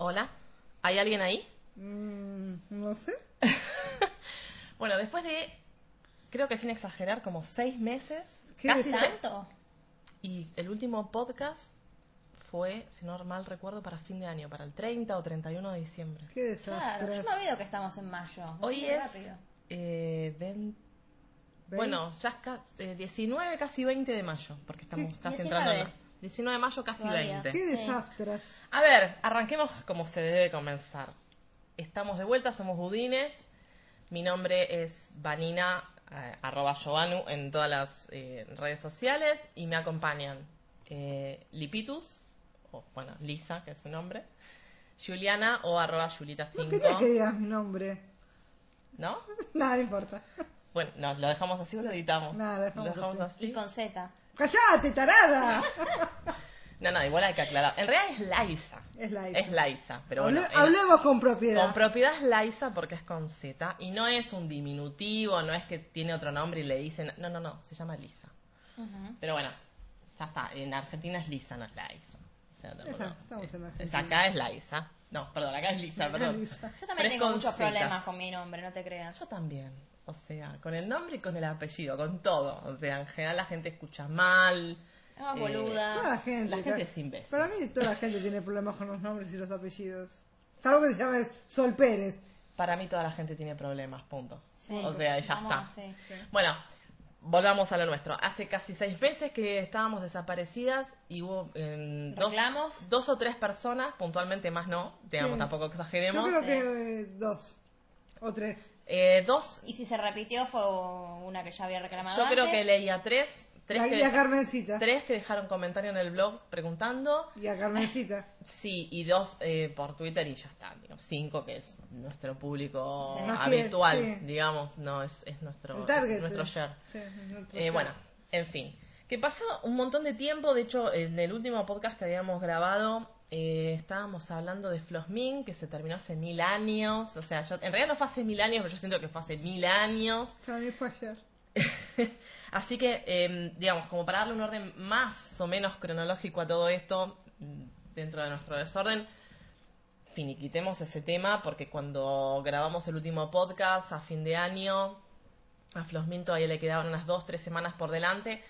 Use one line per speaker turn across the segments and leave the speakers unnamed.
Hola, ¿hay alguien ahí?
Mm, no sé.
Bueno, después de, creo que sin exagerar, como seis meses,
¿Qué
casi
¿Tanto?
y el último podcast fue, si no mal recuerdo, para fin de año, para el 30 o 31 de diciembre.
Qué
Claro,
desastre.
yo me olvido que estamos en mayo. Me
Hoy es
rápido.
eh, bueno, ya es casi, eh, 19, casi 20 de mayo, porque estamos casi
19.
entrando en... 19 de mayo, casi
Todavía.
20.
Qué desastres.
A ver, arranquemos como se debe comenzar. Estamos de vuelta, somos budines. Mi nombre es Vanina, eh, arroba Giovanu en todas las eh, redes sociales y me acompañan eh, Lipitus, o bueno, Lisa, que es su nombre, Juliana o arroba Julita5,
No quería que digas mi nombre.
¿no?
Nada, no importa.
Bueno, no, lo dejamos así o lo editamos.
Nada, lo dejamos así.
Y con Z.
¡Cállate, tarada!
No, no, igual hay que aclarar. En realidad es Laisa.
Es Laisa.
Es Laisa, pero
Hable-
bueno. en-
hablemos con propiedad.
Con propiedad es Laisa porque es con Z y no es un diminutivo, no es que tiene otro nombre y le dicen. No, no, no, se llama Lisa. Pero bueno, ya está. En Argentina es Lisa, no es Laisa. O sea, no, es-
en
es
Argentina.
acá es Laisa. No, perdón, acá es Lisa, perdón.
Lisa.
Yo
Pero
también
es
tengo muchos problemas con mi nombre, no te creas.
Yo también. O sea, con el nombre y con el apellido, con todo. O sea, en general la gente escucha mal.
Ah,
eh,
boluda.
Toda la gente.
La gente es imbécil.
Para mí toda la gente tiene problemas con los nombres y los apellidos. Salvo que se llame Sol Pérez.
Para mí toda la gente tiene problemas, punto.
Sí.
O sea, ya está. Bueno, volvamos a lo nuestro. Hace casi seis meses que estábamos desaparecidas y hubo eh, dos, o tres personas, puntualmente más no, digamos,
Sí.
tampoco
Yo
exageremos.
creo
Sí.
que eh, dos o tres.
Eh, dos,
Y si se repitió fue una que ya había reclamado
yo creo que leía tres. Tres que,
a Carmencita.
tres que dejaron comentario en el blog preguntando.
Y a Carmencita.
Sí, y dos eh, por Twitter y ya está. Digamos, cinco que es nuestro público
Sí.
Habitual,
sí.
digamos, no es, es nuestro,
target.
nuestro
eh.
share.
Sí, nuestro
Eh,
share.
bueno, en fin. Que pasó un montón de tiempo. De hecho, en el último podcast que habíamos grabado, eh, estábamos hablando de Flosmin, que se terminó hace mil años. O sea, yo, en realidad no fue hace mil años, pero yo siento que fue hace mil años.
Para mí fue ayer.
Así que, eh, digamos, como para darle un orden más o menos cronológico a todo esto, mm, dentro de nuestro desorden, finiquitemos ese tema, porque cuando grabamos el último podcast a fin de año, a Flosmin todavía le quedaban unas dos, tres semanas por delante,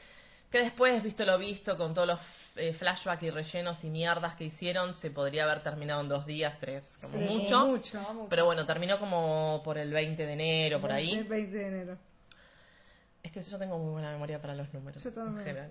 que después, visto lo visto, con todos los eh, flashbacks y rellenos y mierdas que hicieron, se podría haber terminado en dos días, tres, como
Sí,
mucho.
mucho.
No, mucho.
Pero bueno, terminó como por el 20 de enero, por ahí.
El 20 de enero.
Es que yo tengo muy buena memoria para los números.
Yo también.
en general.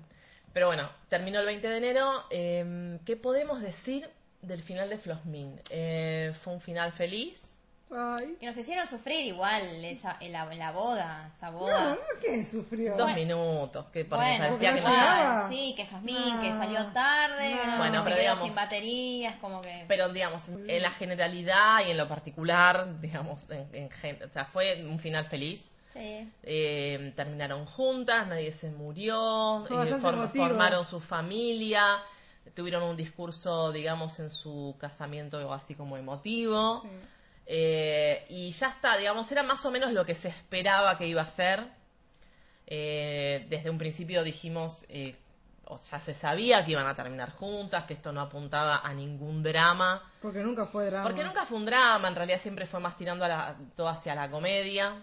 Pero bueno, terminó el 20 de enero. Eh, ¿Qué podemos decir del final de Flosmin? Eh, fue un final feliz.
Ay.
Que nos hicieron sufrir igual esa, en, la, en la boda, esa boda.
no, ¿quién sufrió?
Dos minutos. Que porque
Bueno,
que
no
sí, que Jazmín,
No.
que salió tarde,
No.
que
Bueno, pero digamos-
sin baterías, como que...
Pero digamos, en la generalidad y en lo particular, digamos, en, en gen- o sea, fue un final feliz.
Sí.
Eh, terminaron juntas, nadie se murió, eh, formaron su familia, tuvieron un discurso, digamos, en su casamiento así como emotivo.
Sí.
Eh, y ya está, digamos, era más o menos lo que se esperaba que iba a ser. Eh, desde un principio dijimos, eh, o ya se sabía que iban a terminar juntas, que esto no apuntaba a ningún drama.
Porque nunca fue drama.
Porque nunca fue un drama, en realidad siempre fue más tirando a la- todo hacia la comedia.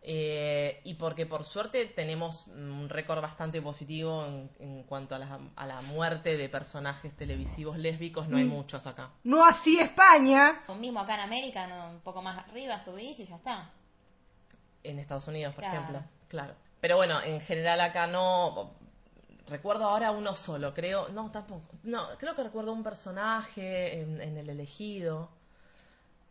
Eh, y porque por suerte tenemos un récord bastante positivo en, en cuanto a la, a la muerte de personajes televisivos lésbicos, no hay
Mm.
muchos acá.
No así España.
O mismo acá en América, no, un poco más arriba subís y ya está.
En Estados Unidos, por
Claro.
ejemplo. Claro. Pero bueno, en general acá no. Recuerdo ahora uno solo, creo. No, tampoco. No, creo que recuerdo un personaje en, en El Elegido.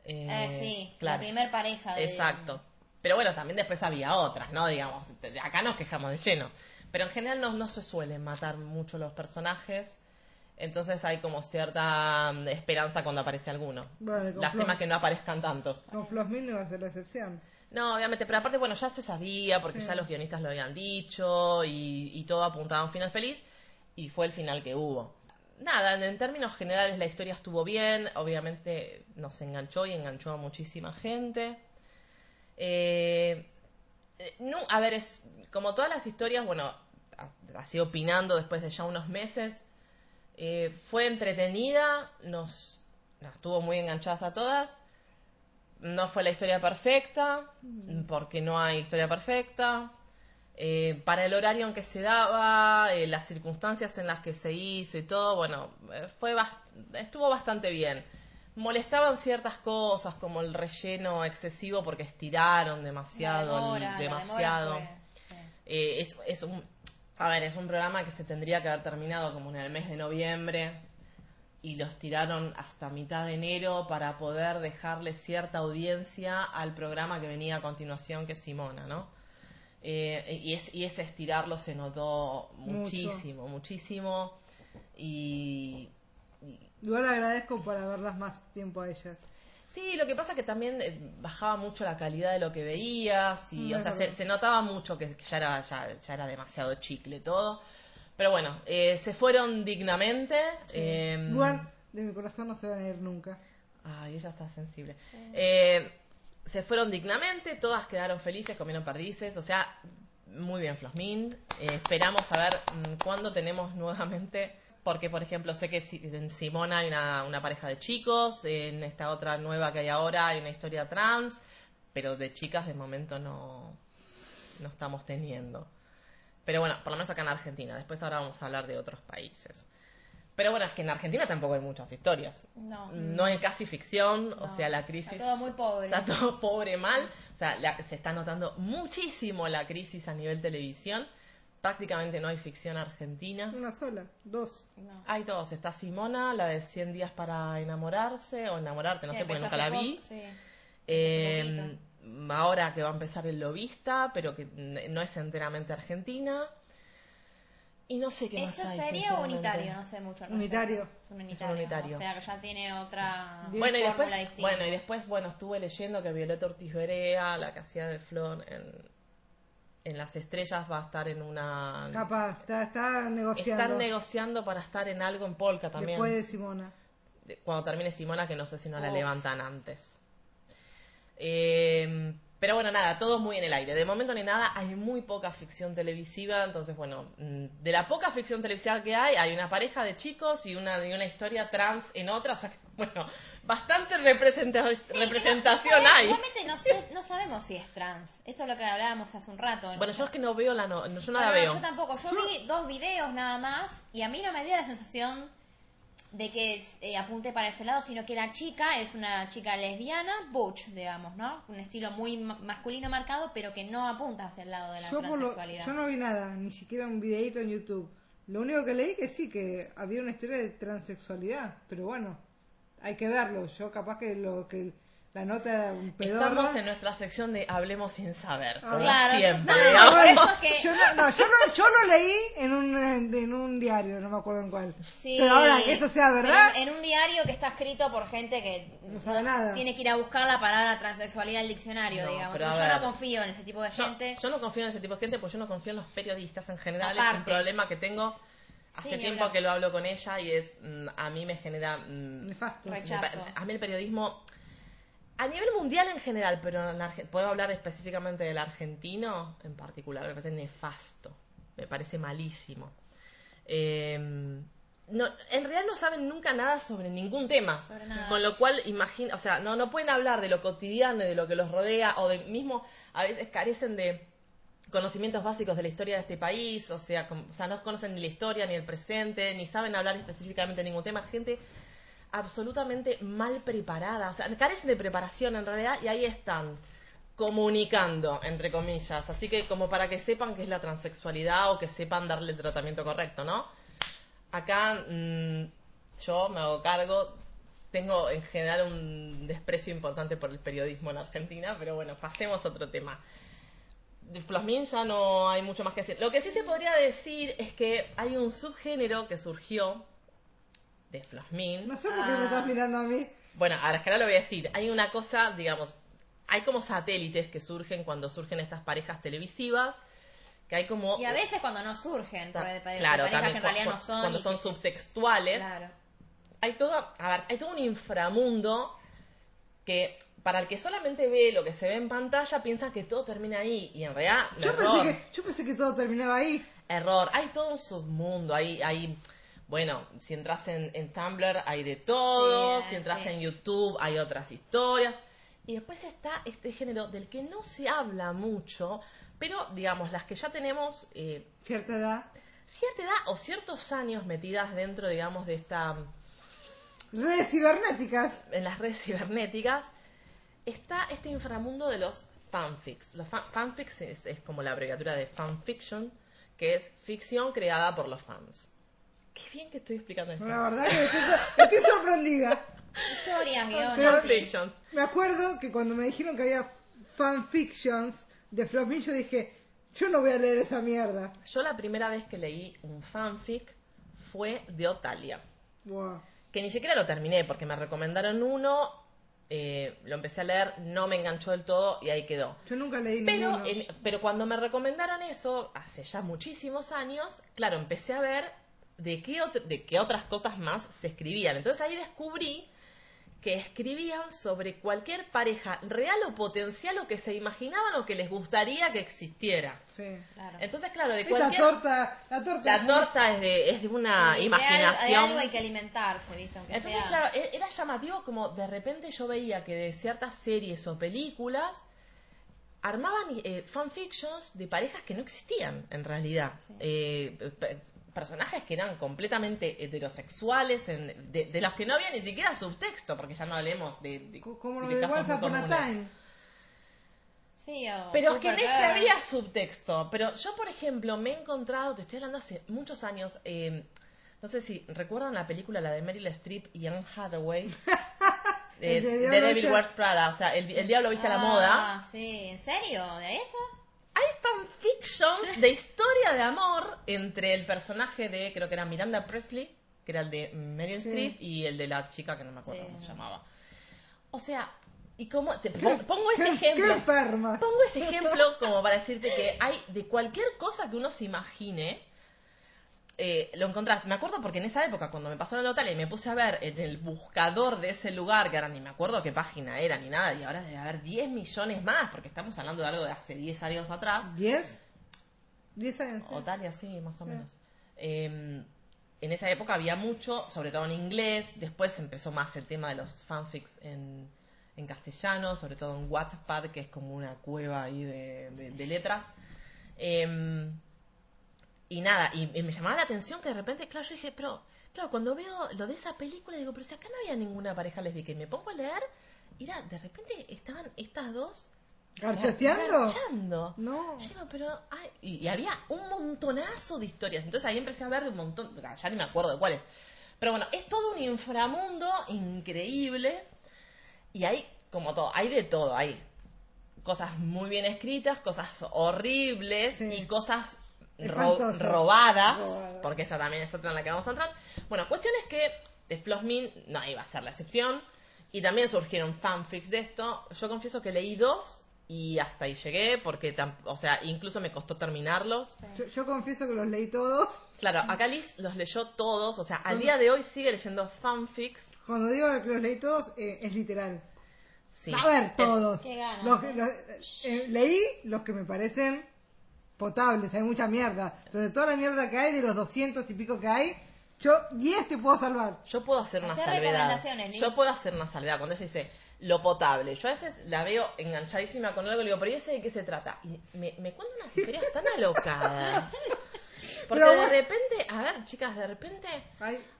Eh,
Eh, sí,
claro.
la primer pareja de...
Exacto. Pero bueno, también después había otras, ¿no? Digamos, de acá nos quejamos de lleno. Pero en general no, no se suelen matar mucho los personajes. Entonces hay como cierta mm, esperanza cuando aparece alguno.
Con
Lástima que no aparezcan tantos.
Con Flosmin no iba a ser la excepción.
No, obviamente, pero aparte, bueno, ya se sabía porque
Sí.
ya los guionistas lo habían dicho y, y todo apuntaba a un final feliz y fue el final que hubo. Nada, en, en términos generales la historia estuvo bien, obviamente nos enganchó y enganchó a muchísima gente. Eh, eh, no, a ver, es como todas las historias, bueno, así opinando después de ya unos meses, eh, fue entretenida, nos nos estuvo muy enganchadas a todas. No fue la historia perfecta, porque no hay historia perfecta. Eh, para el horario en que se daba, eh, las circunstancias en las que se hizo y todo, bueno, fue estuvo bastante bien. Molestaban ciertas cosas como el relleno excesivo porque estiraron demasiado,
La demora, la
demasiado.
demora fue- sí.
Eh, es, es un, a ver, es un programa que se tendría que haber terminado como en el mes de noviembre y los tiraron hasta mitad de enero para poder dejarle cierta audiencia al programa que venía a continuación, que es Simona, ¿no? Eh, y, es, y ese estirarlo se notó
Mucho.
muchísimo, muchísimo. Y-
Igual agradezco para verlas más tiempo a ellas.
Sí, lo que pasa que también eh, bajaba mucho la calidad de lo que veías y,
Mm,
o
es
sea, se, notaba mucho que, que ya, era, ya, ya era demasiado chicle todo. Pero bueno, eh, se fueron dignamente. eh,
Igual, de mi corazón no se van a ir nunca.
Ay, ella está sensible. Eh, se fueron dignamente, todas quedaron felices, comieron perdices, o sea, muy bien Flosmin. Eh, esperamos a ver mm, cuándo tenemos nuevamente, porque por ejemplo sé que en Simona hay una, una pareja de chicos, en esta otra nueva que hay ahora hay una historia trans, pero de chicas de momento no, no estamos teniendo. Pero bueno, por lo menos acá en Argentina, después ahora vamos a hablar de otros países. Pero bueno, es que en Argentina tampoco hay muchas historias.
No.
No hay casi ficción, o sea, la crisis
Está todo muy pobre.
está todo pobre mal. O sea, la- se está notando muchísimo la crisis a nivel televisión. Prácticamente no hay ficción argentina.
Una sola, dos.
No.
Hay dos. Está Simona, la de 100 días para enamorarse o enamorarte, no
Sí,
sé, porque nunca la vi.
poco, sí.
Eh, ahora que va a empezar el Lobista, pero que no es enteramente argentina. Y no sé qué más
¿Eso
hay,
sería unitario? No sé mucho.
Unitario.
Es un unitario.
unitario.
O sea, que ya tiene otra
Bien.
Bueno y, después,
distinta.
bueno, y después, bueno, estuve leyendo que Violeta Ortiz Berea, la que hacía de Flor en, en Las Estrellas, va a estar en una...
Capaz, está, está negociando.
Están negociando para estar en algo en Polka también.
Después de Simona.
Cuando termine Simona, que no sé si no la levantan antes. Eh, pero bueno, nada, todo muy en el aire. De momento ni nada, hay muy poca ficción televisiva. Entonces, bueno, mm, de la poca ficción televisiva que hay, hay una pareja de chicos y una, y una historia trans en otra. O sea, que, bueno, bastante representa- representación
No,
hay.
Igualmente no, sé- no sabemos si es trans. Esto es lo que hablábamos hace un rato.
Bueno, yo es que no veo la no, no- yo no la veo.
Yo tampoco. Yo vi dos videos nada más y a mí no me dio la sensación de que eh, apunte para ese lado, sino que la chica es una chica lesbiana, butch, digamos, ¿no? Un estilo muy ma- masculino marcado, pero que no apunta hacia el lado de la
Yo, lo- yo no vi nada, ni siquiera un videito en YouTube. Lo único que leí que sí, que había una historia de transexualidad, pero bueno, hay que verlo. Yo capaz que lo que la nota era un pedorra.
Estamos en nuestra sección de Hablemos sin saber,
Ah,
claro.
siempre.
No, que...
Yo no, yo, no, yo lo leí en un, en un diario, no me acuerdo en cuál.
Sí,
Pero ahora que eso sea verdad,
pero en un diario que está escrito por gente que
No sabe nada.
tiene que ir a buscar la palabra transexualidad del diccionario,
No,
digamos.
pero
yo no confío en ese tipo de gente.
yo no confío en ese tipo de gente, pues yo no confío en los periodistas en general. Es un problema que tengo hace
Sí,
tiempo que lo hablo con ella y es mm, a mí me genera mm,
nefasto.
Rechazo.
a mí el periodismo a nivel mundial en general, pero en Arge- puedo hablar específicamente del argentino en particular, me parece nefasto, me parece malísimo. Eh, no, en realidad no saben nunca nada sobre ningún tema.
Sobre nada.
Con lo cual, imagina, o sea, no, no pueden hablar de lo cotidiano, y de lo que los rodea, o de mismo, a veces carecen de conocimientos básicos de la historia de este país, o sea, o sea, no conocen ni la historia, ni el presente, ni saben hablar específicamente de ningún tema. Gente absolutamente mal preparada, o sea, carecen de preparación en realidad, y ahí están comunicando, entre comillas. Así que como para que sepan qué es la transexualidad o que sepan darle el tratamiento correcto, ¿no? Acá mm, yo me hago cargo, tengo en general un desprecio importante por el periodismo en Argentina, pero bueno, pasemos a otro tema. De Flosmin ya no hay mucho más que decir. Lo que sí te podría decir es que hay un subgénero que surgió de Flosmin.
No sé por qué
Ah.
me estás mirando a mí.
Bueno, ahora es que ahora lo voy a decir. Hay una cosa, digamos, hay como satélites que surgen cuando surgen estas parejas televisivas, que hay como...
Y a veces cuando no surgen,
Ta-
por-
claro,
parejas
también
que en realidad
cu-
no son.
cuando son
que-
subtextuales.
Claro.
Hay todo, a ver, hay todo un inframundo que para el que solamente ve lo que se ve en pantalla piensa que todo termina ahí y en realidad
Yo
error,
pensé, que, yo pensé que todo terminaba ahí.
error. Hay todo un submundo, hay, hay bueno, si entras en, en Tumblr hay de todo,
Sí,
si entras
sí.
en YouTube hay otras historias. Y después está este género del que no se habla mucho, pero digamos, las que ya tenemos eh,
Cierta edad.
cierta edad o ciertos años metidas dentro, digamos, de esta
Redes cibernéticas.
en las redes cibernéticas, está este inframundo de los fanfics. Los fan- fanfics es, es como la abreviatura de fanfiction, que es ficción creada por los fans. Qué bien que estoy explicando esto.
La verdad que estoy, estoy sorprendida.
Historias, guiones.
Pero-
sí.
Fanfiction.
Me acuerdo que cuando me dijeron que había fanfictions de Flosmin, yo dije, yo no voy a leer esa mierda.
Yo la primera vez que leí un fanfic fue de Otalia.
Buah.
Que ni siquiera lo terminé porque me recomendaron uno, eh, lo empecé a leer, no me enganchó del todo y ahí quedó.
Yo nunca leí
Pero,
ninguno.
en- pero cuando me recomendaron eso, hace ya muchísimos años, claro, empecé a ver de qué, de qué otras cosas más se escribían. Entonces ahí descubrí que escribían sobre cualquier pareja real o potencial o que se imaginaban o que les gustaría que existiera.
Sí.
Claro.
Entonces, claro, de cualquier...
torta, la torta.
La torta es de, es de una
de
imaginación.
algo- De algo hay que alimentarse, ¿viste? Aunque
Entonces,
sea-
claro, e- era llamativo como de repente yo veía que de ciertas series o películas armaban eh, fanfictions de parejas que no existían en realidad.
Sí.
Eh, personajes que eran completamente heterosexuales, en- de, de los que no había ni siquiera subtexto, porque ya no hablemos de, de-
Como lo
de
de. Time.
Sí, o
Pero es que en ese
Supergirl.
había subtexto. Pero yo, por ejemplo, me he encontrado, te estoy hablando hace muchos años, eh, no sé si recuerdan la película, la de Meryl Streep y Anne Hathaway, eh, The Devil Wears Prada, o sea, el, el diablo viste a la moda.
Ah, sí. ¿En serio? ¿De eso?
Hay fanfictions de historia de amor entre el personaje de, creo que era Miranda Presley, que era el de Meryl
Sí.
Streep, y el de la chica que no me acuerdo
Sí,
cómo se llamaba. O sea, y como te pon- pongo
Qué-
ejemplo.
Qué enfermas.
Pongo ese ejemplo como para decirte que hay de cualquier cosa que uno se imagine, eh, lo encontrás. Me acuerdo porque en esa época, cuando me pasó la total y me puse a ver en el buscador de ese lugar, que ahora ni me acuerdo qué página era ni nada, y ahora debe haber 10 millones más, porque estamos hablando de algo de hace 10 años atrás.
¿Diez? ¿Diez años? sí.
Otalia, sí, más o
Sí.
menos. Eh, en esa época había mucho, sobre todo en inglés. Después empezó más el tema de los fanfics en, en castellano, sobre todo en Wattpad, que es como una cueva ahí de, de- de letras. Eh, y nada, y, y me llamaba la atención que de repente, claro, yo dije, pero, claro, cuando veo lo de esa película, digo, pero si acá no había ninguna pareja lésbica, y me pongo a leer, y era, de repente estaban estas dos
¿Garchateando? No.
Yo digo, pero. ay, y, y había un montonazo de historias. Entonces ahí empecé a ver un montón. Ya ni me acuerdo de cuáles. Pero bueno, es todo un inframundo increíble. Y hay, como todo, hay de todo. Hay cosas muy bien escritas, cosas horribles
Sí.
y cosas ro- robadas.
Robadas.
Porque esa también es otra en la que vamos a entrar. Bueno, cuestión es que de Flossmin no iba a ser la excepción. Y también surgieron fanfics de esto. Yo confieso que leí dos y hasta ahí llegué porque, o sea, incluso me costó terminarlos.
Sí.
Yo, yo confieso que los leí todos.
Claro, acá Liz los leyó todos, o sea, al día de hoy sigue leyendo fanfics.
Cuando digo que los leí todos, eh, es literal.
Sí.
A ver, todos.
Qué ganas,
Los,
¿no?
los- eh, leí los que me parecen potables, hay mucha mierda. Pero de toda la mierda que hay, de los 200 y pico que hay, yo 10 te puedo salvar.
Yo puedo hacer una
Hacer
salvedad.
recomendaciones, Liz.
Yo puedo hacer una salvedad. Cuando ella dice lo potable, yo a veces la veo enganchadísima con algo y le digo, pero ¿y ese de qué se trata? Y me, me cuenta unas historias tan alocadas. Porque
Pero
de repente, a ver, chicas, de repente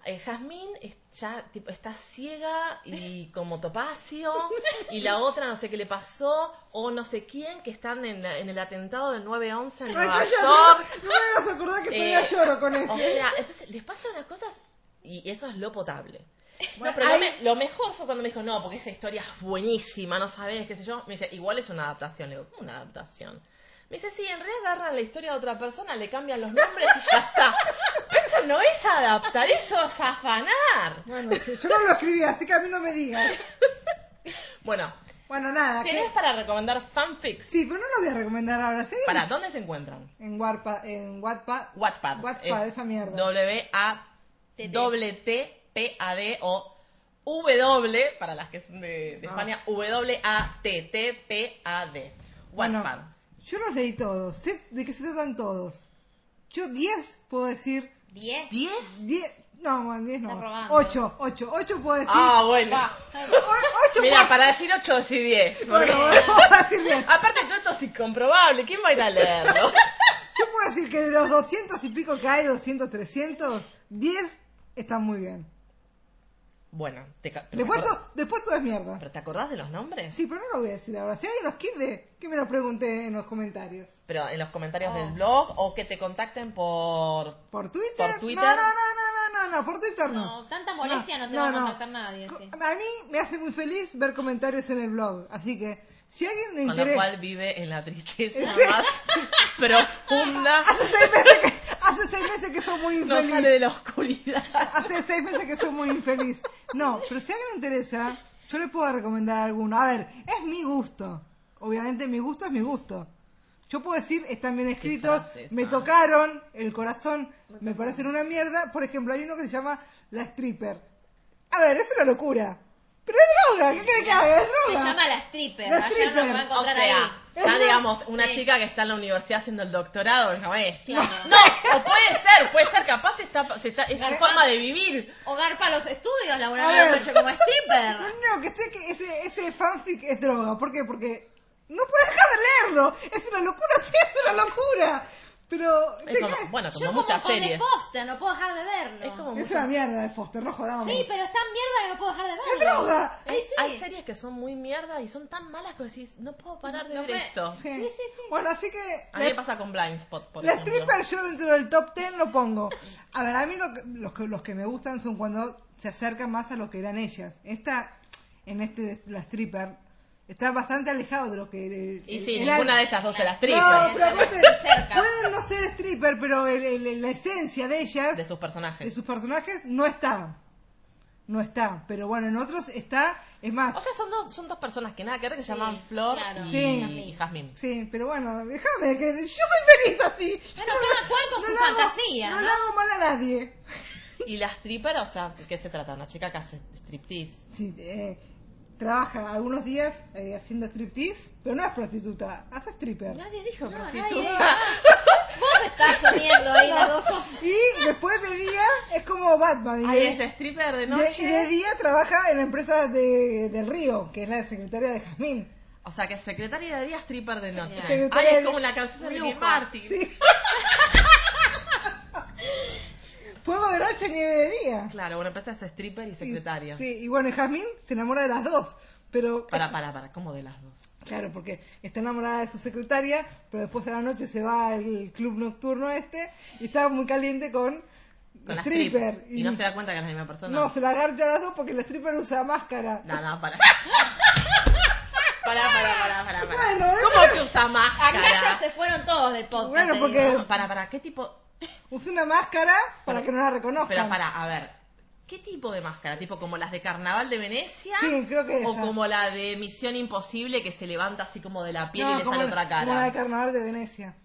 eh, Jazmín es- ya tipo, está ciega y como topacio y la otra no sé qué le pasó o no sé quién que están en, la- en el atentado del 9-11 en Nueva York.
no me hagas acordar que todavía
Eh,
lloro con este.
O sea, entonces les pasan las cosas y eso es lo potable.
Bueno,
no, pero
ahí-
lo, me- lo mejor fue cuando me dijo, no, porque esa historia es buenísima, no sabes, qué sé yo. Me dice, igual es una adaptación. Le digo, ¿cómo una adaptación? Me dice, sí, en realidad agarran la historia de otra persona, le cambian los nombres y ya está. Pero eso no es adaptar, eso es afanar.
Bueno, yo no lo escribí, así que a mí no me digas.
Bueno,
Bueno, nada.
¿tienes para recomendar fanfics?
Sí, pero no lo voy a recomendar ahora, ¿sí?
¿Para dónde se encuentran?
En Wattpad, en Wattpad.
Wattpad.
Wattpad, esa mierda.
W-A-T-T-P-A-D o W, para las que son de. España, W-A-T-T-P-A-D. Wattpad.
Yo los leí todos. Sé de qué se tratan todos. Yo 10 puedo decir.
¿Diez?
¿10?
10. No, bueno, 10 no.
Está robando.
8, 8, 8 puedo decir.
Ah, bueno.
Va.
8
Mira, para decir 8 decí 10.
Bueno,
porque-
bueno, puedo decir 10.
Aparte todo esto es incomprobable. ¿Quién va a ir a leerlo?
Yo puedo decir que de los 200 y pico que hay, 200, 300, 10 están muy bien.
Bueno, te,
Después, todo es mierda.
¿pero te acordás de los nombres?
Sí, pero no lo voy a decir ahora. Si alguien los quiere, que me lo pregunte en los comentarios.
Pero en los comentarios
Oh.
del blog o que te contacten por...
¿Por Twitter?
¿Por Twitter?
No, no, no, no, no, no, no, por Twitter no.
No, tanta molestia no, te va a contactar nadie. sí.
A mí me hace muy feliz ver comentarios en el blog, así que si alguien le
Con lo
interesa...
cual vive en la tristeza
Sí.
más profunda.
Hace seis meses que, hace seis meses que soy muy
No
infeliz.
sale de la oscuridad.
Hace seis meses que soy muy infeliz. No, pero si a alguien le interesa, yo le puedo recomendar alguno. A ver, es mi gusto. Obviamente mi gusto es mi gusto. Yo puedo decir, están bien escritos, me
esa.
tocaron, el corazón me parecen una mierda. Por ejemplo, hay uno que se llama La Stripper. A ver, es una locura. Pero es droga, ¿qué quiere que haga? Es
Se
droga.
llama la stripper.
La
Ayer
stripper.
nos va a
O
encontrar
sea,
ahí.
ya
Es
digamos, una
Sí.
chica que está en la universidad haciendo el doctorado, digamos, eh,
Claro.
no, o puede ser, puede ser, capaz está, se está, es su forma de vivir.
Hogar para los estudios, noche como stripper.
único que sé que ese, ese fanfic es droga. ¿Por qué? Porque no puedes dejar de leerlo. Es una locura, sí, es una locura. Pero...
Es
¿te
como,
qué?
bueno,
Yo
como
como
muchas
con The
series.
Foster, no puedo dejar de verlo.
Es como
Es
muchas-
una mierda de Foster, no jodamos.
Sí, pero es tan mierda que no puedo dejar de verlo.
¡Es droga!
Hay,
Sí.
hay series que son muy mierda y son tan malas que decís, no puedo parar de
No
ver
me-
esto.
Sí.
Sí, sí, sí.
Bueno, así que...
A mí me pasa con Blind Spot, por
La
ejemplo.
stripper yo dentro del top 10 lo pongo. A ver, a mí lo que- los, que, los que me gustan son cuando se acercan más a lo que eran ellas. Esta, en este, la stripper, está bastante alejado de lo que... el-
Y sí,
el
ninguna de ellas dos era stripper.
No, pero aparte,
Cerca.
pueden no ser stripper, pero el- el- la esencia de ellas,
De sus personajes.
de sus personajes, no está. No está. Pero bueno, en otros está. Es más,
O sea, son dos, son dos personas que nada que ver, que se llaman Flor
claro.
y,
Sí.
y Jazmín.
sí, pero bueno, déjame, que yo soy feliz así.
Bueno, cada cual con su
le hago-
fantasía,
No
¿no?
le hago mal a nadie.
Y la stripper, o sea, ¿de qué se trata? Una chica que hace striptease.
Sí, eh, trabaja algunos días eh, haciendo striptease, pero no es prostituta, hace stripper.
Nadie dijo
No,
prostituta.
nadie- Vos estás uniendo ahí las dos cosas.
Y después de día es como Batman.
Ahí
de-
es stripper de noche.
y de día trabaja en la empresa de, del Río, que es la secretaria de Jazmín.
O sea, que es secretaria de día, stripper de noche. Ay, es como la canción de. Martin.
Sí. Fuego de noche, nieve de día.
Claro, bueno, pero esta es stripper y secretaria.
Sí, y bueno, y Jazmín se enamora de las dos. Pero,
Para, para, para, ¿cómo de las dos?
claro, porque está enamorada de su secretaria, pero después de la noche se va al club nocturno este y está muy caliente con,
Con la
stripper.
strip. Y no se da cuenta que es la misma persona.
No, se la agarcha a las dos porque la stripper usa máscara.
No, no, para. Para, para, para, para, para.
Bueno,
¿Cómo que usa
Acá ya
máscara?
se fueron todos del podcast.
Bueno, porque-
para, para, ¿qué tipo?
Usa una máscara para que no la reconozcan.
Pero para, a ver, ¿qué tipo de máscara? ¿Tipo como las de Carnaval de Venecia?
Sí, creo que
¿O
esa.
como la de Misión Imposible que se levanta así como de la piel
No,
y le sale otra
Como la de
cara?
Carnaval de Venecia.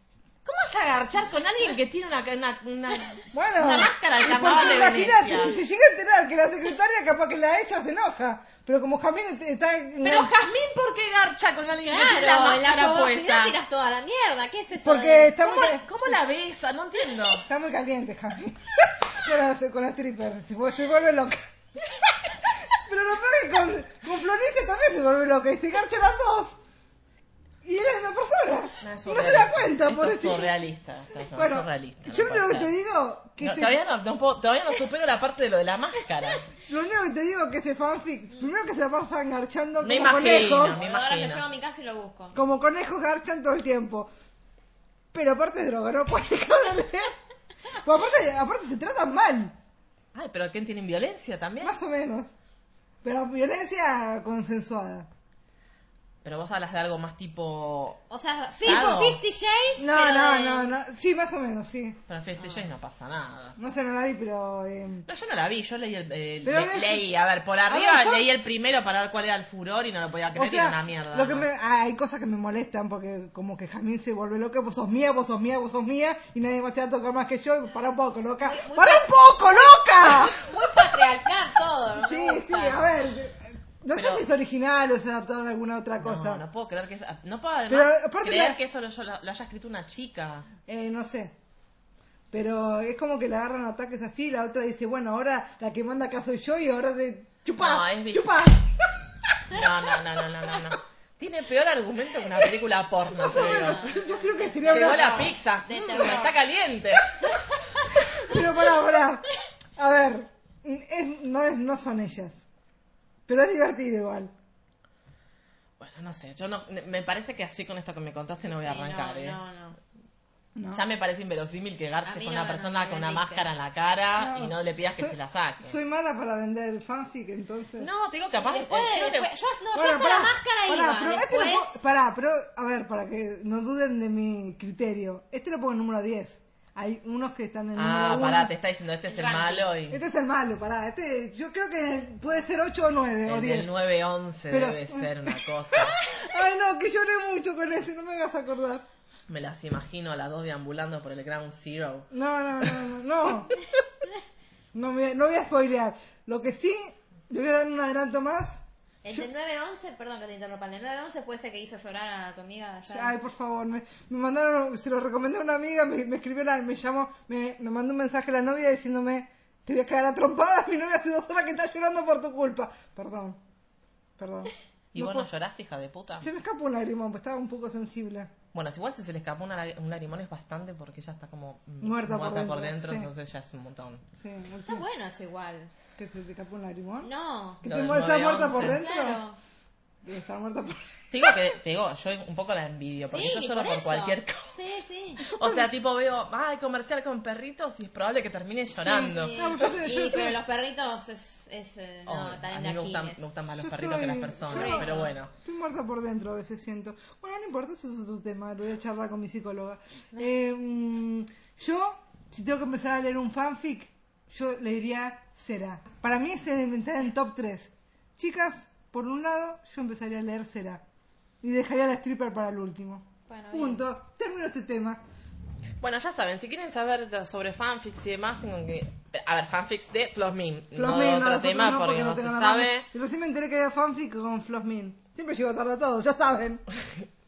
¿Cómo vas a agarchar con alguien que tiene una, una, una,
Bueno,
una máscara de Carnaval de
imagínate,
Venecia?
si se llega a enterar que la secretaria capaz que la echa, se enoja. Pero como Jamín está...
Pero Jazmín, ¿por qué garcha con alguien que tiene la
Claro, en la
máscara
publicidad
puesta?
tiras toda la mierda. ¿Qué es eso?
Porque
de-
está muy,
¿Cómo,
cal-
¿Cómo la besa? No entiendo.
está muy caliente, Jamín. ¿Qué ahora hace con la stripper? Se, vuelve- se vuelve loca. Pero lo peor es que con, con Florencia también se vuelve loca y se garcha las dos. Y él es una persona.
No, es
no se da
surrealista.
cuenta,
Esto
por
es surrealista. esto es
Bueno,
surrealista, no
yo lo único que te digo que
No,
ese-
todavía, no, no puedo- todavía no supero la parte de lo de la máscara.
lo único que te digo que ese fanfic, primero que se la pasa engarchando
Me
como
imagino,
conejos,
me
Ahora
imagino.
llevo a mi casa y lo busco.
como conejos garchan todo el tiempo. Pero aparte es droga, no puedes dejar de leer. Pues aparte, aparte se tratan mal,
Ay, pero ¿quién tienen violencia también?
más o menos. Pero violencia consensuada.
Pero vos hablas de algo más tipo...
O sea,
Claro.
tipo Fifty Shades.
No,
pero
no,
de-
no, no. Sí, más o menos, sí.
Pero en Fifty Shades no pasa nada.
No sé, no la vi, pero... eh,
No, yo no la vi, yo leí el... el- le-
ves-
leí, a ver, por arriba
ver, yo-
leí el primero para ver cuál era el furor y no lo podía creer
o
y era una mierda.
lo que
¿no?
me, ah, hay cosas que me molestan porque como que Jamín se vuelve loca, vos sos mía, vos sos mía, vos sos mía y nadie más te va a tocar más que yo. Para un poco, loca.
Muy- muy
¡Para
pa-
un poco, loca!
Muy patriarcal todo. ¿no?
Sí, sí, a ver. No
Pero-
sé si es original o es adaptado de alguna otra cosa.
No, no puedo creer que... No puedo además
Pero, aparte
creer
la-
que eso lo, yo lo, lo haya escrito una chica.
Eh, no sé. Pero es como que le agarran ataques así, la otra dice, bueno, ahora la que manda acá soy yo y ahora de chupá,
No, es
chupá.
No, no, no, no, no, no, no. Tiene peor argumento que una película porno, digo.
Yo creo que sería
Llegó
una...
la pizza. Mm, está caliente.
Pero pará, pará. A ver, es- no, es, no son ellas. Pero es divertido igual.
Bueno, no sé, yo no, me parece que así con esto que me contaste no voy a
Sí,
arrancar,
no,
¿eh?
no, no.
¿no?
Ya me parece inverosímil que garches con
no,
una persona con una máscara en la cara
No.
y no le pidas que
Soy-
se la saque.
Soy mala para vender fanfic, entonces...
No, te digo que aparte...
Después,
eh, creo que-
después- yo, no,
Bueno,
yo hasta la máscara iba.
pero este lo
después,
pongo- pará, pero a ver, para que no duden de mi criterio. Este lo pongo en número 10. Hay unos que están en
Ah,
número 1.
pará, te está diciendo, este es el malo y...
Este es el malo, pará. Este, yo creo que puede ser 8 o 9 o
El
10.
del 9-11
Pero-
debe ser una cosa.
Ay, no, que lloré mucho con este, no me hagas acordar.
Me las imagino a las dos deambulando por el Ground Zero.
No, no, no, no. No, no, me- no voy a spoilear. Lo que sí, le voy a dar un adelanto más.
El del 911, perdón que te interrumpa, el del 911 puede ser que hizo llorar a tu amiga allá.
Ay, por favor, me, me mandaron, se lo recomendé a una amiga, me, me escribió, la, me llamó, me, me mandó un mensaje a la novia diciéndome, te voy a cagar a trompadas, mi novia hace dos horas que está llorando por tu culpa. Perdón, perdón.
¿Y
No
vos no
puedo-
lloraste, hija de puta?
Se me escapó un lagrimón, pues estaba un poco sensible.
Bueno, si igual si se le escapó una, un lagrimón es bastante porque ella está como mm,
Muerta por dentro, sí.
entonces ya es un montón.
Sí,
Está bueno eso igual.
¿Que se te escapó un lagrimón?
No,
¿Que te
del
mu- estás
9-11.
muerta por dentro?
claro.
Muerta por
Te digo que, te digo, yo un poco la envidio, porque
Sí,
yo lloro por cualquier cosa.
Sí, sí.
O sea, tipo veo, ay, comercial con perritos y es probable que termine llorando.
Sí,
No, pero yo-
Sí, pero los perritos es, es eh, no,
a mí me gustan, me gustan más los perritos que las personas,
yo-
pero bueno.
Estoy muerta por dentro a veces siento. Bueno, no importa, ese es otro tema, lo voy a charlar con mi psicóloga. Eh, mm, yo, si tengo que empezar a leer un fanfic, yo le diría Será. Para mí es entrar en top 3. Chicas, por un lado, yo empezaría a leer Será. Y dejaría la stripper para el último.
Bueno, bien.
Punto. Termino este tema.
Bueno, ya saben, si quieren saber sobre fanfics y demás, tengo que... A ver, fanfics de Flosmin, no de
no,
otro
nosotros
tema
no,
porque no, se sabe.
Y recién me enteré que había fanfic con Flossmin. Siempre llego tarde a todo, ya saben.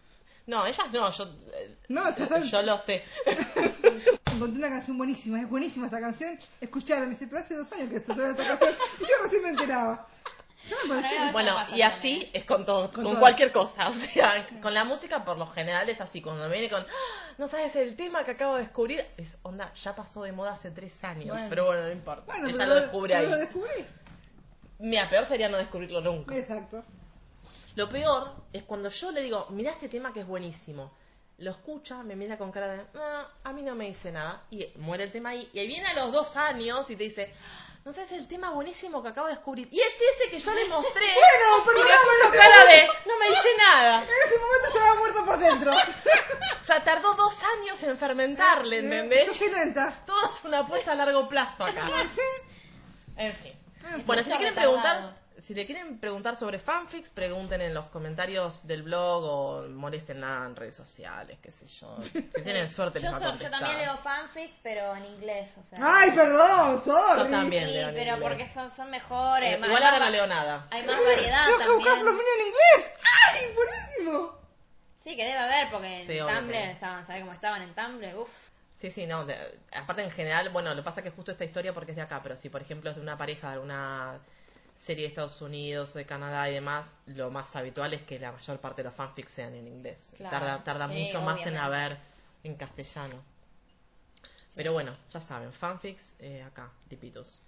No, ellas no, yo, eh,
No, ya saben.
yo lo sé.
Encontré una canción buenísima, es buenísima esta canción. Escucharla, me dice, pero hace dos años que estoy esta canción. Y yo recién me enteraba. Me
Bueno,
y así
también.
es con todo,
Con
con,
todo.
cualquier cosa. O sea, con la música por lo general es así. Cuando viene con, "Ah, no sabes el tema que acabo de descubrir, es onda, ya pasó de moda hace tres años.
Bueno.
Pero bueno, no importa.
Bueno,
Ella
pero
lo descubre ahí.
Lo descubrí.
Mira, peor sería no descubrirlo nunca.
Exacto.
Lo peor es cuando yo le digo, mira este tema que es buenísimo. Lo escucha, me mira con cara de, "Ah, a mí no me dice nada. Y muere el tema ahí. Y ahí viene a los dos años y te dice, no sé, es el tema buenísimo que acabo de descubrir. Y es ese que yo le mostré.
Bueno, pero
y
no,
me puso cara de, no me dice nada.
En ese momento estaba muerto por dentro.
O sea, tardó dos años en fermentarle,
Yo
¿entendés?
soy lenta.
Todo es una apuesta a largo plazo acá.
Sí.
En fin.
Ah,
Bueno, si quieren preguntar, si le quieren preguntar sobre fanfics, pregunten en los comentarios del blog o molesten nada en redes sociales, qué sé yo. Si tienen suerte les
Yo,
va a
so- yo
contestar.
también leo fanfics, pero en inglés. O sea,
Ay, perdón, sorry.
Yo también.
Sí,
leo en
pero
inglés.
porque son, son mejores.
Eh,
más-
igual ahora no leo nada.
Hay más variedad
Tengo que buscar
también.
Flomini en inglés. ¡Ay, buenísimo!
Sí, que debe haber, porque en
Sí, obvio
Tumblr
que-
estaban, ¿sabes cómo estaban en Tumblr? Uf.
Sí, sí, no. de- aparte en general, bueno, lo que pasa es que justo esta historia porque es de acá, pero si por ejemplo es de una pareja de alguna serie de Estados Unidos o de Canadá y demás, lo más habitual es que la mayor parte de los fanfics sean en inglés.
Claro,
tarda tarda
sí,
mucho más en haber en castellano. Pero bueno, ya saben, fanfics eh, acá, tipitos.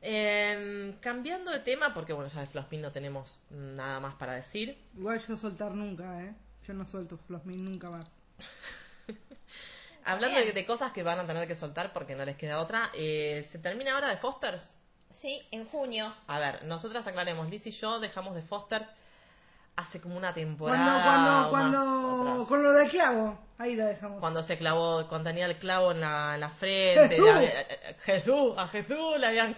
Eh, cambiando de tema, porque bueno, ya de Flospin no tenemos nada más para decir.
Igual yo soltar nunca, ¿eh? Yo no suelto Flosmin nunca más.
Hablando de cosas que van a tener que soltar porque no les queda otra, eh, ¿se termina ahora de Fosters?
Sí, en junio.
A ver, nosotras aclaremos, Liz y yo dejamos de Fosters hace como una
Cuando,
temporada.
cuando, cuando,
atrás.
con lo de clavo, ahí la dejamos.
Cuando se clavó, cuando tenía el clavo en la, en la frente.
Jesús.
eh, eh, Jesús, a Jesús le habían,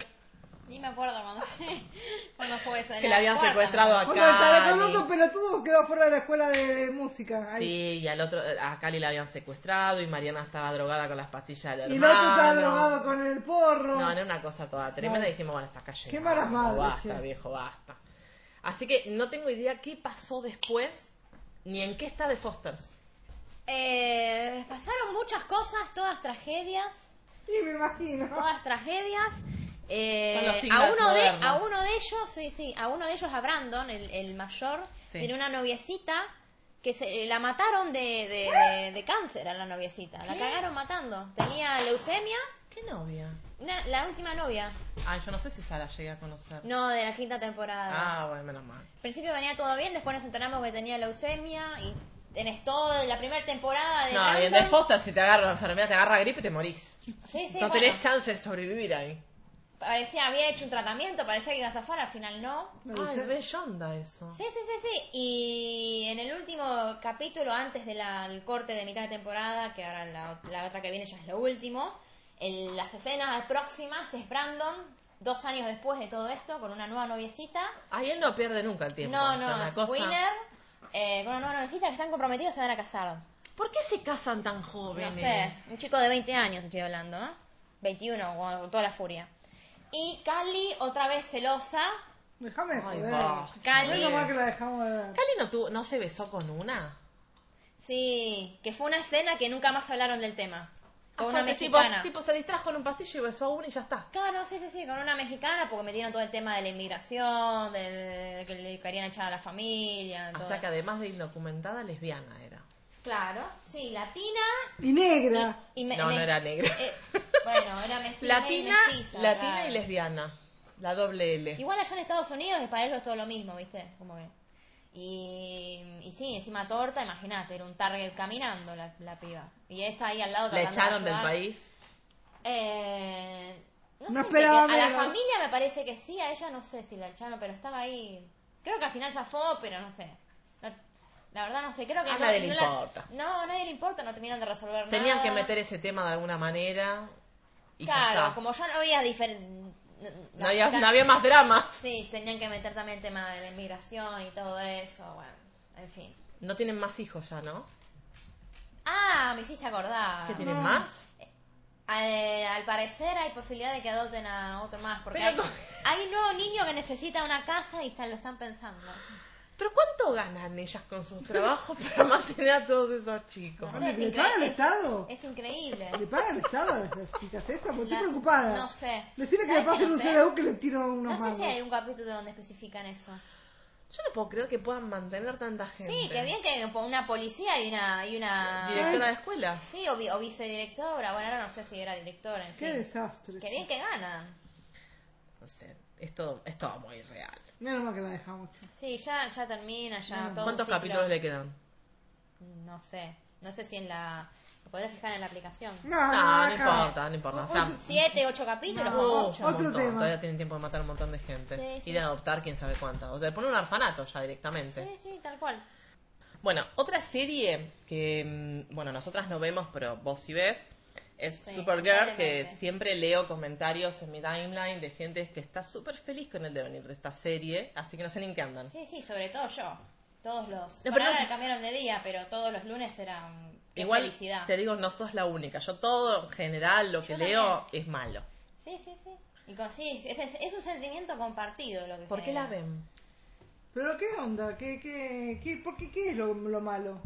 Ni me acuerdo cuando, cuando fue eso.
que le habían
cuarta,
secuestrado
¿no?
a
Cuando el talecoluto
Cali.
pelotudo quedó fuera de la escuela de, de música. ahí.
Sí, y al otro, a Cali la habían secuestrado y Mariana estaba drogada con las pastillas del
Y el otro estaba
hermano.
drogado con el porro.
No, era una cosa toda tremenda
Vale.
y dijimos, bueno, está cayendo.
Qué malas madres,
Basta,
che.
viejo, basta. Así que no tengo idea qué pasó después, ni en qué está de Fosters.
Eh, pasaron muchas cosas, todas tragedias.
Sí, me imagino.
todas tragedias. Eh,
Son los
a uno de a uno de ellos, sí, sí, a uno de ellos, a Brandon, el, el mayor,
Sí.
tiene una noviecita que se la mataron de, de, de- de cáncer a la noviecita, la cagaron matando. Tenía leucemia,
¿Qué novia?
una- la última novia,
Ay, yo no sé si esa la llegué a conocer.
no de la quinta temporada.
Ah, bueno, menos mal.
Al principio venía todo bien, después nos enteramos que tenía leucemia y tenés toda la primera temporada de
No, y en. The Foster, si te agarra la enfermedad, te agarra gripe, te morís.
Sí, sí,
no
bueno.
tenés chance de sobrevivir ahí.
Parecía había hecho un tratamiento, parecía que iba a zafar, al final no.
Ay,
sé.
re yonda eso.
Sí, sí, sí, sí. Y en el último capítulo, antes de del corte de mitad de temporada, que ahora la, la otra que viene ya es lo último, el- las escenas próximas es Brandon, dos años después de todo esto, con una nueva noviecita.
Ay, él no pierde nunca el tiempo.
No,
o sea,
no, es
cosa-
Winner, eh, con una nueva noviecita que están comprometidos, se van a casar.
¿Por qué se casan tan jóvenes?
No sé, un chico de 20 años estoy hablando, ¿eh? 21, con toda la furia. Y Cali, otra vez celosa.
Déjame
Ay,
joder.
Cali.
Menos mal que la dejamos de ver.
¿Cali no, tuvo- no se besó con una?
Sí, que fue una escena que nunca más hablaron del tema. Con una
tipo,
mexicana.
tipo se distrajo en un pasillo y besó a una y ya está.
Claro, sí, sí, sí, con una mexicana porque metieron todo el tema de la inmigración, de, de- de que le querían echar a la familia.
O
todo.
sea que además de indocumentada, lesbiana era.
Claro, sí, latina
Y negra.
y me-
No,
me-
no era negra.
eh, bueno, era mestiza.
Latina,
mestiza,
latina
claro.
y lesbiana. La doble L.
Igual allá en Estados Unidos, que para ellos es todo lo mismo, ¿viste? Como que... Y, y sí, encima torta, imagínate, era un target caminando la, la piba. Y esta ahí al lado
La
tratando de
echaron del país.
Eh, no,
No
sé,
esperaba
que- a la familia me parece que sí, a ella no sé si la echaron, pero estaba ahí. Creo que al final zafó, pero no sé. No- la verdad no sé, creo que
A
no,
nadie le
no la-
importa.
no, a nadie le importa, no terminaron de resolver
Tenían
nada.
que meter ese tema de alguna manera. Y
Claro, como ya no había diferente.
no, había, no había más dramas.
Sí, tenían que meter también el tema de la inmigración y todo eso, bueno, en fin.
No tienen más hijos ya, ¿no?
Ah, me hiciste acordar.
¿Qué tienen
No.
más?
Al, al parecer hay posibilidad de que adopten a otro más, porque
Pero
hay,
no-
hay un nuevo niño que necesita una casa y están, lo están pensando.
¿Pero cuánto ganan ellas con sus trabajos para mantener a todos esos chicos?
No sé, es,
¿le paga el
incre- es-
Estado?
es increíble.
¿Le pagan el Estado a las chicas estas? Porque
La-
estoy preocupada.
No sé.
Decirle que
¿Sabes
le pasen
no
un? CDU que le tiro
No
unos
sé si hay un capítulo donde especifican eso.
Yo no puedo creer que puedan mantener tanta gente.
Sí, que bien que una policía y una... Y una
Directora de escuela.
Sí, o, vi- o vicedirectora. Bueno, ahora no sé si era directora, en
Qué
fin.
desastre.
Qué bien que ganan.
No sé, es todo, es todo muy real.
Menos mal que la dejamos.
Sí, ya, ya termina, ya todo
¿Cuántos
un ciclo.
capítulos le quedan?
No sé. No sé si en la... Lo podrás fijar en la aplicación.
No,
No,
no,
importa, no importa. O sea,
Siete, ocho capítulos,
No.
un
Otro
montón.
tema.
Todavía tienen tiempo de matar un montón de gente.
Sí, sí.
Y de adoptar quién sabe cuánta. O de poner un orfanato ya directamente.
Sí, sí, tal cual.
Bueno, otra serie que, mm, bueno, nosotras no vemos, pero vos sí ves, es
Sí,
Supergirl, que siempre leo comentarios en mi timeline de gente que está súper feliz con el devenir de esta serie, así que no sé ni en qué andan.
Sí, sí, sobre todo yo. Todos los...
No, pero-
ahora cambiaron de día, pero todos los lunes eran... Qué
Igual,
felicidad.
te digo, no sos la única. Yo todo, en general, lo que
Yo
leo
también.
es malo.
Sí, sí, sí. Y con, sí, es, es un sentimiento compartido lo que
¿Por qué la ven?
Pero qué onda, qué, qué, qué, ¿por qué, qué es lo, lo malo?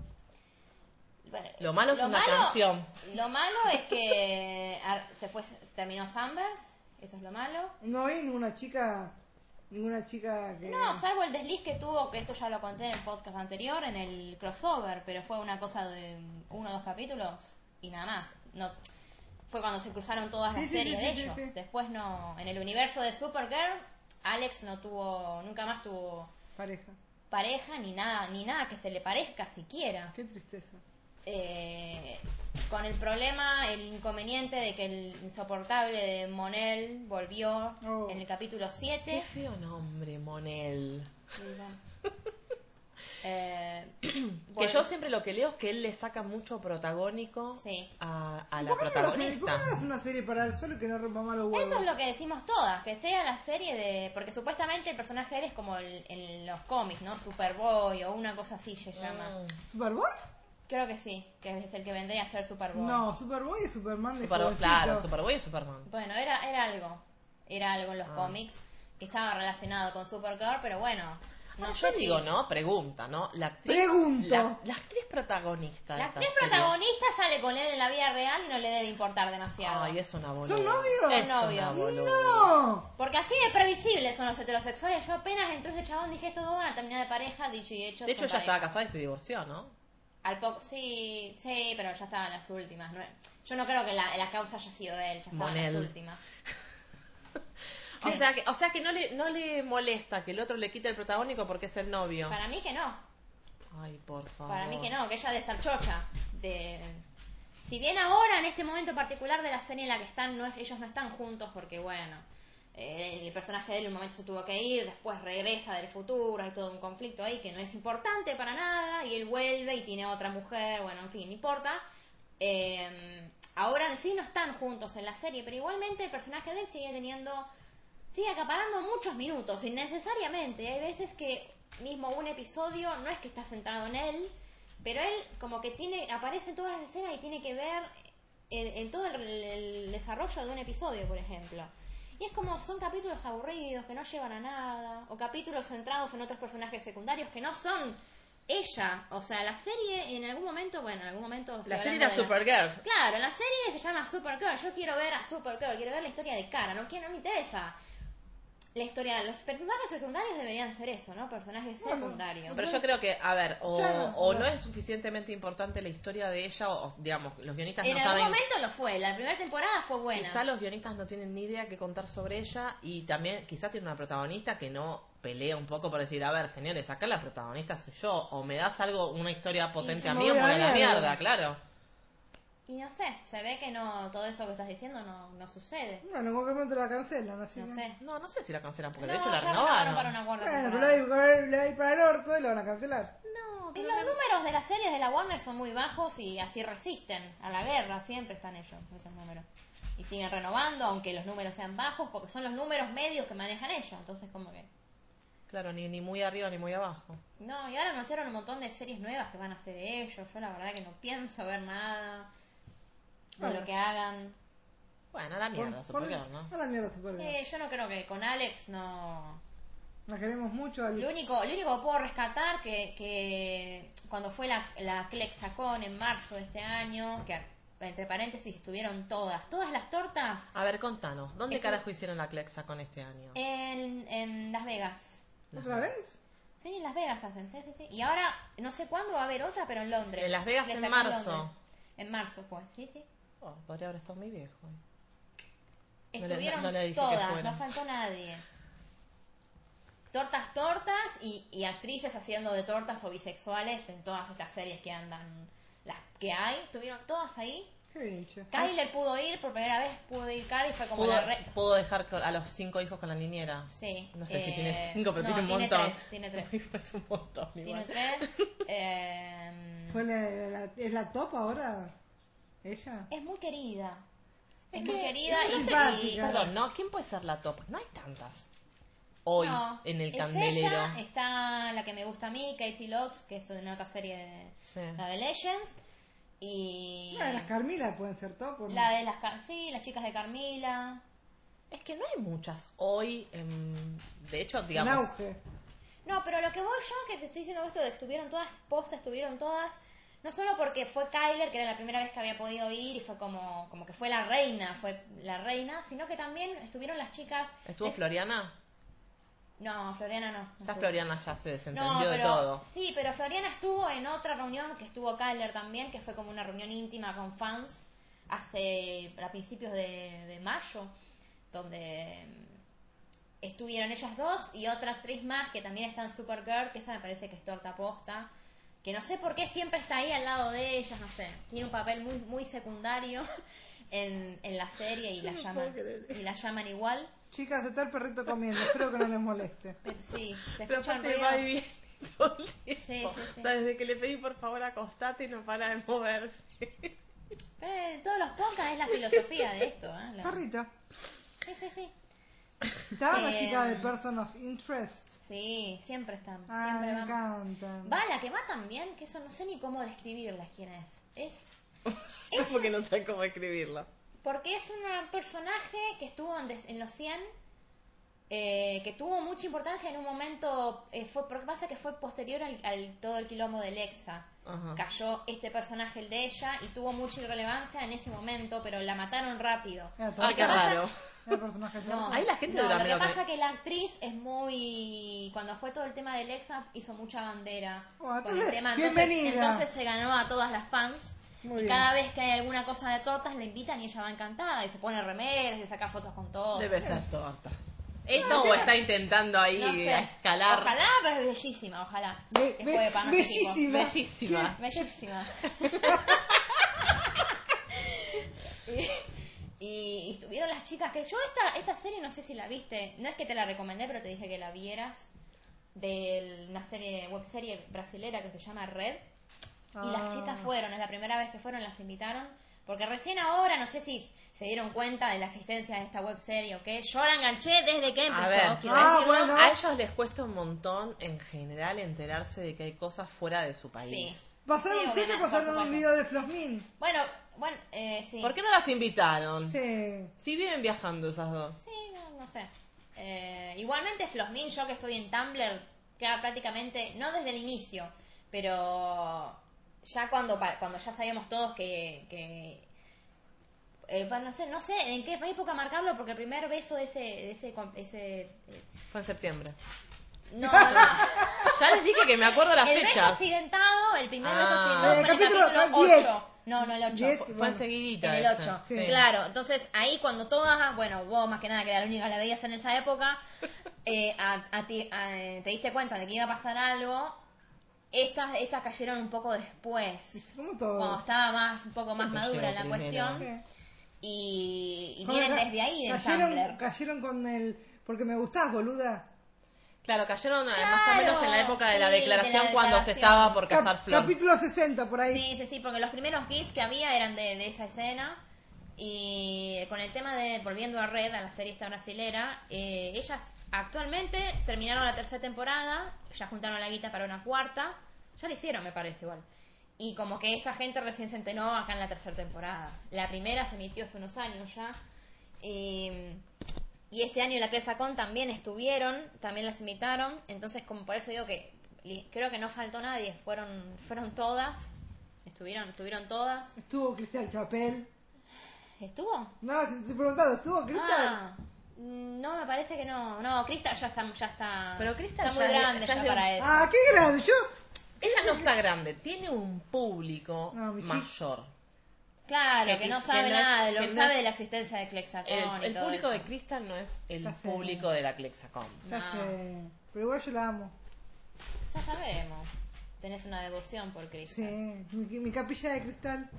Bueno,
Lo malo es una
malo-
canción.
Lo malo es que se fue, se terminó Sanders, eso es lo malo.
No hay ninguna chica, ninguna chica que...
No, salvo el desliz que tuvo, que esto ya lo conté en el podcast anterior, en el crossover, pero fue una cosa de uno o dos capítulos y nada más. No, fue cuando se cruzaron todas las
sí,
series
sí,
de
sí,
ellos.
sí.
Después no, en el universo de Supergirl, Alex no tuvo, nunca más tuvo
Pareja.
pareja ni nada, ni nada que se le parezca siquiera.
Qué tristeza.
Eh, con el problema, el inconveniente de que el insoportable de Monel volvió
Oh.
en el capítulo
Qué
7.
feo nombre, Monel.
Eh,
Que
bueno,
yo siempre lo que leo es que él le saca mucho protagónico
Sí.
a, a la
¿Por qué no haces- ¿Por qué
protagonista.
no haces una serie para él solo que no rompa más los huevos?
Eso es lo que decimos todas, que sea la serie de... Porque supuestamente el personaje de él es como el- en los cómics, ¿no? Superboy o una cosa así se llama.
Mm.
¿Superboy?
Creo que sí, que es el que vendría a ser Superboy.
No, Superboy es Superman de
Super-
jovencito.
claro, Superboy y Superman.
Bueno, era, era algo. Era algo en los
Ah.
cómics que estaba relacionado con Supergirl, pero bueno. No
Yo
sé si-
digo, ¿no? Pregunta, ¿no? La actriz,
Pregunto.
La, la actriz protagonista. de
La
esta
actriz
serie.
protagonista sale con él en la vida real y no le debe importar demasiado.
Ay, es una boluda.
¿Son novios?
Es
Son
una
novios.
boluda.
¡No!
Porque así de previsibles son los heterosexuales. Yo apenas entró ese chabón dije estos dos van a terminar de pareja, dicho y hecho.
De hecho,
son
ya estaba
pareja.
casada y se divorció, ¿no?
Al poco, sí, sí, pero ya estaban las últimas. ¿no? Yo no creo que la, la causa haya sido de él, ya estaban
Monel.
las últimas.
O sea que, o sea que no le, no le molesta que el otro le quite el protagónico porque es el novio.
Para mí que no.
Ay, por favor.
Para mí que no, que ella debe estar chocha. De... Si bien ahora, en este momento particular de la serie en la que están, no es- ellos no están juntos porque, bueno, el personaje de él en un momento se tuvo que ir, después regresa del futuro, hay todo un conflicto ahí que no es importante para nada, y él vuelve y tiene otra mujer, bueno, en fin, no importa. Eh, ahora sí no están juntos en la serie, pero igualmente el personaje de él sigue teniendo sigue acaparando muchos minutos, innecesariamente. Hay veces que mismo un episodio no es que está centrado en él, pero él como que tiene, aparece en todas las escenas y tiene que ver en, en todo el desarrollo de un episodio, por ejemplo. Y es como son capítulos aburridos, que no llevan a nada, o capítulos centrados en otros personajes secundarios que no son ella. O sea, la serie en algún momento, bueno, en algún momento...
La serie era
la-
Supergirl.
Claro, la serie se llama Supergirl. Yo quiero ver a Supergirl, quiero ver la historia de Cara, no quiero, no me interesa. La historia, los personajes secundarios deberían ser eso, ¿no? Personajes secundarios.
Pero yo creo que, a ver, o,
no,
o
no.
no es suficientemente importante la historia de ella, o, digamos, los guionistas
en
no
algún
saben.
momento lo fue, la primera temporada fue buena.
Quizá los guionistas no tienen ni idea qué contar sobre ella y también quizá tiene una protagonista que no pelea un poco por decir, a ver, señores, acá la protagonista soy yo, o me das algo, una historia potente a mí o me
la mierda,
claro.
Y no sé, se ve que no todo eso que estás diciendo no, no sucede.
Bueno, en cualquier momento la cancelan, así
No
que-
sé.
No, no sé si la cancelan, porque
No,
de hecho la
ya renovaron
renovaron.
para una cuarta
Bueno, pero
temporada.
le va a ir- le va a ir para el orto y lo van a cancelar.
No,
Y
pero
los
la-
números de las series de la Warner son muy bajos y así resisten a la guerra, siempre están ellos, esos números. Y siguen renovando, aunque los números sean bajos, porque son los números medios que manejan ellos. Entonces, como que.
Claro, ni, ni muy arriba ni muy abajo.
No, y ahora anunciaron un montón de series nuevas que van a ser de ellos. Yo la verdad que no pienso ver nada
Bueno.
lo que hagan.
Bueno, a la mierda,
Por-
Supergirl, ¿no?
A la mierda Supergirl.
Sí, yo no creo que con Alex no.
La queremos mucho. al-
Lo único, lo único que puedo rescatar que, que cuando fue la, la Clexacon en marzo de este año, que entre paréntesis estuvieron todas, todas las tortas
A ver, contanos, ¿dónde
Es que-
carajo hicieron la Clexa con este año?
en, en Las Vegas.
¿Otra vez?
Sí, en Las Vegas hacen, sí, sí, sí. Y ahora, no sé cuándo va a haber otra, pero en Londres.
En Las Vegas en
Clexacon
marzo.
Londres. En marzo fue, sí, sí.
Oh, podría haber estado muy viejo.
Estuvieron
no le
todas, no faltó nadie. Tortas, tortas y, y actrices haciendo de tortas o bisexuales en todas estas series que andan, las que hay, estuvieron todas ahí. Kyler pudo ir por primera vez, pudo ir Cari, fue como
¿Pudo,
la re...
pudo dejar a los cinco hijos con la niñera?
Sí.
No sé si
eh,
tiene cinco, pero
no,
tiene un
tiene
montón.
Tres, tiene tres.
es un montón
Tiene tres. eh,
¿Fue la, la- ¿Es la top ahora? ¿Ella?
es muy querida. Es,
Es
muy
que
querida
es
y,
simpática.
y-
Perdón, ¿no? ¿Quién puede ser la top? No hay tantas. Hoy,
No,
en el
es
candelero.
ella, está la que me gusta a mí, Katie Locks, que es en otra serie de
Sí.
la de Legends. Y
La de las Carmila pueden ser top. ¿o no?
la de las ca- sí, las chicas de Carmila.
Es que no hay muchas hoy. em, de hecho,
En
digamos.
auge.
No, pero lo que voy yo, que te estoy diciendo esto de que estuvieron todas postas, estuvieron todas, no solo porque fue Kyler, que era la primera vez que había podido ir y fue como, como que fue la reina, fue la reina, sino que también estuvieron las chicas...
¿Estuvo Floriana?
No, Floriana no. no
Ya
estuvo.
Floriana ya se desentendió
No,
de todo.
Sí, pero Floriana estuvo en otra reunión que estuvo Kyler también, que fue como una reunión íntima con fans hace a principios de, de mayo, donde mm, estuvieron ellas dos y otra actriz más que también está en Supergirl, que esa me parece que es torta posta, que no sé por qué siempre está ahí al lado de ellas, no sé, tiene un papel muy muy secundario en, en la serie y la
no
llaman y la llaman igual.
Chicas, está el perrito comiendo. Espero que no les moleste.
Pero sí, se
Pero
escuchan
va todo el tiempo.
Sí, sí, sí.
O sea, desde que le pedí por favor acostate y no para de moverse.
Eh, todos los podcasts es la filosofía de esto, ¿eh? La-
Perrito.
Sí, sí, sí.
Estaba la
Eh,
chica de Person of Interest.
Sí, siempre están.
Ah,
siempre
me
van.
encantan.
Va, la que va también, que eso no sé ni cómo describirla quién es. Es.
Es porque no sé cómo escribirlo.
Porque es un personaje que estuvo en, des- en los 100 eh, que tuvo mucha importancia en un momento, eh, fue, porque pasa que fue posterior al, al todo el quilombo de Lexa.
Ajá.
Cayó este personaje, el de ella, y tuvo mucha irrelevancia en ese momento, pero la mataron rápido.
Ah, qué
tonta.
raro.
Personaje
No.
Ahí la gente
no, lo que pasa es que la actriz es muy cuando fue todo el tema de Lexa hizo mucha bandera
Bueno,
con el tema entonces,
bienvenida.
entonces se ganó a todas las fans
Muy
y
bien.
cada vez que hay alguna cosa de tortas la invitan y ella va encantada y se pone remeras y se saca fotos con todo
Debe ser torta. ¿Eso o está intentando ahí
no sé
escalar?
ojalá pero es bellísima ojalá
Be- be-
nuestro equipo.
bellísima.
Bellísima.
Bellísima. y, y estuvieron las chicas que yo esta esta serie no sé si la viste, no es que te la recomendé, pero te dije que la vieras de una serie web serie brasilera que se llama Red. Y las
Ah.
chicas fueron, es la primera vez que fueron, las invitaron, porque recién ahora, no sé si se dieron cuenta de la existencia de esta web serie o qué, yo la enganché desde que empezó,
A ver,
Ah, bueno.
a ellos les cuesta un montón en general enterarse de que hay cosas fuera de su país.
Sí.
Pasaron,
Sí,
pasaron un video de Flosmin.
Bueno, bueno, eh, sí.
¿Por qué no las invitaron?
Sí.
Sí viven viajando esas dos.
Sí, no, no sé. Eh, igualmente Flosmin, yo que estoy en Tumblr, queda prácticamente, no desde el inicio, pero ya cuando cuando ya sabíamos todos que... que eh, bueno, no sé, no sé en qué época marcarlo, porque el primer beso de ese... ese, com- ese eh,
Fue en septiembre.
no, no.
Ya les dije que me acuerdo las
el beso
fechas.
accidentado, el primer
Ah.
beso accidentado fue en el
capítulo
capítulo
10.
8. No, no, el 8.
Diez.
Fue
Bueno,
enseguidita.
En el
ese.
8,
Sí.
claro. Entonces ahí cuando todas, bueno, vos más que nada que era la única que la veías en esa época, eh, a- a ti- a- te diste cuenta de que iba a pasar algo. Estas, estas cayeron un poco después,
Como todo.
cuando estaba más un poco más
Siempre
madura la
primero.
cuestión. Y, y vienen desde ahí, de
cayeron,
Tumblr.
cayeron con el... Porque me gustás, boluda.
Claro, cayeron eh, más o
Claro,
menos en la época de la
sí, de la
declaración cuando se estaba por
Cap-
casar Flor.
capítulo 60, por ahí.
Sí, sí, sí, porque los primeros GIFs que había eran de, de esa escena. Y con el tema de, volviendo a Red, a la serie esta brasilera, eh, ellas actualmente terminaron la tercera temporada, ya juntaron la guita para una cuarta, ya lo hicieron me parece igual. Y como que esta gente recién se enteró acá en la tercera temporada. La primera se emitió hace unos años ya. Eh, y este año la Cresacon también estuvieron, también las invitaron. Entonces, como por eso digo que creo que no faltó nadie, fueron, fueron todas. Estuvieron, estuvieron todas.
Estuvo Cristian Chapel.
¿Estuvo?
No, te estoy preguntando, ¿estuvo Cristian?
Ah, no, me parece que no. No, Crystal ya está, ya está.
Pero Crystal
está muy
ya
grande
ya
ya,
es de-
para eso.
Ah, qué grande. Yo...
Ella no está grande, tiene un público
No,
mayor.
Claro,
que
que, no sabe
que no es-
nada,
que
no
no
sabe
es-
de la existencia de Clexacon
El,
y
el
todo
público
eso.
de Crystal no es el
Ya sé.
público de la Clexacom.
Ya
No.
sé. Pero igual yo la amo.
Ya sabemos. Tenés una devoción por Cristo.
Sí. Mi, mi capilla de cristal.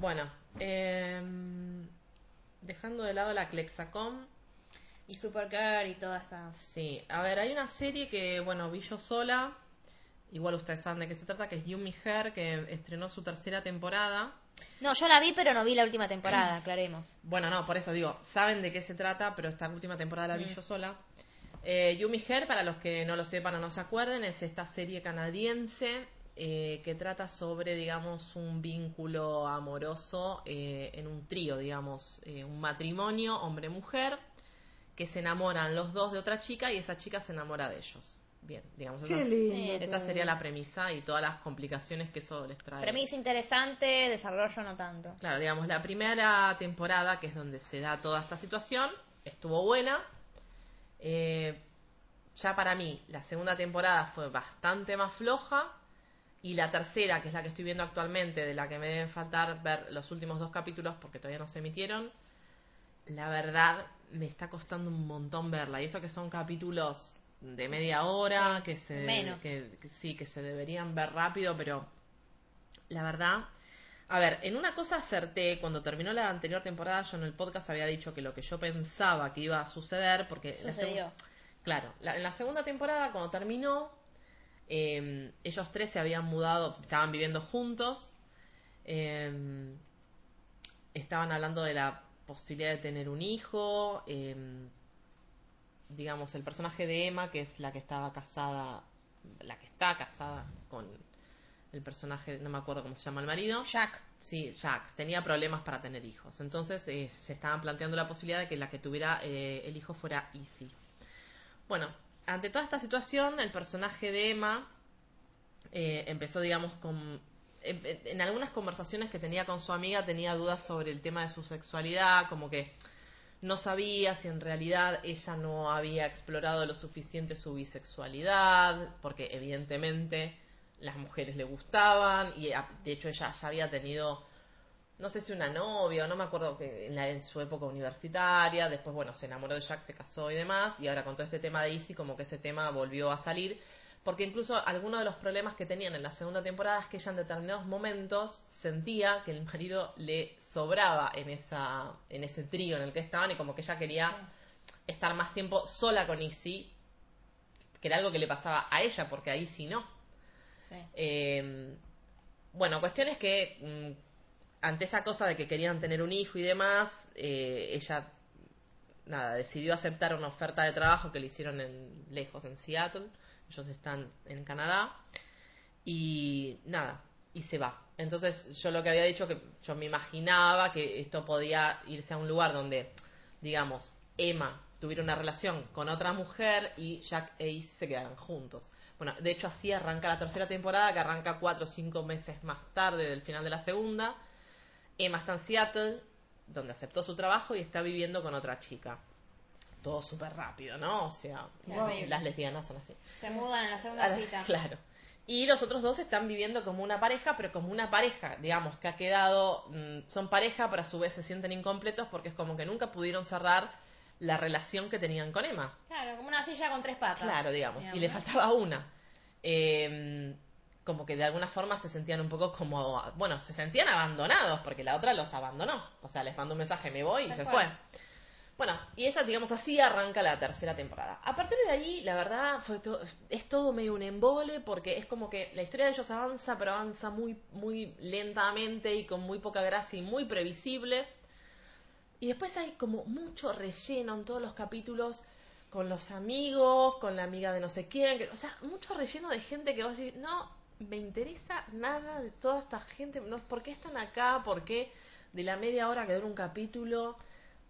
Bueno, em, dejando de lado la Clexacom,
Y Supergirl y todas esas.
sí, a ver, hay una serie que, bueno, vi yo sola, igual ustedes saben de qué se trata, que es Yumi Her, que estrenó su tercera temporada.
No, yo la vi, pero no vi la última temporada, aclaremos.
Bueno, no, por eso digo, saben de qué se trata, pero esta última temporada la vi yo sola. Eh, Yumi Her, para los que no lo sepan o no se acuerden, es esta serie canadiense eh, que trata sobre, digamos, un vínculo amoroso eh, en un trío, digamos, eh, un matrimonio hombre-mujer, que se enamoran los dos de otra chica y esa chica se enamora de ellos. Bien, digamos,
Qué
esa,
lindo.
esa sería la premisa y todas las complicaciones que eso les trae.
Premisa interesante, desarrollo no tanto.
Claro, digamos, la primera temporada, que es donde se da toda esta situación, estuvo buena. Eh, ya para mí, la segunda temporada fue bastante más floja. Y la tercera, que es la que estoy viendo actualmente, de la que me deben faltar ver los últimos dos capítulos porque todavía no se emitieron, la verdad me está costando un montón verla. Y eso que son capítulos de media hora,
Sí,
que se
menos.
que- que sí, que se deberían ver rápido, pero la verdad a ver, en una cosa acerté, cuando terminó la anterior temporada, yo en el podcast había dicho que lo que yo pensaba que iba a suceder, porque...
Sucedió.
claro, la- en la segunda temporada, cuando terminó, eh, ellos tres se habían mudado, estaban viviendo juntos, eh, estaban hablando de la posibilidad de tener un hijo, eh, digamos, el personaje de Emma, que es la que estaba casada, la que está casada con el personaje, no me acuerdo cómo se llama el marido.
Jack.
Sí, Jack, tenía problemas para tener hijos. Entonces eh, se estaban planteando la posibilidad de que la que tuviera eh, el hijo fuera Easy. Bueno, ante toda esta situación, el personaje de Emma eh, empezó, digamos, con... En algunas conversaciones que tenía con su amiga tenía dudas sobre el tema de su sexualidad, como que no sabía si en realidad ella no había explorado lo suficiente su bisexualidad, porque evidentemente las mujeres le gustaban y a- de hecho ella ya había tenido no sé si una novia o no me acuerdo que en, la, en su época universitaria, después bueno, se enamoró de Jack, se casó y demás, y ahora con todo este tema de Izzy como que ese tema volvió a salir, porque incluso algunos de los problemas que tenían en la segunda temporada es que ella en determinados momentos sentía que el marido le sobraba en esa en ese trío en el que estaban y como que ella quería estar más tiempo sola con Izzy, que era algo que le pasaba a ella, porque a Izzy no.
Sí.
Eh, bueno, cuestión es que mm, ante esa cosa de que querían tener un hijo y demás, eh, ella nada, decidió aceptar una oferta de trabajo que le hicieron en, lejos, en Seattle. Ellos están en Canadá. Y nada, y se va. Entonces yo lo que había dicho que yo me imaginaba que esto podía irse a un lugar donde, digamos, Emma tuviera una relación con otra mujer y Jack e Ace se quedaran juntos. Bueno, de hecho así arranca la tercera temporada, que arranca cuatro o cinco meses más tarde del final de la segunda. Emma está en Seattle, donde aceptó su trabajo y está viviendo con otra chica. Todo súper rápido, ¿no? O sea, las lesbianas son así.
Se mudan en la segunda cita.
Claro. Y los otros dos están viviendo como una pareja, pero como una pareja, digamos, que ha quedado, mm, son pareja, pero a su vez se sienten incompletos porque es como que nunca pudieron cerrar la relación que tenían con Emma.
Claro, como una silla con tres patas.
Claro, digamos. Y le faltaba una. Eh, como que de alguna forma se sentían un poco como, bueno, se sentían abandonados porque la otra los abandonó. O sea, les mandó un mensaje, me voy y se fue. Bueno, y esa, digamos, así arranca la tercera temporada. A partir de ahí, la verdad, fue to- es todo medio un embole porque es como que la historia de ellos avanza, pero avanza muy, muy lentamente y con muy poca gracia y muy previsible. Y después hay como mucho relleno en todos los capítulos con los amigos, con la amiga de no sé quién, que- o sea, mucho relleno de gente que va a decir, no me interesa nada de toda esta gente, no, ¿por qué están acá? ¿Por qué de la media hora que dura un capítulo,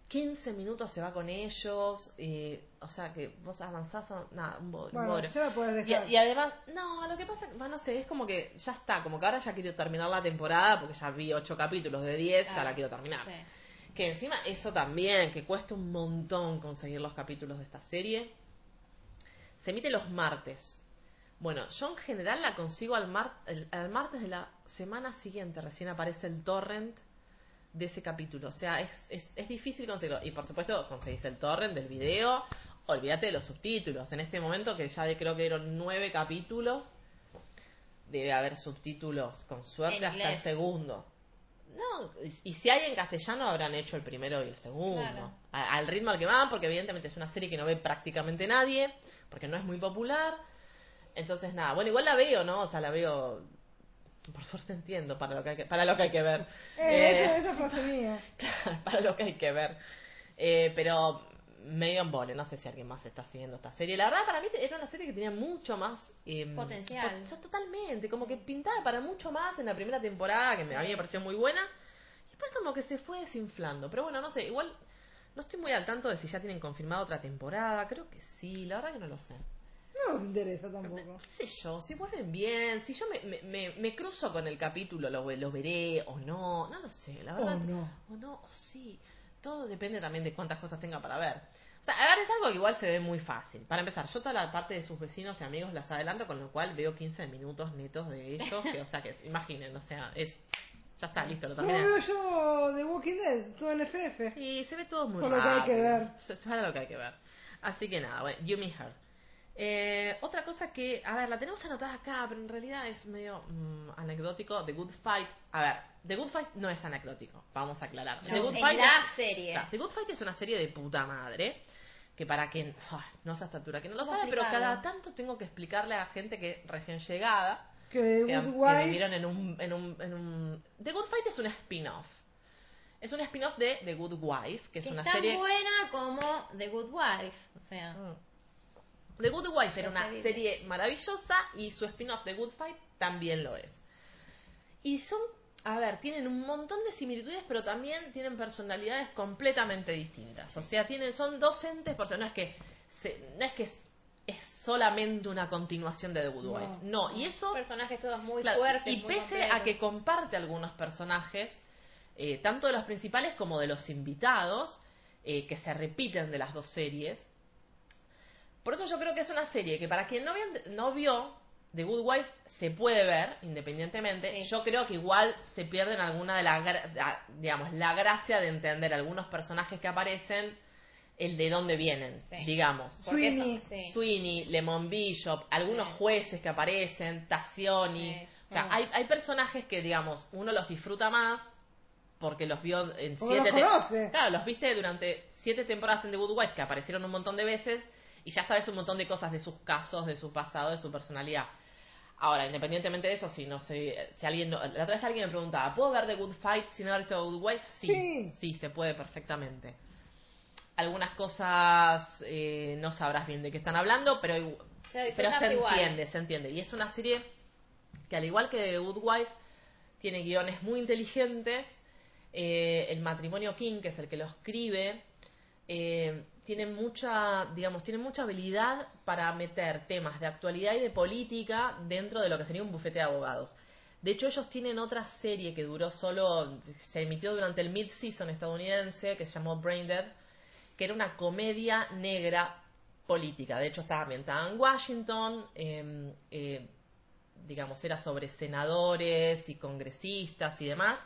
15 minutos se va con ellos? Eh, o sea, que vos avanzás, a- nada, un
Bueno,
bodrio.
ya la puedes
Y,
dejar.
y además, no, lo que pasa, bueno, no sé, es como que ya está, como que ahora ya quiero terminar la temporada porque ya vi 8 capítulos de 10, ya
Claro.
la quiero terminar.
Sí.
Que encima eso también, que cuesta un montón conseguir los capítulos de esta serie. Se emite los martes. Bueno, yo en general la consigo al, mar- el- al martes de la semana siguiente. Recién aparece el torrent de ese capítulo. O sea, es, es, es difícil conseguirlo. Y por supuesto, conseguís el torrent del video. Olvídate de los subtítulos. En este momento, que ya de, creo que dieron nueve capítulos, debe haber subtítulos con suerte
En
hasta el segundo. No, y, y si hay en castellano habrán hecho el primero y el segundo.
Claro.
A- al ritmo al que van, porque evidentemente es una serie que no ve prácticamente nadie, porque no es muy popular. Entonces, nada, bueno, igual la veo, ¿no? O sea, la veo. Por suerte entiendo para lo que hay que, para lo que, hay que ver.
Eh,
Eh,
esa, esa frase mía.
para lo que hay que ver. Eh, pero medio en vole, no sé si alguien más está siguiendo esta serie. La verdad, para mí era una serie que tenía mucho más eh,
Potencial.
pot- o sea, totalmente, como que pintaba para mucho más en la primera temporada, que me, a mí
Sí,
me pareció muy buena. Y después como que se fue desinflando. Pero bueno, no sé, igual no estoy muy al tanto de si ya tienen confirmada otra temporada. Creo que sí, la verdad que no lo sé.
No nos interesa tampoco.
¿Qué sé yo? Si vuelven bien, si yo me, me, me- me cruzo con el capítulo, lo, lo veré o no, no lo sé, la verdad.
O no.
O no, o sí. Todo depende también de cuántas cosas tenga para ver. O sea, a ver, es algo que igual se ve muy fácil. Para empezar, yo toda la parte de sus vecinos y amigos las adelanto, con lo cual veo 15 minutos netos de ellos, que, o sea, que imaginen, o sea, es... Ya está, listo, lo
No
terminé.
veo yo The Walking Dead, todo en FF.
Y se ve todo muy
Por lo que hay que ver.
Ve lo que hay que ver. Así que nada, bueno, You Me Her. Eh, otra cosa que, a ver, la tenemos anotada acá, pero en realidad es medio mm, anecdótico. The Good Fight. A ver, The Good Fight no es anecdótico, vamos a aclarar. The
No,
Good
es
Fight
la
es-
serie.
Claro, The Good Fight es una serie de puta madre. Que para quien ah, no se estatura, que no lo
¿Cómo
sabe, pero cada tanto tengo que explicarle a gente que recién llegada
Que The
que,
Good
que
Wife.
vivieron en un, en, un, en un... The Good Fight es un spin-off. Es un spin-off de The Good Wife, que es una
es tan
serie...
buena como The Good Wife. O sea,
Mm. The Good Wife era una serie maravillosa y su spin-off The Good Fight también lo es. Y son, a ver, tienen un montón de similitudes, pero también tienen personalidades completamente distintas. O sea, tienen, son docentes, porque no es que, se- no es que es, es solamente una continuación de The Good. Wife. No, y eso
Personajes todos muy
Claro,
fuertes.
y
muy
pese a que comparte algunos personajes, eh, tanto de los principales como de los invitados, eh, que se repiten de las dos series. Por eso yo creo que es una serie que para quien no, vio- no vio The Good Wife se puede ver independientemente.
Sí.
Yo creo que igual se pierden alguna de la, digamos, la gracia de entender algunos personajes que aparecen, el de dónde vienen,
Sí.
digamos.
Porque eso-
Sweeney.
sí.
Sweeney, Lemon Bishop, algunos
Sí.
jueces que aparecen, Tassioni.
Sí.
O sea,
Ah.
hay, hay personajes que, digamos, uno los disfruta más porque los vio en
Porque
siete
los.
Claro, los viste durante siete temporadas en The Good Wife que aparecieron un montón de veces y ya sabes un montón de cosas de sus casos, de su pasado, de su personalidad. Ahora, independientemente de eso, si no sé, si alguien, no- la otra vez alguien me preguntaba, ¿puedo ver The Good Fight sin haber visto The Good Wife? Sí,
Sí.
sí, se puede perfectamente. Algunas cosas eh, no sabrás bien de qué están hablando, pero,
Se
pero se
igual.
entiende, se entiende. Y es una serie que al igual que The Good Wife, tiene guiones muy inteligentes. Eh, el matrimonio King, que es el que lo escribe, eh, tiene mucha, digamos, tiene mucha habilidad para meter temas de actualidad y de política dentro de lo que sería un bufete de abogados. De hecho, ellos tienen otra serie que duró solo, se emitió durante el mid-season estadounidense, que se llamó Brain Dead, que era una comedia negra política. De hecho, estaba ambientada en Washington, eh, eh, digamos, era sobre senadores y congresistas y demás,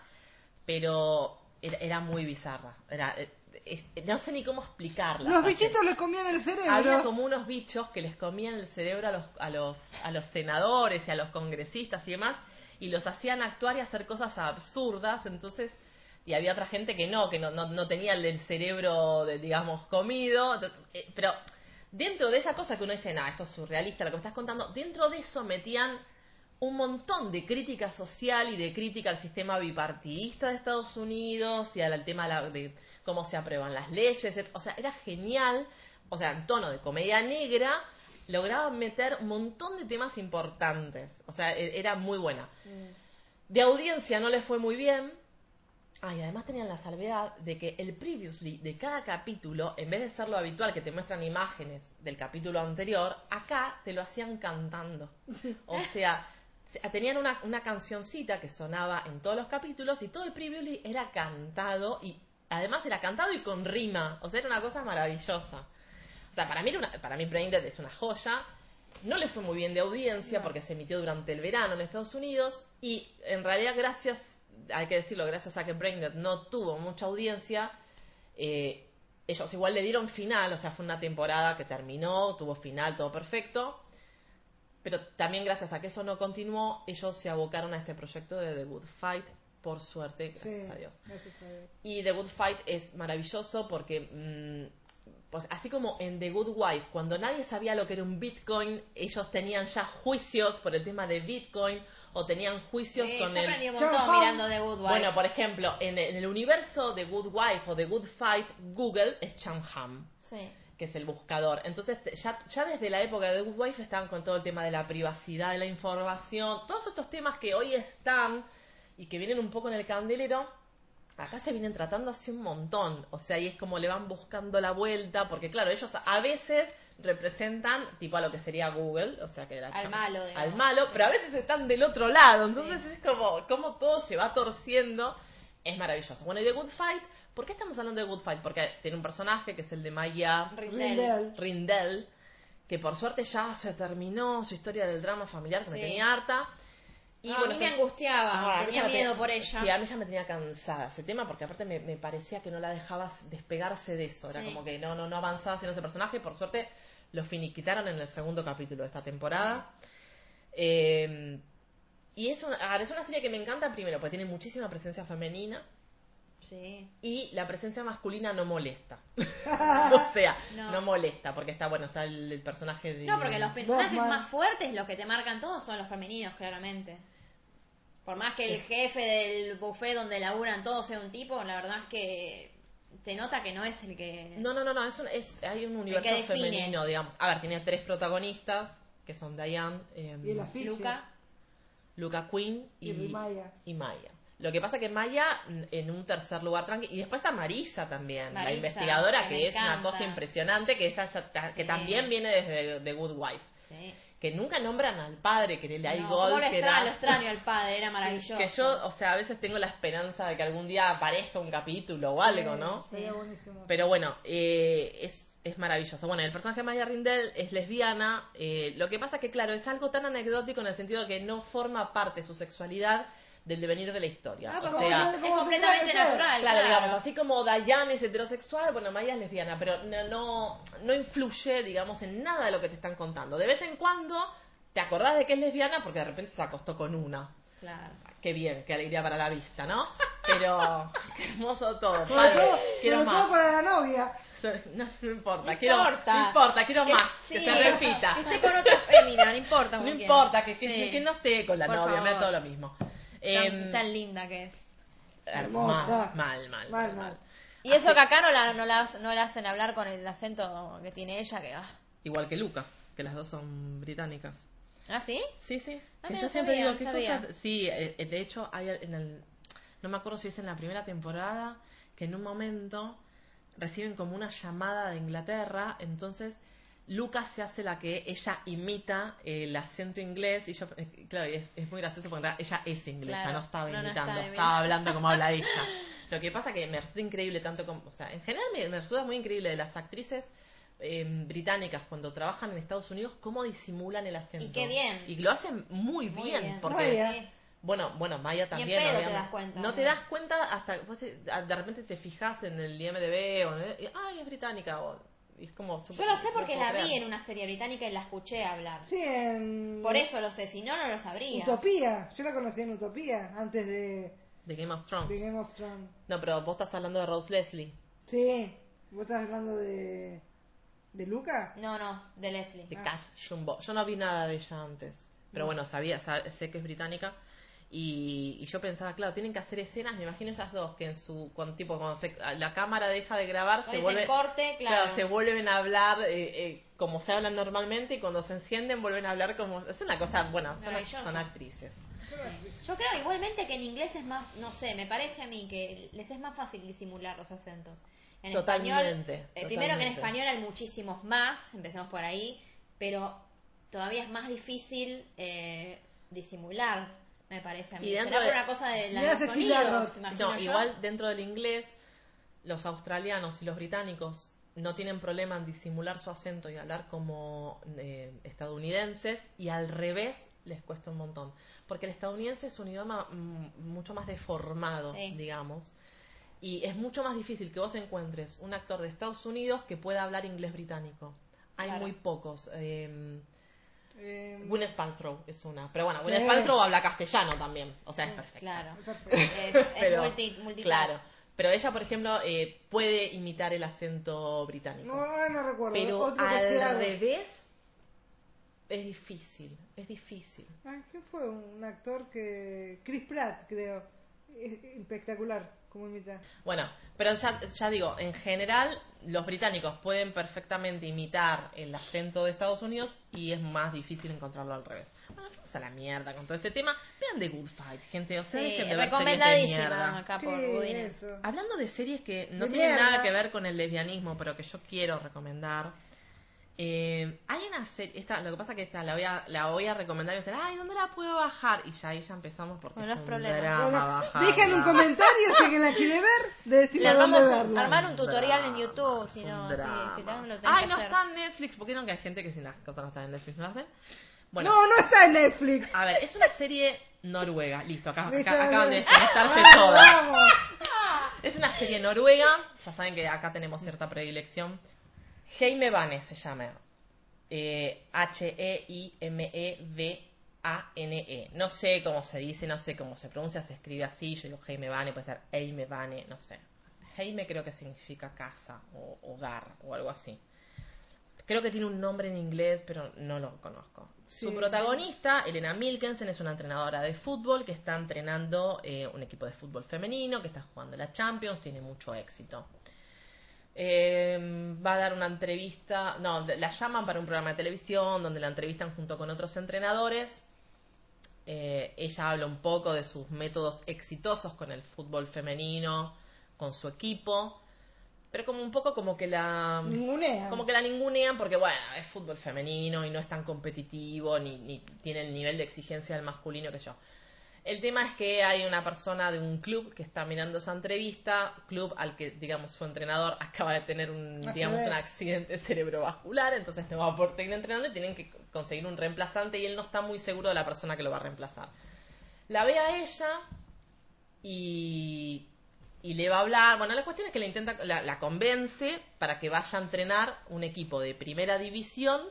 pero era, era muy bizarra. Era, eh, no sé ni cómo explicarla.
Los bichitos
serie.
le comían el cerebro.
Había como unos bichos que les comían el cerebro a los, a los, a los senadores y a los congresistas y demás, y los hacían actuar y hacer cosas absurdas, entonces, y había otra gente que no, que no, no, no tenía el, cerebro, de, digamos, comido, eh, pero dentro de esa cosa que uno dice, nada, esto es surrealista, lo que me estás contando, dentro de eso metían un montón de crítica social y de crítica al sistema bipartidista de Estados Unidos y al, al tema de, la- de cómo se aprueban las leyes. O sea, era genial. O sea, en tono de comedia negra, lograban meter un montón de temas importantes. O sea, e- era muy buena.
Mm.
De audiencia no le fue muy bien. Ah, y además tenían la salvedad de que el previously de cada capítulo, en vez de ser lo habitual que te muestran imágenes del capítulo anterior, acá te lo hacían cantando. O sea, se- tenían una, una cancioncita que sonaba en todos los capítulos y todo el previously era cantado y además era cantado y con rima. O sea, era una cosa maravillosa. O sea, para mí, era una, para mí Brain Dead es una joya. No le fue muy bien de audiencia
No.
porque se emitió durante el verano en Estados Unidos y en realidad gracias, hay que decirlo, gracias a que Brain Dead no tuvo mucha audiencia, eh, ellos igual le dieron final, o sea, fue una temporada que terminó, tuvo final, todo perfecto. Pero también gracias a que eso no continuó, ellos se abocaron a este proyecto de The Good Fight, por suerte, gracias
Sí,
a Dios.
gracias a Dios.
Y The Good Fight es maravilloso porque, mm, pues, así como en The Good Wife, cuando nadie sabía lo que era un Bitcoin, ellos tenían ya juicios por el tema de Bitcoin o tenían juicios
Sí,
con el...
un montón mirando The Good Wife.
Bueno, por ejemplo, en, en el universo de Good Wife o The Good Fight, Google es Chamham
Sí.
que es el buscador. Entonces, te- ya, ya desde la época de The Good Wife estaban con todo el tema de la privacidad de la información, todos estos temas que hoy están y que vienen un poco en el candelero, acá se vienen tratando hace un montón. O sea, y es como le van buscando la vuelta, porque claro, ellos a veces representan tipo a lo que sería Google, o sea que era
Al malo, digamos.
al malo, pero a veces están del otro lado, entonces es como, como todo se va torciendo, es maravilloso. Bueno, y The Good Fight, ¿por qué estamos hablando de Good Fight? Porque tiene un personaje que es el de Maya
Rindel.
Rindel.
Rindel, que por suerte ya se terminó su historia del drama familiar, que me tenía harta. Y
No,
bueno,
a mí me angustiaba,
Ah,
tenía miedo por ella.
Sí, a mí ya me tenía cansada ese tema, porque aparte me, me parecía que no la dejabas despegarse de eso. Era como que no, no, no avanzabas en ese personaje. Por suerte lo finiquitaron en el segundo capítulo de esta temporada. Eh, y es una, es una serie que me encanta primero, porque tiene muchísima presencia femenina
Sí.
y la presencia masculina no molesta. o sea, no.
No.
molesta, porque está, bueno, está el, el personaje de...
No, porque los personajes
Batman.
más fuertes, los que te marcan todos, son los femeninos, claramente. Por más que el
Es-
jefe del buffet donde laburan todos sea un tipo, la verdad es que se nota que no es el que...
No, no, no, no, es un- es, hay un universo femenino, digamos. A ver, tiene tres protagonistas, que son Diane, eh,
Y.
Luca.
Luca Quinn y,
Y Maya.
y Maya. Lo que pasa que Maya mm, en un tercer lugar tranqui y después está Marisa también, la
Marisa,
investigadora
que
que, es una
encanta.
cosa impresionante que esa ya- que
Sí.
también viene desde The Good Wife,
Sí.
que nunca nombran al padre que le hay
No, ¿cómo lo
era-
lo extraño al padre, era maravilloso.
que yo, o sea, a veces tengo la esperanza de que algún día aparezca un capítulo o algo, ¿no?
Sería buenísimo.
Pero bueno, eh, es, es maravilloso. Bueno, el personaje de Maya Rindel es lesbiana. eh, lo que pasa que, claro, es algo tan anecdótico en el sentido de que no forma parte su sexualidad del devenir de la historia.
Ah,
o sea,
es completamente natural.
claro, digamos, así como Diane es heterosexual, bueno, Maya es lesbiana, pero no, no, no influye, digamos, en nada de lo que te están contando. De vez en cuando te acordás de que es lesbiana porque de repente se acostó con una.
Claro.
Qué bien, qué alegría para la vista, ¿no? Pero qué hermoso todo.
Sobre
padre.
todo,
quiero
sobre todo
más.
para la novia.
No, no importa,
No
quiero,
importa.
no importa, quiero
Que-
más,
sí,
que se repita.
Que esté con otra fémina, no importa.
No
quién.
importa, que,
Sí.
que no esté con la
Por
novia, me da todo lo mismo.
Tan,
Em,
tan linda que es.
Hermosa.
Mal, mal, mal,
Mal,
mal,
mal.
Y eso que acá no la, no, la, no la hacen hablar con el acento que tiene ella, que ah.
Igual que Luca, que las dos son británicas.
¿Ah, sí?
Sí, sí.
Ah,
Que yo
no
siempre
sabía,
digo, ¿qué
sabía.
cosa? Sí, eh, eh, de hecho, hay en el. No me acuerdo si es en la primera temporada, que en un momento reciben como una llamada de Inglaterra, entonces. Lucas se hace la que ella imita el acento inglés y yo, eh, claro, y es, es muy gracioso porque en ella es inglesa,
Claro.
no estaba
No, no
imitando,
estaba
hablando como habla ella. Lo que pasa que me resulta increíble tanto como, o sea, en general me, me resulta muy increíble de las actrices eh, británicas cuando trabajan en Estados Unidos cómo disimulan el acento.
Y qué bien.
Y lo hacen muy,
Muy
bien,
bien.
porque bueno, bueno, Maya también.
pedo te das cuenta,
No
¿no?
te das cuenta hasta vos, eh, de repente te fijas en el IMDb o en- y, ay, es británica o y es como
Yo lo sé porque
no
la vi en una serie británica y la escuché hablar.
Sí, en
Por eso lo sé, si no, no lo sabría.
Utopía. Yo la conocí en Utopía, antes de,
de Game of Thrones.
de Game of Thrones.
No, pero vos estás hablando de Rose Leslie,
Sí. ¿Vos estás hablando de... ¿De Luca?
No, no, de Leslie.
de
Ah.
Cash Jumbo. Yo no vi nada de ella antes, pero bueno, sabía, sa- sé que es británica. Y, y yo pensaba, claro, tienen que hacer escenas, me imagino ellas dos, que en su, cuando, tipo, cuando se- la cámara deja de grabar, se vuelve,
corte, claro.
se vuelven a hablar eh, eh, como se hablan normalmente y cuando se encienden vuelven a hablar como... Es una cosa, bueno, son, actrices.
Yo creo igualmente que en inglés es más, no sé, me parece a mí que les es más fácil disimular los acentos. En
Totalmente,
español, eh, primero que en español hay muchísimos más, empecemos por ahí, pero todavía es más difícil eh, disimular, me parece a mí.
Y dentro
Será por
de-
una cosa de los
Cecilia
sonidos,
No,
yo.
igual dentro del inglés, los australianos y los británicos no tienen problema en disimular su acento y hablar como eh, estadounidenses y al revés les cuesta un montón. Porque el estadounidense es un idioma mm, mucho más deformado,
Sí.
digamos. Y es mucho más difícil que vos encuentres un actor de Estados Unidos que pueda hablar inglés británico. Hay
Claro.
muy pocos. Eh,
Eh,
Gwyneth Paltrow es una. Pero bueno,
Sí.
Gwyneth Paltrow habla castellano también. O sea, es perfecta.
Claro,
perfecto.
es, es
Pero,
multi, multitask.
Claro. Pero ella, por ejemplo, eh, puede imitar el acento británico.
No, no recuerdo.
pero
Otro
al revés es difícil. Es difícil.
Ah, ¿Quién fue? Un actor que... Chris Pratt, creo. Es espectacular como imita.
Bueno, pero ya, ya digo, en general, los británicos pueden perfectamente imitar el acento de Estados Unidos y es más difícil encontrarlo al revés. Bueno, fuimos a la mierda con todo este tema. Vean The Good Fight, gente. O sea,
Sí,
dejen de ver series de
recomendadísima
mierda.
acá por.
Hablando de series que no
De
tienen
mierda.
nada que ver con el lesbianismo, pero que yo quiero recomendar. Eh, hay una serie, esta, lo que pasa que esta la voy a, la voy a recomendar y ustedes, ay, ¿dónde la puedo bajar? Y ya ahí ya empezamos porque
Con
es
los
un
problemas.
drama
Bueno,
bajarla.
dejen un comentario si alguien la quiere ver, de
Le
decirle
armamos
dónde
un-
verla.
armar un tutorial en YouTube,
es
si no, sí,
drama.
si no, lo tenés
Ay,
que
no
hacer.
está en Netflix, porque no que hay gente que si las cosas no están en Netflix no las ven. Bueno,
No, no está en Netflix.
a ver, es una serie noruega, listo, acá, acá- acaban de desconectarse
Vamos,
todas.
vamos.
Es una serie noruega, ya saben que acá tenemos cierta predilección. Heime Vane se llama. Eh, H-E-I-M-E-V-A-N-E. No sé cómo se dice, no sé cómo se pronuncia, se escribe así. Yo digo Heime Vane, puede ser Heime Vane, no sé. Heime creo que significa casa o hogar o algo así. Creo que tiene un nombre en inglés, pero no lo conozco. Su protagonista, Elena Milkensen, es una entrenadora de fútbol que está entrenando eh, un equipo de fútbol femenino, que está jugando la Champions, tiene mucho éxito. Eh, va a dar una entrevista, no, la llaman para un programa de televisión donde la entrevistan junto con otros entrenadores Eh, ella habla un poco de sus métodos exitosos con el fútbol femenino, con su equipo, pero como un poco como que la
Ningunean.
como que la ningunean porque bueno es fútbol femenino y no es tan competitivo ni, ni tiene el nivel de exigencia del masculino que yo el tema es que hay una persona de un club que está mirando esa entrevista, club al que, digamos, su entrenador acaba de tener un,
Así
digamos,
es.
un accidente cerebrovascular, entonces no va a poder seguir entrenando y tienen que conseguir un reemplazante y él no está muy seguro de la persona que lo va a reemplazar. La ve a ella y, y le va a hablar. Bueno, la cuestión es que la intenta, la, la convence para que vaya a entrenar un equipo de primera división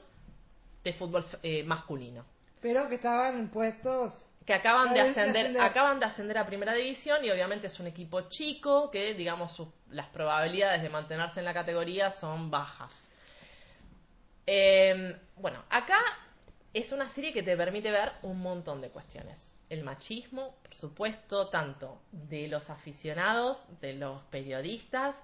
de fútbol eh, masculino
Pero que estaban puestos.
Que acaban de ascender, acaban de ascender a primera división y obviamente es un equipo chico que digamos sus- las probabilidades de mantenerse en la categoría son bajas. Eh, bueno, acá es una serie que te permite ver un montón de cuestiones. El machismo, por supuesto, tanto de los aficionados, de los periodistas,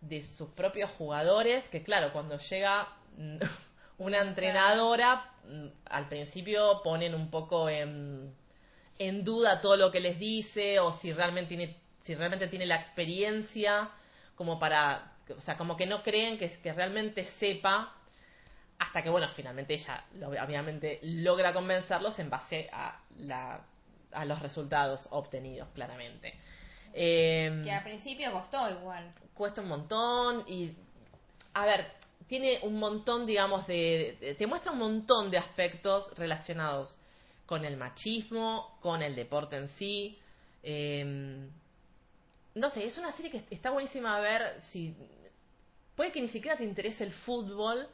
de sus propios jugadores, que claro, cuando llega una entrenadora, mm, al principio ponen un poco en, en duda todo lo que les dice o si realmente tiene, si realmente tiene la experiencia como para, o sea, como que no creen que, que realmente sepa hasta que, bueno, finalmente ella obviamente logra convencerlos en base a, la, a los resultados obtenidos, claramente. Eh,
Que al principio costó igual.
cuesta un montón y a ver tiene un montón digamos de- te muestra un montón de aspectos relacionados con el machismo con el deporte en sí eh, no sé es una serie que está buenísima a ver si puede que ni siquiera te interese el fútbol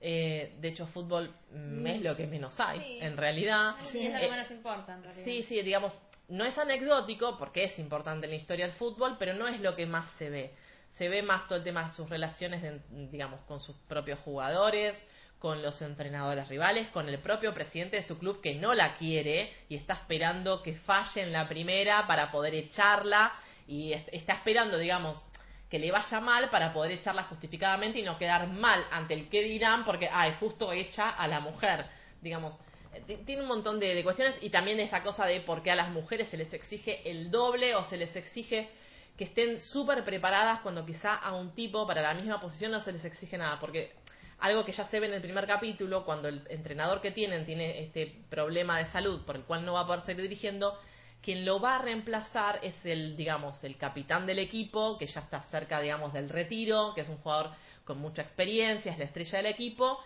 eh, de hecho fútbol mm, es lo que menos hay
Sí.
en realidad
Sí, es lo que
Eh,
menos importa en realidad.
Sí, sí, digamos, no es anecdótico porque es importante en la historia del fútbol, pero no es lo que más se ve. Se ve más todo el tema de sus relaciones, de- digamos, con sus propios jugadores, con los entrenadores rivales, con el propio presidente de su club que no la quiere y está esperando que falle en la primera para poder echarla y est- está esperando, digamos, que le vaya mal para poder echarla justificadamente y no quedar mal ante el que dirán porque, ay, justo echa a la mujer, digamos. ti- Tiene un montón de, de cuestiones y también esa cosa de por qué a las mujeres se les exige el doble o se les exige que estén súper preparadas cuando quizá a un tipo para la misma posición no se les exige nada, porque algo que ya se ve en el primer capítulo, cuando el entrenador que tienen tiene este problema de salud por el cual no va a poder seguir dirigiendo, quien lo va a reemplazar es el, digamos, el capitán del equipo, que ya está cerca, digamos, del retiro, que es un jugador con mucha experiencia, es la estrella del equipo,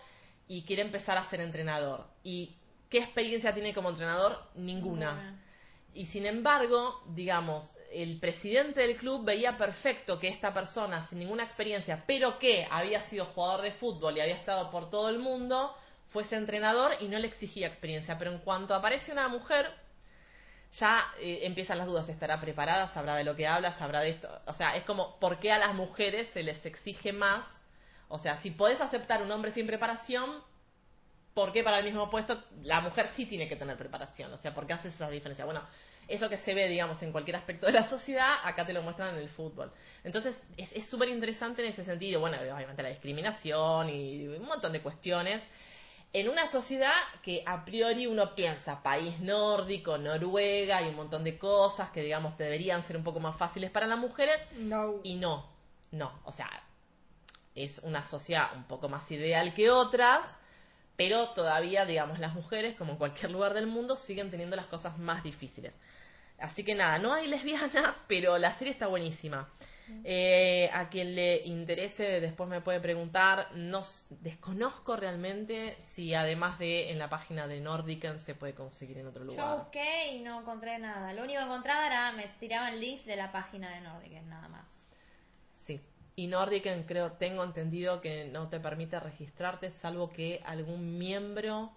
y quiere empezar a ser entrenador. ¿Y qué experiencia tiene como entrenador? Ninguna.
Ninguna.
Y sin embargo, digamos, el presidente del club veía perfecto que esta persona sin ninguna experiencia, pero que había sido jugador de fútbol y había estado por todo el mundo, fuese entrenador y no le exigía experiencia. Pero en cuanto aparece una mujer, ya eh, empiezan las dudas. ¿Estará preparada? ¿Sabrá de lo que habla? ¿Sabrá de esto? O sea, es como, ¿por qué a las mujeres se les exige más? O sea, si podés aceptar un hombre sin preparación, ¿por qué para el mismo puesto la mujer sí tiene que tener preparación? O sea, ¿por qué haces esa diferencia? Bueno, eso que se ve, digamos, en cualquier aspecto de la sociedad, acá te lo muestran en el fútbol. Entonces, es súper interesante en ese sentido. Bueno, obviamente la discriminación y un montón de cuestiones. En una sociedad que a priori uno piensa, país nórdico, Noruega y un montón de cosas que, digamos, deberían ser un poco más fáciles para las mujeres,
No.
y no, no, o sea, es una sociedad un poco más ideal que otras, pero todavía, digamos, las mujeres, como en cualquier lugar del mundo, siguen teniendo las cosas más difíciles. Así que nada, no hay lesbianas, pero la serie está buenísima. Eh, a quien le interese, después me puede preguntar. No desconozco realmente si además de en la página de Nordican se puede conseguir en otro
Yo
lugar.
busqué y no encontré nada. Lo único que encontraba era, me tiraban links de la página de Nordic, nada más.
Sí. Y Nordican creo, tengo entendido que no te permite registrarte salvo que algún miembro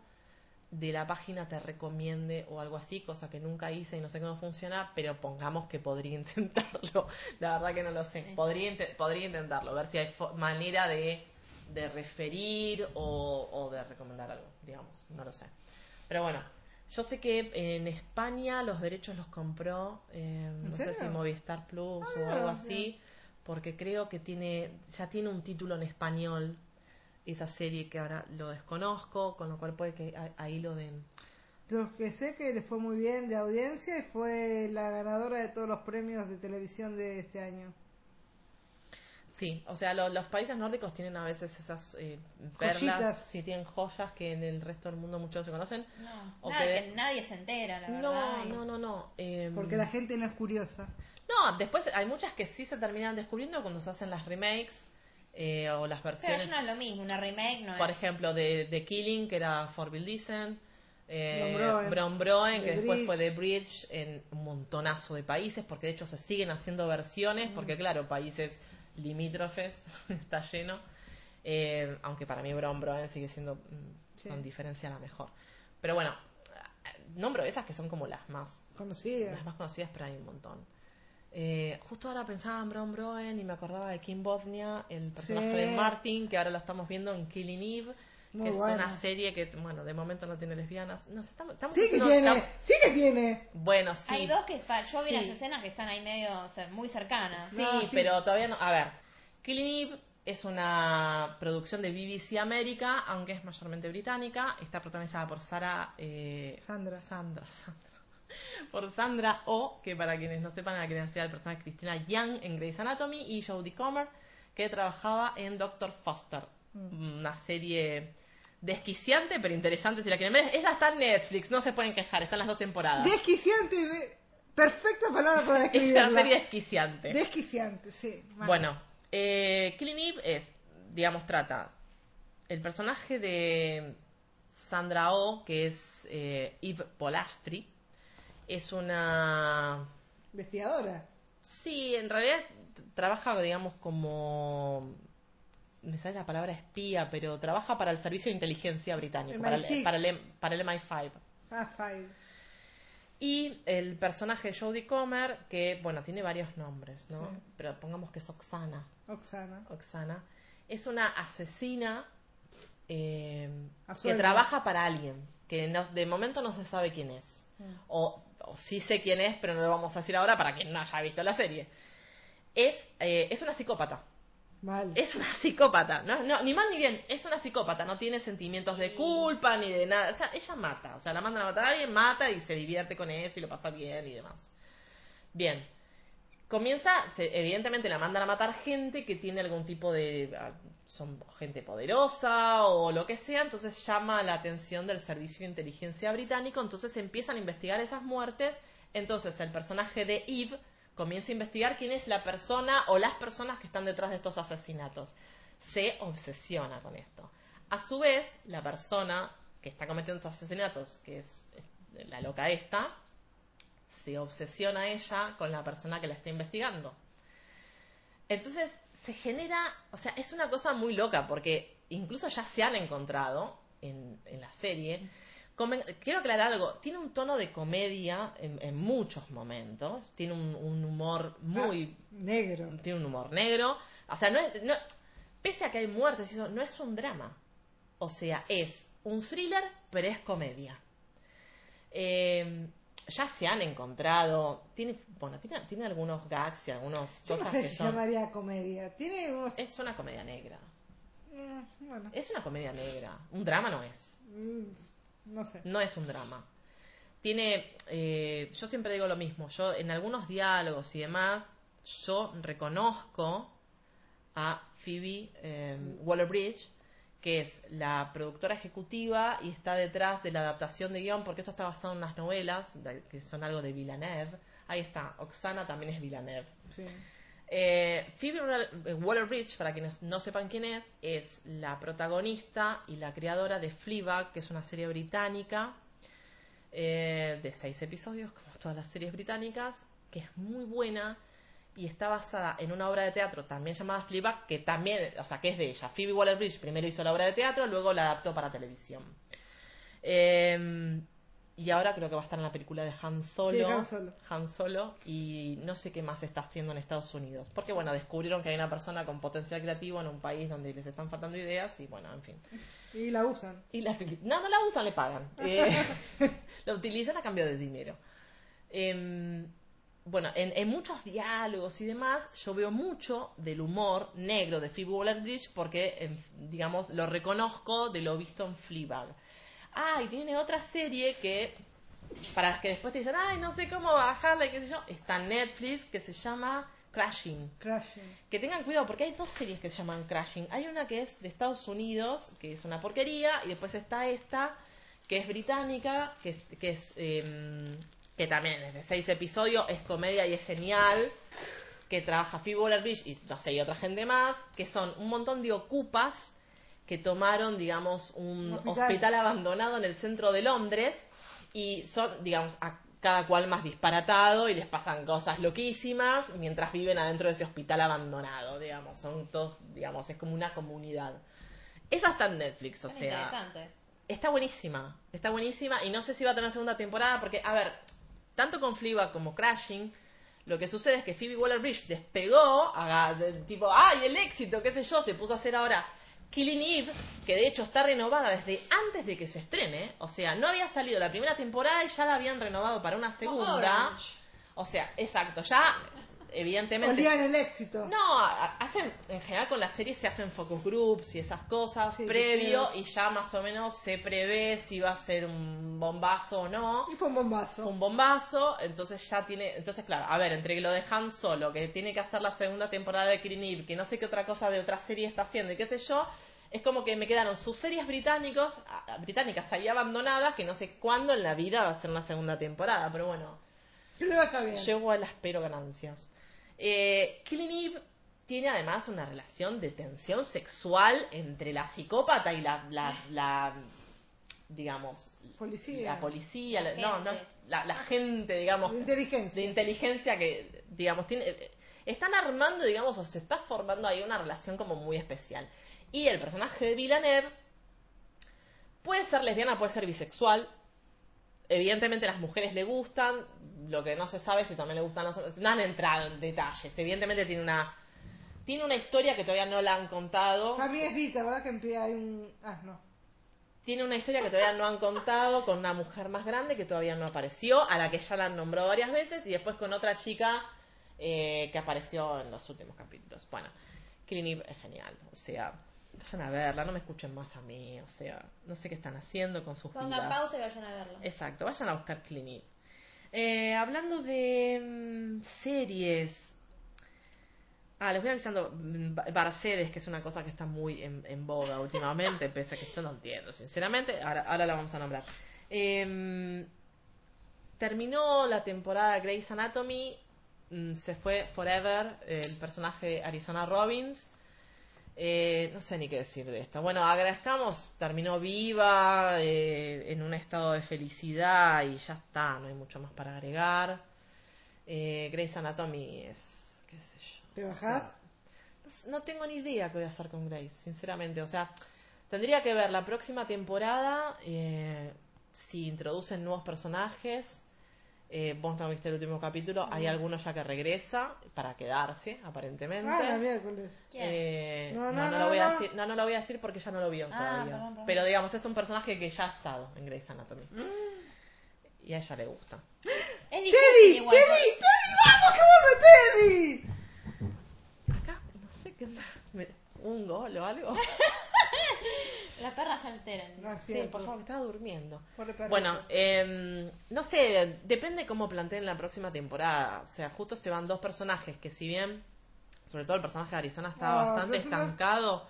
de la página te recomiende o algo así, cosa que nunca hice y no sé cómo funciona, pero pongamos que podría intentarlo. La verdad que no lo sé.
Sí.
Podría, inte- podría intentarlo, ver si hay manera de, de referir o, o de recomendar algo, digamos, no lo sé. Pero bueno, yo sé que en España los derechos los compró, eh, no sé si Movistar Plus o
Ah,
algo así, porque creo que tiene ya tiene un título en español esa serie que ahora lo desconozco, con lo cual puede que ahí lo den
Lo que sé que le fue muy bien de audiencia y fue la ganadora de todos los premios de televisión de este año.
Sí, o sea, lo- los países nórdicos tienen a veces esas eh, perlas,
Joyitas.
sí tienen joyas que en el resto del mundo muchos se conocen.
No,
O
nada,
que-
que nadie se entera, la verdad.
No, no, no, no. em,
Porque la gente no es curiosa.
No, después hay muchas que sí se terminan descubriendo cuando se hacen las remakes eh, o las
Pero
versiones,
eso no es lo mismo, una remake no
por
es.
ejemplo, de, de Killing, que era For Bill Decent, eh,
Bron Broen.
Que
The
después
Bridge.
fue The Bridge en un montonazo de países, porque de hecho se siguen haciendo versiones, porque claro, países limítrofes está lleno, Eh, aunque para mí Bron Broen sigue siendo mm,
Sí.
con diferencia la mejor. Pero bueno, nombro esas que son como las más
Conocida.
las más conocidas, pero hay un montón. Eh, justo ahora pensaba en Bron Broen y me acordaba de Kim Bodnia, el personaje
Sí.
de Martin, que ahora lo estamos viendo en Killing Eve,
Muy
que es una serie que, bueno, de momento no tiene lesbianas. No, sé, estamos, estamos
Sí que
haciendo-
tiene,
estamos-
sí que tiene.
Bueno, sí.
Hay dos que yo vi
Sí.
las escenas que están ahí medio, o sea, muy cercanas.
Sí,
No, sí.
pero todavía no. A ver, Killing Eve es una producción de BBC América, aunque es mayormente británica. Está protagonizada por Sara. eh,
Sandra.
Sandra, Sandra. Por Sandra O, que para quienes no sepan, era quien hacía el personaje Cristina Young en Grey's Anatomy, y Jodie Comer, que trabajaba en Doctor Foster, una serie desquiciante pero interesante si la quieren ver. Esa está en Netflix, no se pueden quejar, están las dos temporadas.
Desquiciante. ve- Perfecta palabra para
Es
describirla.
una serie desquiciante.
Desquiciante, sí.
Bueno, eh, Killing Eve es, digamos, trata el personaje de Sandra Oh, que es eh, Eve Polastri, es una...
Investigadora.
Sí, en realidad trabaja, digamos, como... Me sale la palabra espía, pero trabaja para el Servicio de Inteligencia Británico, para el,
MI6.
para, el, M- para el MI5.
Ah, Five.
Y el personaje de Jodie Comer, que, bueno, tiene varios nombres, ¿no?
Sí.
Pero pongamos que es Oksana.
Oxana.
Oksana, es una asesina eh, que trabaja para alguien, que no- de momento no se sabe quién es.
Mm.
O, o sí sé quién es, pero no lo vamos a decir ahora para quien no haya visto la serie. Es, eh, es una psicópata.
Mal.
Es una psicópata. No, no, ni mal ni bien. Es una psicópata. No tiene sentimientos de culpa ni de nada. O sea, ella mata. O sea, la mandan a matar a alguien, mata y se divierte con eso y lo pasa bien y demás. Bien. Comienza, se- evidentemente la mandan a matar gente que tiene algún tipo de... ah, son gente poderosa o lo que sea, entonces llama la atención del Servicio de Inteligencia Británico, entonces empiezan a investigar esas muertes, entonces el personaje de Eve comienza a investigar quién es la persona o las personas que están detrás de estos asesinatos. Se obsesiona con esto. A su vez, la persona que está cometiendo estos asesinatos, que es la loca esta, se obsesiona ella con la persona que la está investigando. Entonces se genera, o sea, es una cosa muy loca porque incluso ya se han encontrado en, en la serie. Comen- quiero aclarar algo, tiene un tono de comedia en, en muchos momentos, tiene un, un humor muy
Ah, negro.
tiene un humor negro. O sea, no es, no- pese a que hay muertes, eso, no es un drama. O sea, es un thriller, pero es comedia. Eh, ya se han encontrado. Tiene, bueno, tiene, tiene algunos gags y algunos
Yo no
cosas
sé
que
si
son.
llamaría comedia. Tiene unos.
Es una comedia negra.
Bueno.
Es una comedia negra. Un drama no es.
Mm, No sé.
No es un drama. Tiene, eh, yo siempre digo lo mismo, yo en algunos diálogos y demás, yo reconozco a Phoebe eh, Waller-Bridge, que es la productora ejecutiva y está detrás de la adaptación de guion, porque esto está basado en unas novelas que son algo de Villeneuve. Ahí está, Oksana también es Villeneuve.
Sí.
Eh, Phoebe Waller-Bridge, para quienes no sepan quién es, es la protagonista y la creadora de Fleabag, que es una serie británica eh, de seis episodios, como todas las series británicas, que es muy buena y está basada en una obra de teatro también llamada Fleabag, que también, o sea, que es de ella. Phoebe Waller-Bridge primero hizo la obra de teatro, luego la adaptó para televisión. Eh, y ahora creo que va a estar en la película de Han Solo.
Sí, Han Solo.
Han Solo y no sé qué más está haciendo en Estados Unidos. Porque bueno, descubrieron que hay una persona con potencial creativo en un país donde les están faltando ideas y bueno, en fin.
Y la usan.
Y la no, no la usan, le pagan. Eh, la utilizan a cambio de dinero. Em, bueno, en, en muchos diálogos y demás, yo veo mucho del humor negro de Phoebe Waller-Bridge porque, em, digamos, lo reconozco de lo visto en Fleabag. Ah, y tiene otra serie que, para las que después te dicen, ay, no sé cómo bajarla y qué sé yo, está en Netflix que se llama Crashing.
Crashing.
Que tengan cuidado porque hay dos series que se llaman Crashing. Hay una que es de Estados Unidos, que es una porquería, y después está esta, que es británica, que, es- que es em, que también es de seis episodios, es comedia y es genial, que trabaja Phoebe Waller-Bridge y no sé, y otra gente más, que son un montón de ocupas que tomaron, digamos, un hospital. abandonado en el centro de Londres y son, digamos, a cada cual más disparatado y les pasan cosas loquísimas mientras viven adentro de ese hospital abandonado, digamos, son todos, digamos, es como una comunidad. Esa está en Netflix, o
Es
sea,
interesante.
está buenísima, está buenísima y no sé si va a tener segunda temporada porque, a ver, tanto con Fleabag como Crashing, lo que sucede es que Phoebe Waller-Bridge despegó, haga- de- tipo, ¡ay, el éxito! qué sé yo, se puso a hacer ahora Killing Eve, que de hecho está renovada desde antes de que se estrene, o sea, no había salido la primera temporada y ya la habían renovado para una segunda.
Orange.
O sea, exacto, ya evidentemente
Olían el éxito.
no, a- hacen, en general con las series se hacen focus groups y esas cosas
Sí,
previo y ya más o menos se prevé si va a ser un bombazo o no.
Y fue un bombazo.
Un bombazo, entonces ya tiene, entonces claro, a ver, entre que lo dejan solo, que tiene que hacer la segunda temporada de Eve, que no sé qué otra cosa de otra serie está haciendo y qué sé yo, es como que me quedaron sus series británicos, británicas ahí abandonadas, que no sé cuándo en la vida va a ser una segunda temporada, pero bueno,
Pero está bien.
yo igual espero ganancias. Eh, Killing Eve tiene además una relación de tensión sexual entre la psicópata y la, la, la, digamos,
Policía.
la policía, la-
La
no, la, la gente, digamos,
De inteligencia.
de inteligencia que, digamos, tiene, eh, están armando, digamos, o se está formando ahí una relación como muy especial. Y el personaje de Villanelle puede ser lesbiana, puede ser bisexual. Evidentemente las mujeres le gustan, lo que no se sabe es si también le gustan los hombres. No han entrado en detalles. Evidentemente tiene una tiene una historia que todavía no la han contado.
Mí es Vita, ¿verdad? Que empieza hay un. Ah, no.
Tiene una historia que todavía no han contado con una mujer más grande que todavía no apareció, a la que ya la han nombrado varias veces, y después con otra chica eh, que apareció en los últimos capítulos. Bueno, Eve es genial, o sea, vayan a verla, no me escuchen más a mí, o sea, no sé qué están haciendo con sus
Pongan
vidas.
pausa y vayan a verlo.
Exacto, vayan a buscar Eve. Eh, hablando de mm, series. Ah, les voy avisando, mm, Ba- Barcedes, que es una cosa que está muy en, en boga últimamente, pese a que yo no entiendo, sinceramente. Ahora, ahora la vamos a nombrar. Em, terminó la temporada Grey's Anatomy, mm, se fue Forever, el personaje de Arizona Robbins. Eh, no sé ni qué decir de esto. Bueno, agradezcamos, terminó viva, eh, en un estado de felicidad y ya está, no hay mucho más para agregar. Eh, Grey's Anatomy es, qué sé yo.
¿Te
o
bajás?
sea, no s- no tengo ni idea qué voy a hacer con Grace, sinceramente. O sea, tendría que ver la próxima temporada eh, si introducen nuevos personajes. Eh, vos no viste el último capítulo, hay alguno ya que regresa para quedarse, aparentemente.
Ah, la miércoles.
Eh,
No,
no,
no,
no,
no,
lo voy a
no.
decir, no, no lo voy a decir porque ya no lo vio
Ah,
todavía.
perdón, perdón.
Pero digamos, es un personaje que ya ha estado en Grey's Anatomy. Y a ella le gusta.
Es difícil
¡Teddy!
igual.
¡Teddy! ¡Teddy! ¡Vamos, que vuelve Teddy!
Acá, no sé qué onda. ¿Un gol o algo?
Las perras se alteran.
No es
Sí, por favor, que estaba durmiendo. Bueno, eh, no sé, depende cómo planteen la próxima temporada. O sea, justo se van dos personajes que si bien, sobre todo el personaje de Arizona estaba
No,
bastante estancado,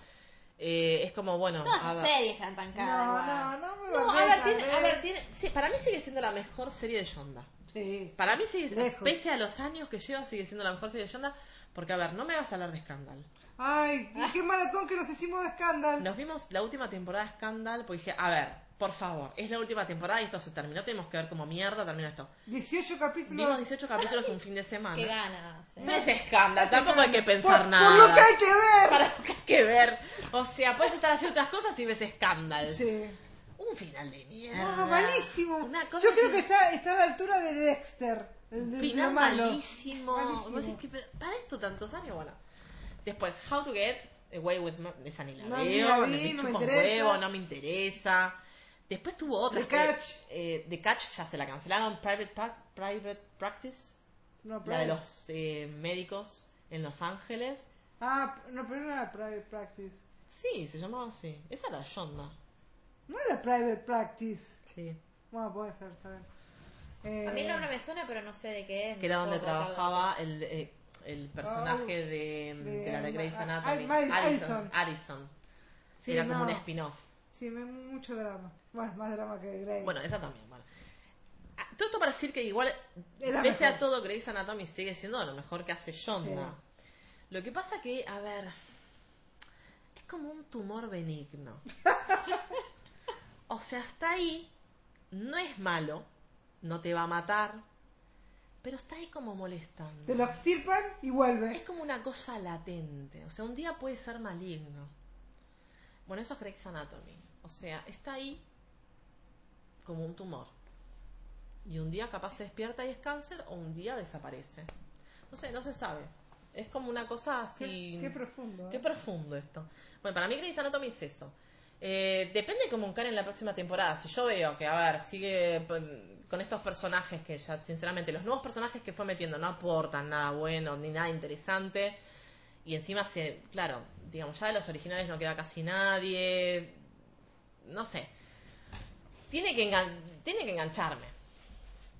eh, es como, bueno...
Todas las series están tan caras.
No, no, no me
No, a
bardees,
ver, tiene- a ver, tiene- sí, para mí sigue siendo la mejor serie de Yonda.
Sí.
Para mí sigue,
Lejos.
pese a los años que lleva, sigue siendo la mejor serie de Yonda. Porque, a ver, no me vas a hablar de Scandal.
Ay, y qué maratón que nos hicimos de Scandal.
Nos vimos la última temporada de Scandal, porque dije, a ver, por favor, es la última temporada y esto se terminó, tenemos que ver cómo mierda termina esto.
18 capítulos.
Vimos 18 capítulos un fin de semana.
Qué ganas. eh.
No es Scandal, tampoco hay que pensar
por,
nada.
Por lo que hay que ver.
Para lo que hay que ver. O sea, puedes estar haciendo otras cosas y ves Scandal.
Sí.
Un final de mierda.
No, malísimo.
Una cosa
Yo creo
que-
que está, está a la altura de Dexter. El de
final malísimo.
Malísimo.
Vos decís que, pero, para esto tantos años, bueno. Después, How to Get Away with Mur- esa ni la
No,
veo,
la
me
vi, no me
huevo, no me interesa. Después tuvo otra.
The
que-
Catch.
eh, The Catch ya se la cancelaron. Private, Pa- Private Practice,
No,
la
pero-
de los eh, médicos en Los Ángeles.
Ah, no, pero no era Private Practice.
Sí, se llamaba así. Esa era Yonda.
No era private practice.
Sí.
Bueno, puede ser, está bien. Eh,
A mí el nombre me suena, pero no sé de qué es.
Que era
no
donde trabajaba el, eh, el personaje
Oh,
de, de la de Grey's Anatomy. Addison.
Addison. sí,
era como un spin-off.
Sí, me- mucho drama. Bueno, más drama que Grey.
Bueno, esa también, bueno. Ah, Todo esto para decir que igual,
Era
pese
mejor.
a todo, Grey's Anatomy sigue siendo lo mejor que hace Shonda. Lo que pasa que, a ver, es como un tumor benigno. o sea, está ahí, no es malo, no te va a matar, pero está ahí como molestando.
Te lo extirpan y
Es
vuelve.
como una cosa latente. O sea, un día puede ser maligno. Bueno, eso es Grey's Anatomy. O sea, está ahí como un tumor. Y un día capaz se despierta y es cáncer o un día desaparece. No sé, no se sabe. Es como una cosa así...
Qué, qué profundo.
Qué
¿eh?
profundo esto. Bueno, para mí Grey's Anatomy es eso. Eh, depende de cómo encaren la próxima temporada. Si yo veo que, a ver, sigue con estos personajes que ya, sinceramente, los nuevos personajes que fue metiendo no aportan nada bueno ni nada interesante. Y encima, se, claro, digamos, ya de los originales no queda casi nadie. No sé. Tiene que, engan- tiene que engancharme.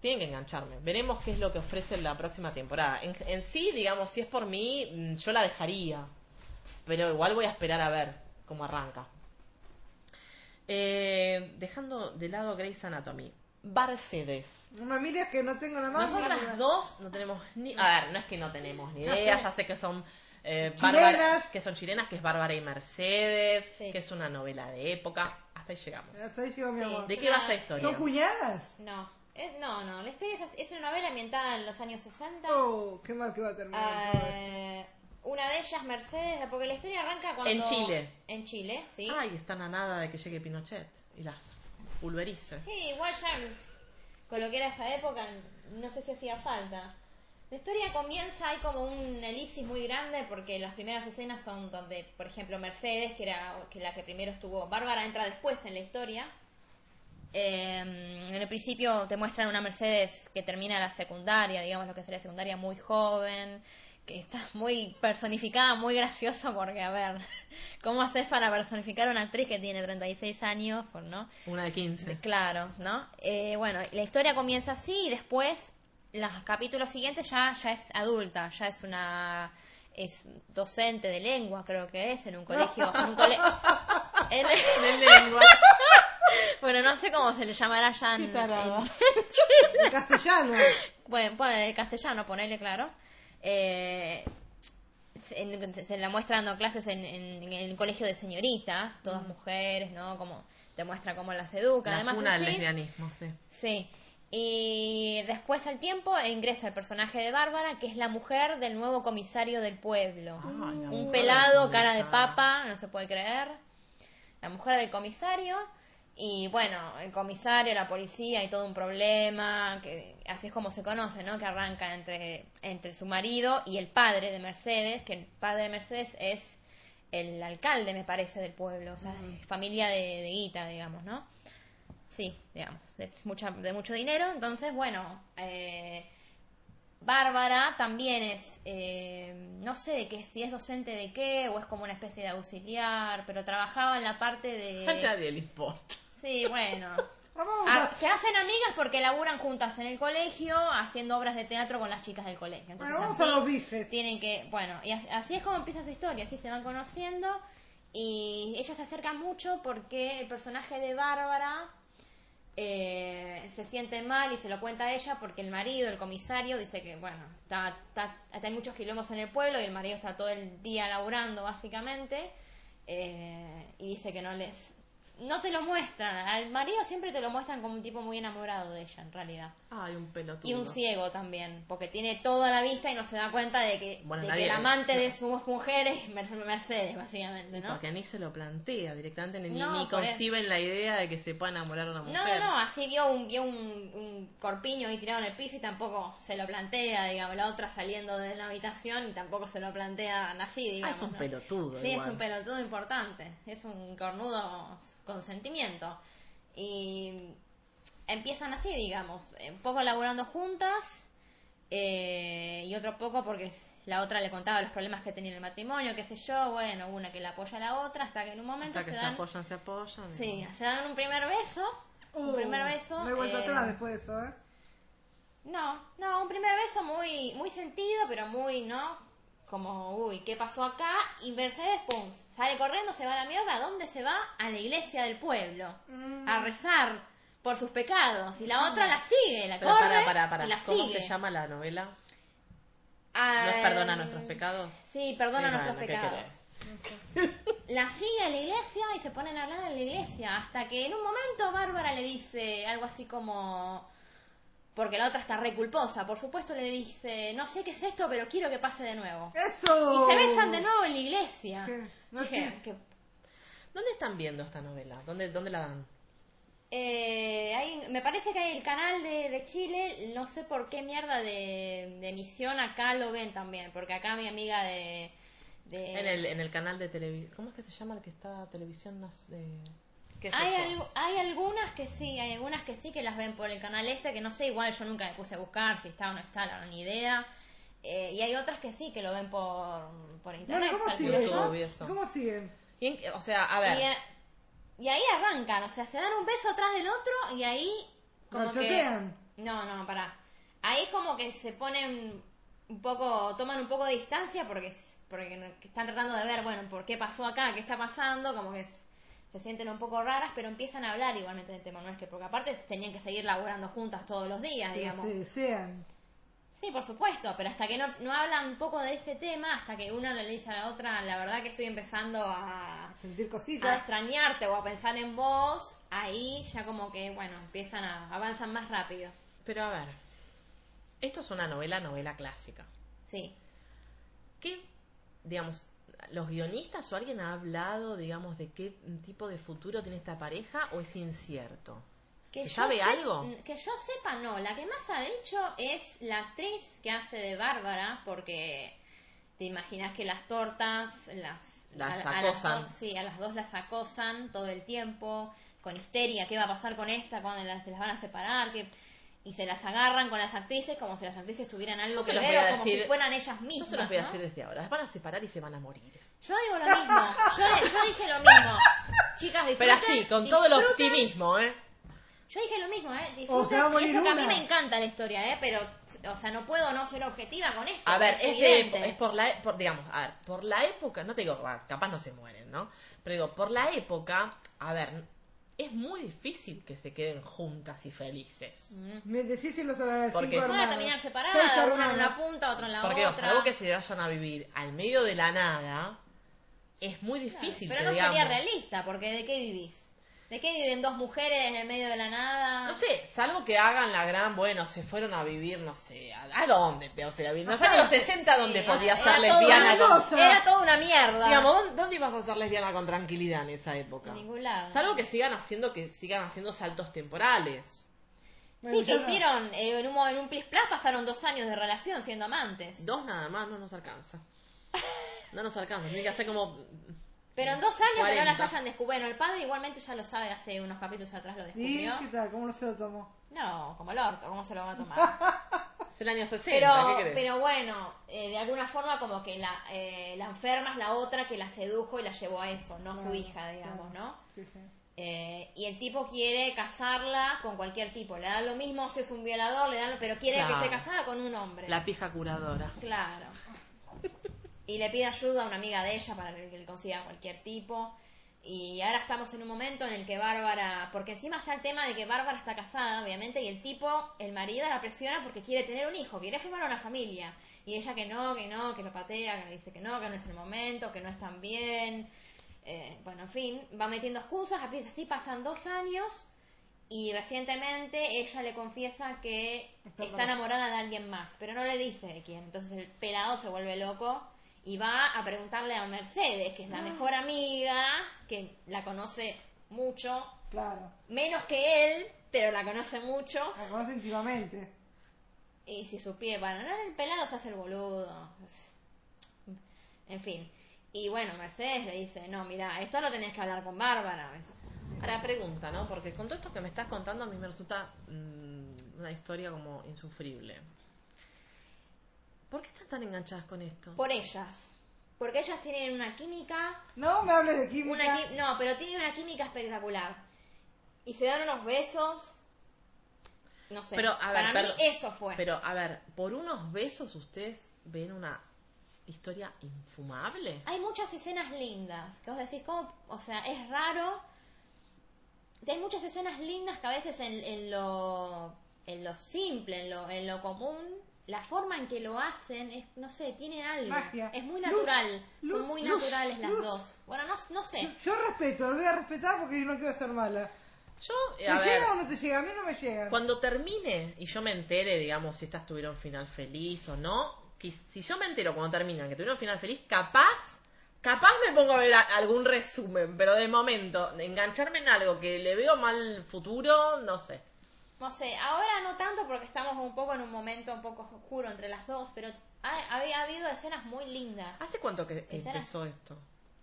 Tiene que engancharme. Veremos qué es lo que ofrece la próxima temporada. En, en sí, digamos, si es por mí, mm, yo la dejaría. Pero igual voy a esperar a ver cómo arranca. Eh, dejando de lado Grey's Anatomy. Barcedes.
No me mires que no tengo nada más.
Nosotras
mira.
dos no tenemos ni... A ver, no es que no tenemos ni idea,
sé.
ya sé que son... eh,
Chilenas.
Bárbara- que son chilenas, que es Bárbara y Mercedes,
Sí.
que es una novela de época. Hasta ahí llegamos.
Hasta ahí llegó mi
Sí.
amor.
¿De qué va esta historia?
¿Son cuñadas?
No, es- no, no. La historia es, es una novela ambientada en los años 60.
Oh, qué mal que va a terminar.
Eh, una de ellas, Mercedes, porque la historia arranca cuando...
En Chile.
En Chile, sí.
Ay, están a nada de que llegue Pinochet y las pulverice.
Sí, igual ya con lo que era esa época, no sé si hacía falta. La historia comienza, hay como un elipsis muy grande porque las primeras escenas son donde, por ejemplo, Mercedes, que era que la que primero estuvo, Bárbara entra después en la historia. Eh, en el principio te muestran una Mercedes que termina la secundaria, digamos lo que sería secundaria, muy joven, que está muy personificada, muy gracioso porque, a ver, ¿cómo haces para personificar a una actriz que tiene 36 años? Por, ¿no?
Una de 15.
Claro, ¿no? Eh, bueno, la historia comienza así y después los capítulos siguientes ya, ya es adulta, ya es una es docente de lengua, creo que es, en un colegio, en un cole- en-
De lengua.
bueno, no sé cómo se le llamará ya en, en-
castellano.
bueno, ponele castellano, ponele claro. Eh, en- se la muestra dando clases en, en- en el colegio de señoritas, todas mujeres, ¿no? Como te muestra cómo las educa.
La
Además,
cuna del lesbianismo, sí.
Sí. Y después al tiempo ingresa el personaje de Bárbara, que es la mujer del nuevo comisario del pueblo. Un pelado, cara de papa, no se puede creer. La mujer del comisario. Y bueno, el comisario, la policía y todo un problema, que así es como se conoce, ¿no? Que arranca entre, entre su marido y el padre de Mercedes, que el padre de Mercedes es el alcalde, me parece, del pueblo, o sea, familia de, de guita, digamos, ¿no? Sí, digamos, de, mucha, de mucho dinero. Entonces, bueno, eh, Bárbara también es, eh, no sé de qué, si es docente de qué o es como una especie de auxiliar, pero trabajaba en la parte
A nadie
de...
le importa.
Sí, bueno. Ah, se hacen amigas porque laburan juntas en el colegio haciendo obras de teatro con las chicas del colegio. Entonces,
Bueno, vamos
así
a los bifes.
Tienen que, bueno, y as- así es como empieza su historia, así se van conociendo y ella se acerca mucho porque el personaje de Bárbara eh, se siente mal y se lo cuenta a ella porque el marido, el comisario, dice que, bueno, está, está, hay muchos quilombos en el pueblo y el marido está todo el día laburando básicamente eh, y dice que no les... No te lo muestran, al marido siempre te lo muestran como un tipo muy enamorado de ella en realidad.
Ay, un pelotudo.
Y un ciego también, porque tiene toda la vista y no se da cuenta de que,
Bueno,
de
nadie-
que el amante de sus mujeres es Mercedes, básicamente, ¿no?
Porque ni se lo plantea directamente, ni,
No,
ni
eso.
conciben la idea de que se pueda enamorar a una
No,
mujer.
no, así vio un, vio un, un corpiño ahí tirado en el piso y tampoco se lo plantea, digamos, la otra saliendo de la habitación y tampoco se lo plantean así,
Ah,
digamos.
es un
¿no?
pelotudo.
Sí, es un pelotudo importante, es un cornudo con sentimiento. Y empiezan así, digamos, un poco laburando juntas eh, y otro poco porque la otra le contaba los problemas que tenía en el matrimonio, qué sé yo, bueno, una que la apoya a la otra, hasta que en un momento
Hasta que
se
se
dan...
apoyan, se apoyan.
Sí, se dan un primer beso. un
Uh,
primer beso.
Me he vuelto
eh,
atrás después de eso, ¿eh?
No, no, un primer beso muy, muy sentido, pero muy, ¿no? Como, uy, ¿qué pasó acá? Y Mercedes, pum, sale corriendo, se va a la mierda. ¿A dónde se va? A la iglesia del pueblo.
Mm.
A rezar por sus pecados. Y la otra la sigue, la
Pero
corre
para, para, para.
y la
¿Cómo
sigue.
se llama la novela? ¿No
Ah,
es Perdona nuestros pecados?
Sí, perdona
Sí,
nuestros
bueno, ¿qué
pecados. La sigue a la iglesia y se ponen a hablar en la iglesia. Hasta que en un momento Bárbara le dice algo así como. Porque la otra está re culposa. Por supuesto le dice: No sé qué es esto, pero quiero que pase de nuevo.
¡Eso!
Y se besan de nuevo en la iglesia.
¿Qué? No
Dije,
sé.
que-
¿Dónde están viendo esta novela? ¿Dónde, dónde la dan?
eh, hay- me parece que hay el canal de, de Chile. No sé por qué mierda de, de emisión acá lo ven también. Porque acá mi amiga de. de-
En el, en el canal de televisión. ¿Cómo es que se llama el que está televisión? ¿Qué es
Hay, hay algunas que sí, hay algunas que sí que las ven por el canal este, que no sé, igual yo nunca me puse a buscar si está o no está, la verdad, ni idea. Eh, y hay otras que sí, que lo ven por, por internet.
Bueno, ¿cómo siguen? no?
eso.
¿Cómo siguen?
Y o sea, a ver.
Y, eh, y ahí arrancan, o sea, se dan un beso atrás del otro y ahí como que...
¿Machotean?
No, no, pará. Ahí como que se ponen un poco, toman un poco de distancia porque, porque no- que están tratando de ver, bueno, por qué pasó acá, qué está pasando, como que s- se sienten un poco raras, pero empiezan a hablar igualmente del tema, no es que, porque aparte tenían que seguir laburando juntas todos los días,
Que
digamos.
se desean.
Sí, por supuesto, pero hasta que no, no hablan un poco de ese tema, hasta que una le dice a la otra, la verdad que estoy empezando a,
Sentir
a
cositas.
extrañarte o a pensar en vos, ahí ya como que, bueno, empiezan a, avanzan más rápido.
Pero a ver. Esto es una novela, novela clásica.
Sí.
¿Qué, digamos, los guionistas o alguien ha hablado, digamos, de qué tipo de futuro tiene esta pareja o es incierto?
Que
¿Se
yo
sabe algo?
Que yo sepa, no. La que más ha dicho es la actriz que hace de Bárbara, porque te imaginas que las tortas las,
Las
a- a las
acosan.
dos- sí, a las dos las acosan todo el tiempo, con histeria, qué va a pasar con esta, cuando las, se las van a separar, que y se las agarran con las actrices como si las actrices tuvieran algo
Yo se
que
los
ver o como
decir-
si fueran ellas
No
mismas.
se los voy a
¿no?
decir desde ahora. Las van a separar y se van a morir.
Yo digo lo mismo. Yo, yo dije lo mismo. Chicas, disfruten.
Pero así, con todo el optimismo, ¿eh?
Yo dije lo mismo, ¿eh?
O
Disfruten.
se va a morir
y eso que a mí me encanta la historia, ¿eh? Pero, o sea, no puedo no ser objetiva con esto.
A ver,
es
es, de- es por la, e- por, digamos, a ver, por la época, no te digo, ah, capaz no se mueren, ¿no? Pero digo, por la época, a ver, es muy difícil que se queden juntas y felices.
Mm.
Me decís si los cinco
Porque-.
Van a terminar separadas, una en una punta, otra en la
Porque, o
otra.
sea, algo que se vayan a vivir al medio de la nada, es muy
Claro,
difícil.
pero
que
no sería realista, porque ¿de qué vivís? ¿De qué viven dos mujeres en el medio de la nada?
No sé, salvo que hagan la gran, bueno, se fueron a vivir, no sé, ¿a, a dónde? O sea, en los años 60 donde
Sí,
podía
era
ser lesbiana con...
Era toda una mierda.
Digamos, ¿dónde, dónde ibas a ser lesbiana con tranquilidad en esa época?
En ningún lado.
Salvo que sigan haciendo que sigan haciendo saltos temporales.
Bueno,
Sí, que hicieron, eh, en un, en un plis plas pasaron dos años de relación siendo amantes.
Dos nada más no nos alcanza. No nos alcanza, tiene que hacer como
Pero en dos años que no
40.
las hayan descubierto. Bueno, el padre igualmente ya lo sabe, hace unos capítulos atrás lo
¿Y
descubrió.
qué tal? ¿Cómo no se lo tomó?
No, como el orto, ¿cómo se lo va a tomar?
es el año 60,
pero,
¿qué crees?
pero bueno, eh, de alguna forma como que la, eh, la enferma es la otra que la sedujo y la llevó a eso, no su hija, digamos,
claro.
¿no?
Sí, sí.
Eh, y el tipo quiere casarla con cualquier tipo. Le da lo mismo si es un violador, le dan, pero quiere
Claro.
que esté casada con un hombre.
La pija curadora.
Claro. Y le pide ayuda a una amiga de ella para que le consiga cualquier tipo. Y ahora estamos en un momento en el que Bárbara, porque encima está el tema de que Bárbara está casada, obviamente, y el tipo, el marido la presiona porque quiere tener un hijo, quiere formar una familia. Y ella que no, que no, que lo patea, que le dice que no, que no es el momento, que no están bien. Eh, bueno, en fin, va metiendo excusas, así pasan dos años y recientemente ella le confiesa que
está
enamorada de alguien más, pero no le dice de quién. Entonces el pelado se vuelve loco y va a preguntarle a Mercedes, que es la mejor amiga, que la conoce mucho,
Claro.
menos que él, pero la conoce mucho.
La conoce íntimamente.
Y si supiera, bueno, no, el pelado se hace el boludo. En fin. Y bueno, Mercedes le dice, no, mira, esto lo tenés que hablar con Bárbara.
Ahora pregunta, ¿no? Porque con todo esto que me estás contando a mí me resulta mm, una historia como insufrible. ¿Por qué están tan enganchadas con esto?
Por ellas. Porque ellas tienen una química.
No me hables de química.
Una qui- no, pero tienen una química espectacular. Y se dan unos besos. No sé.
Pero, a ver,
para
perdón.
mí eso fue.
Pero, a ver, por unos besos ustedes ven una historia infumable.
Hay muchas escenas lindas. Que vos decís, ¿cómo? O sea, es raro. Hay muchas escenas lindas que a veces en, en lo en lo simple, en lo, en lo común, la forma en que lo hacen es, no sé, tiene algo.
Magia.
Es muy natural.
luz,
Son muy
luz,
naturales las
luz.
dos. Bueno, no, no sé.
Yo respeto, lo voy a respetar porque yo no quiero ser mala.
Yo,
¿Te
a ver,
llega o no te llega? A mí no me llega.
cuando termine y yo me entere, digamos, si estas tuvieron final feliz o no, que si yo me entero cuando terminan que tuvieron final feliz, capaz, capaz me pongo a ver a- algún resumen, pero de momento, engancharme en algo que le veo mal futuro, no sé.
No sé, ahora no tanto porque estamos un poco en un momento un poco oscuro entre las dos, pero ha, había habido escenas muy lindas.
¿Hace cuánto que
Escenas-
empezó esto?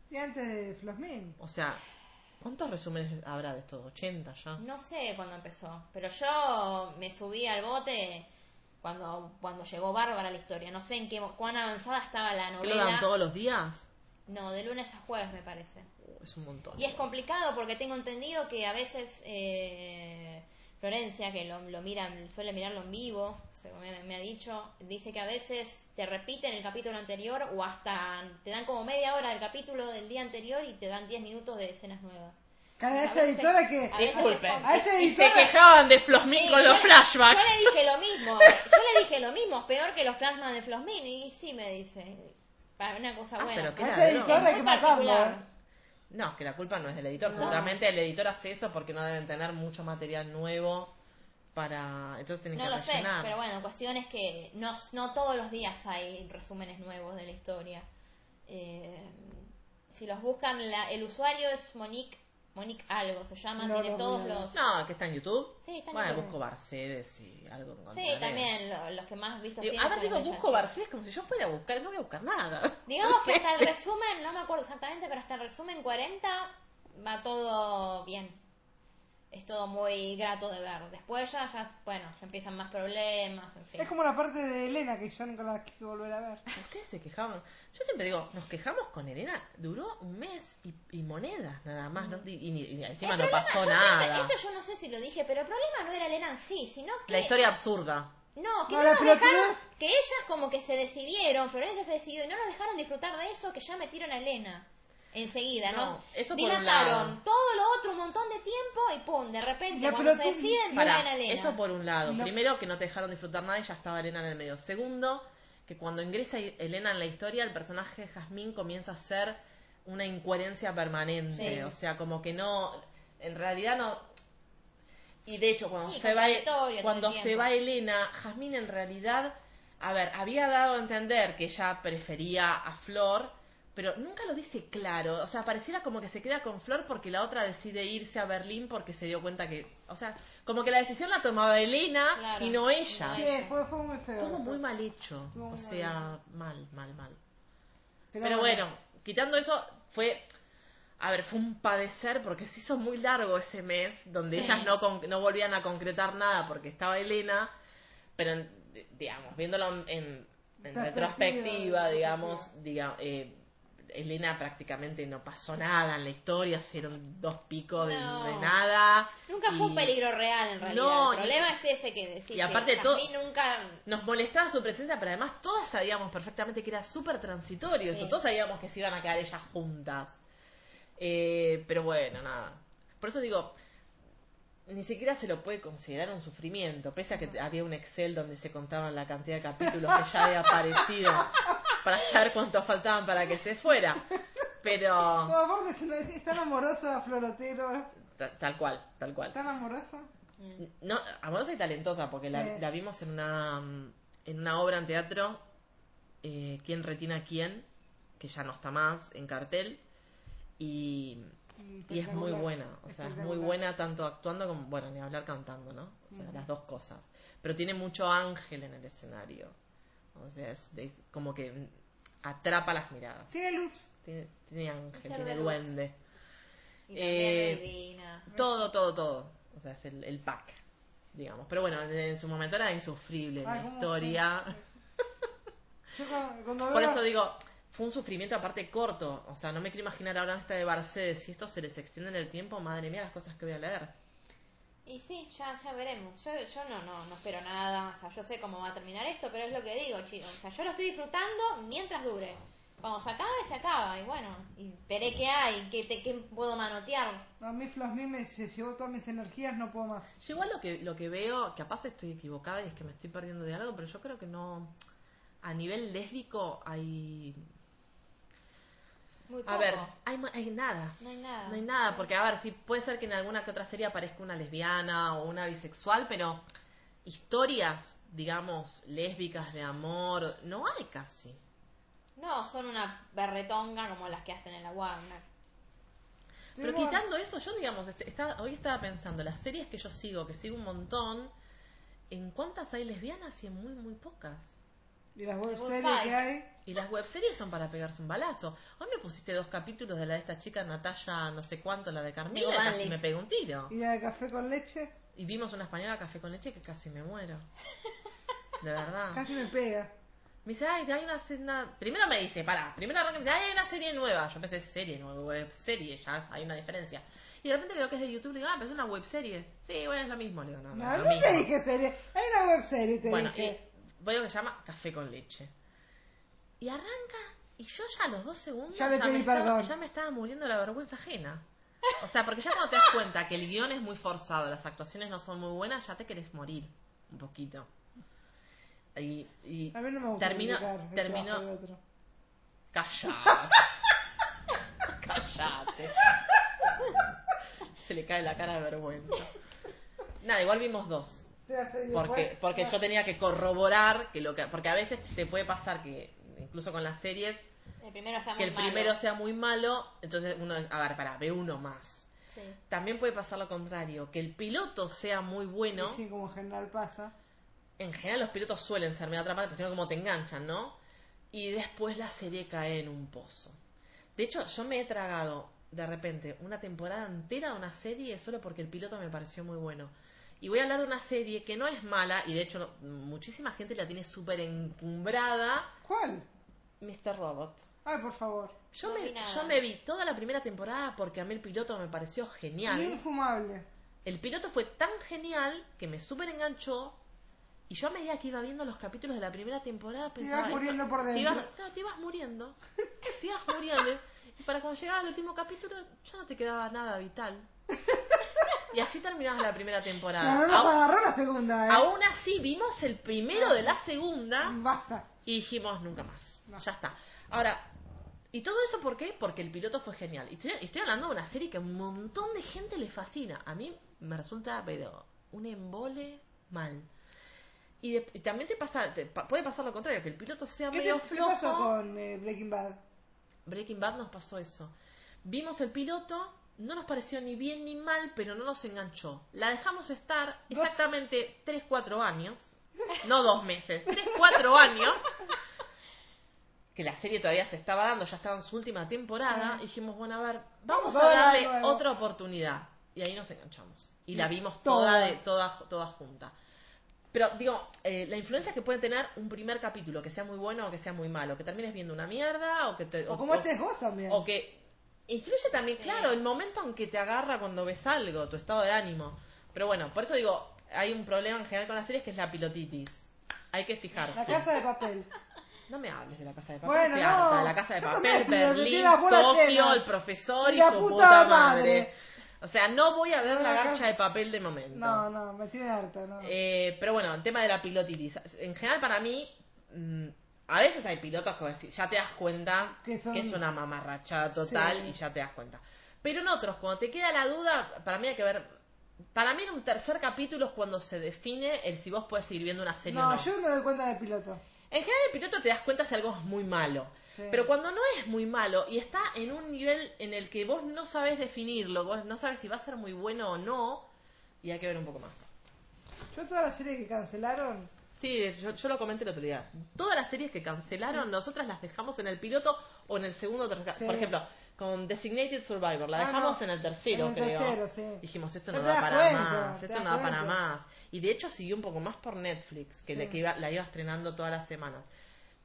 Y antes de Flosmin.
O sea, ¿cuántos resúmenes habrá de estos? ¿80 ya?
No sé cuándo empezó, pero yo me subí al bote cuando, cuando llegó Bárbara la historia. No sé en qué cuán avanzada estaba la
¿Que lo dan
novela.
todos los días?
No, de lunes a jueves me parece.
Uh, es un montón.
Y es complicado porque tengo entendido que a veces eh, Florencia, que lo, lo miran, suele mirarlo en vivo, según me, me ha dicho, dice que a veces te repiten el capítulo anterior o hasta te dan como media hora del capítulo del día anterior y te dan 10 minutos de escenas nuevas.
Cada
A
esa editora que.
Disculpen.
A esa
se quejaban de Flosmin
Sí,
con
yo
los
le-
flashbacks.
Yo le dije lo mismo, yo le dije lo mismo, peor que los flashbacks de Flosmin, y sí me dice, para una cosa
Ah,
buena.
pero qué
A esa editora que matarlo.
particular.
¿eh?
No, es que la culpa no es del editor.
No.
Seguramente el editor hace eso porque no deben tener mucho material nuevo para... Entonces tienen
No
que
lo sé, pero bueno, cuestión es que no, no todos los días hay resúmenes nuevos de la historia. Eh, si los buscan, la- el usuario es Monique, Monique algo se llama,
No
tiene
lo
todos
ver.
los...
No, que está en YouTube.
Sí, está en
bueno,
YouTube.
busco Barcedes y algo
Sí,
encontraré.
también lo- los que más vistos tienen
ahora digo, busco. Barcedes como si yo fuera a buscar, no voy a buscar nada.
Digamos que hasta el resumen, no me acuerdo exactamente, pero hasta el resumen 40 va todo bien. Es todo muy grato de ver. Después ya, ya bueno, ya empiezan más problemas, en fin.
Es como la parte de Elena que yo nunca la quise volver a ver.
Ustedes se quejaban. Yo siempre digo, nos quejamos con Elena. Duró un mes y, y monedas nada más. ¿no? Y, y- y encima
El
no
problema-
pasó
yo
nada.
Esto yo no sé si lo dije, pero el problema no era Elena en sí, sino que...
La historia absurda.
No, que
No,
no,
la
nos dejaron...
pelotudez.
Que ellas como que se decidieron, Florencia se decidió, y no nos dejaron disfrutar de eso, que ya metieron a Elena. Enseguida, ¿no?
No, eso por un
Dilataron
lado.
todo lo otro un montón de tiempo y pum, de repente cuando se
tú-
deciden
Pará,
ponen a Elena.
eso por un lado.
No.
Primero, que no te dejaron disfrutar nada y ya estaba Elena en el medio. Segundo, que cuando ingresa Elena en la historia, el personaje de Jazmín comienza a ser una incoherencia permanente.
Sí.
O sea, como que no. En realidad no. Y de hecho, cuando
Sí,
se va,
todo
cuando se va Elena, Jazmín en realidad, a ver, había dado a entender que ella prefería a Flor, pero nunca lo dice claro. O sea, pareciera como que se queda con Flor porque la otra decide irse a Berlín porque se dio cuenta que, o sea, como que la decisión la tomaba Elena
Claro,
y no ella.
Sí, fue, fue muy feo. Eso.
muy mal hecho. O sea, mal, mal, mal. Pero, bueno,
bueno.
quitando eso, fue. A ver, fue un padecer porque se hizo muy largo ese mes, donde
Sí.
ellas no, con- no volvían a concretar nada porque estaba Elena, pero en- digamos, viéndolo en, en retrospectiva, digamos, diga, eh, Elena prácticamente no pasó nada en la historia, hicieron dos picos de,
No.
de nada.
Nunca fue un peligro real en realidad.
No,
el problema es ese que decís.
y aparte
que
todo-
nunca...
Nos molestaba su presencia, pero además todas sabíamos perfectamente que era súper transitorio eso. Todos sabíamos que se iban a quedar ellas juntas. Eh, pero bueno, nada. Por eso digo, ni siquiera se lo puede considerar un sufrimiento, pese a que había un Excel donde se contaban la cantidad de capítulos que ya había aparecido para saber cuántos faltaban para que se fuera. Pero
No, aparte es, tan amorosa, Florotero.
ta- tal cual, tal cual.
Tan amorosa.
No, amorosa y talentosa, porque la,
Sí.
la vimos en una, mm, en una obra en teatro, eh, ¿Quién retina a quién? Que ya no está más en cartel. Y, y es muy buena, o sea, es muy buena tanto actuando como, bueno, ni hablar cantando, ¿no? O sea, las dos cosas. Pero tiene mucho ángel en el escenario. O sea, es, es como que atrapa las miradas.
Tiene luz.
Tiene, tiene ángel, tiene duende.
Y
Eh,
divina.
Todo, todo, todo. O sea, es el, el pack, digamos. Pero bueno, en, en su momento era insufrible
Ay,
la historia.
Yo cuando, cuando
Por
veo-
eso digo, fue un sufrimiento aparte corto. O sea, no me quiero imaginar ahora en esta de Barcés, si esto se les extiende en el tiempo, madre mía, las cosas que voy a leer.
Y sí, ya, ya veremos. Yo, yo no, no, no espero nada. O sea, yo sé cómo va a terminar esto, pero es lo que digo, chicos. O sea, yo lo estoy disfrutando mientras dure. Cuando se acabe, se acaba. Y bueno, y veré qué hay, qué, te- qué puedo manotear.
A mí Flasmi me se llevó todas mis energías, no puedo más.
Yo igual lo que, lo que veo, capaz estoy equivocada y es que me estoy perdiendo de algo, pero yo creo que no... A nivel lésbico hay...
Muy poco.
A ver, hay, nada.
No hay nada.
No hay nada, porque a ver, sí puede ser que en alguna que otra serie aparezca una lesbiana o una bisexual, pero historias, digamos, lésbicas de amor, no hay casi.
No, son una berretonga como las que hacen en la Warner.
Pero quitando eso, yo digamos, este- está- hoy estaba pensando, las series que yo sigo, que sigo un montón, ¿en cuántas hay lesbianas y en muy, muy pocas?
Y las webseries que hay.
Y las webseries son para pegarse un balazo. Hoy me pusiste dos capítulos de la de esta chica Natalia, no sé cuánto, la de Carmila, y casi me pegó un tiro.
Y la de café con leche.
Y vimos una española café con leche que casi me muero. De verdad.
Casi me pega.
Me dice, ay, hay una, se- una- Primero me dice, pará, primero arranca y me dice, ay, hay una serie nueva. Yo pensé, serie nueva, web serie, ya hay una diferencia. Y de repente veo que es de YouTube, le digo, ah, pero es una web serie. Sí, bueno, es lo mismo, le digo, no, no,
No, te dije serie. Hay una webserie, te
Bueno,
dije.
Veo que se llama Café con leche. Y arranca, y yo ya a los dos segundos
Ya pedí
me estaba,
perdón.
ya me estaba muriendo la vergüenza ajena. O sea, porque ya cuando te das cuenta que el guion es muy forzado, las actuaciones no son muy buenas, ya te querés morir un poquito. Y, y
A mí no me gusta
termino, termino. Callate. Callate. Se le cae la cara de vergüenza. Nada, igual vimos dos. Porque, porque yo tenía que corroborar que lo que. Porque a veces te puede pasar que, incluso con las series,
El primero sea
que
muy
el
malo.
primero sea muy malo, entonces uno es, a ver, para, ve uno más.
Sí.
También puede pasar lo contrario, que el piloto sea muy bueno.
Sí, como en general pasa.
En general los pilotos suelen ser medio atrapantes, pero si no como te enganchan, ¿no? Y después la serie cae en un pozo. De hecho, yo me he tragado de repente una temporada entera de una serie solo porque el piloto me pareció muy bueno. Y voy a hablar de una serie que no es mala, y de hecho no- muchísima gente la tiene súper encumbrada,
¿Cuál?
Mr. Robot.
Ay, por favor.
Yo,
No
me, yo me vi toda la primera temporada porque a mí el piloto me pareció genial.
Infumable.
El piloto fue tan genial que me súper enganchó. Y yo a medida que iba viendo los capítulos de la primera temporada pensaba...
ibas muriendo por
te
dentro.
ibas- no, te ibas muriendo. Te ibas muriendo. Y para cuando llegaba el último capítulo ya no te quedaba nada vital. Y así terminabas la primera temporada.
No, no nos
Aún-
agarró la segunda, ¿eh?
aún así vimos el primero de la segunda
Basta.
y dijimos nunca más.
No.
Ya está. Ahora, ¿y todo eso por qué? Porque el piloto fue genial. Y estoy, estoy hablando de una serie que a un montón de gente le fascina. A mí me resulta, pero, un embole mal. Y, de- y también te pasa, te pa- puede pasar lo contrario, que el piloto sea
¿Qué,
medio
te, qué
flojo.
pasó con eh, Breaking Bad?
Breaking Bad nos pasó eso. Vimos el piloto, no nos pareció ni bien ni mal, pero no nos enganchó. La dejamos estar exactamente 3-4 años, no dos meses, 3-4 años, que la serie todavía se estaba dando, ya estaba en su última temporada, y dijimos, bueno, a ver, vamos a
darle
otra oportunidad. Y ahí nos enganchamos. Y la vimos
Toda.
de, toda, toda junta. Pero digo, eh, la influencia que puede tener un primer capítulo, que sea muy bueno o que sea muy malo, que termines viendo una mierda o que te...
O como estés vos también.
o que influye también,
Sí.
claro, el momento en que te agarra cuando ves algo, tu estado de ánimo. Pero bueno, por eso digo, hay un problema en general con las series que es la pilotitis. Hay que fijarse.
La casa de papel.
No me hables de la casa de papel,
Bueno, no.
la casa de papel, Berlín, Tokio, el profesor y,
Y la
su
puta
puta madre.
madre.
O sea, no voy a ver la garcha de papel de momento.
No, no, me tiene harta, no.
Eh, pero bueno, el tema de la pilotitis. En general, para mí, mm, a veces hay pilotos que vos decís, ya te das cuenta
Que
es una mamarrachada total
Sí.
y ya te das cuenta. Pero en otros, cuando te queda la duda, para mí hay que ver. Para mí, en un tercer capítulo es cuando se define el si vos puedes seguir viendo una serie o
no,
no.
yo me doy cuenta del piloto.
En general, el piloto te das cuenta si algo es muy malo.
Sí.
Pero cuando no es muy malo y está en un nivel en el que vos no sabes definirlo, vos no sabes si va a ser muy bueno o no, y hay que ver un poco más.
Yo todas las series que cancelaron,
Sí, yo, yo lo comenté el otro día. Todas las series que cancelaron, nosotras las dejamos en el piloto o en el segundo o tercer.
Sí.
Por ejemplo, con Designated Survivor, la
Ah,
dejamos
no.
en el tercero,
En el
creo.
tercero, sí.
Dijimos, esto
No
da para
cuenta,
más, esto no da para más. Y de hecho siguió un poco más por Netflix, que,
Sí.
le, que iba, la iba estrenando todas las semanas.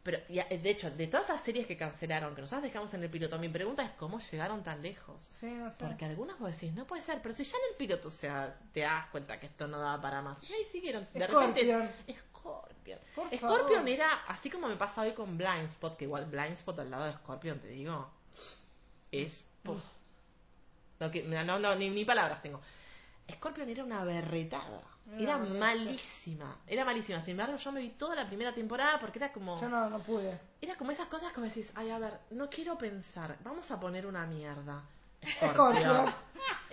Pero, y, eh, de hecho, de todas las series que cancelaron, que nosotros dejamos en el piloto, mi pregunta es cómo llegaron tan lejos.
Sí, no sé.
Porque algunas vos decís, no puede ser, pero si ya en el piloto o sea, te das cuenta que esto no daba para más. Y ahí siguieron. De
Scorpion.
repente, Scorpion.
Por
Scorpion
favor.
era, así como me pasa hoy con Blindspot, que igual Blindspot al lado de Scorpion, te digo, es... puf. No, que- no, no, ni, ni palabras tengo. Scorpion era una berretada.
Era
Era malísima. Era malísima. Sin embargo, yo me vi toda la primera temporada porque era como...
Yo no, no pude.
Era como esas cosas que decís, ay, a ver, no quiero pensar, vamos a poner una mierda.
Scorpion.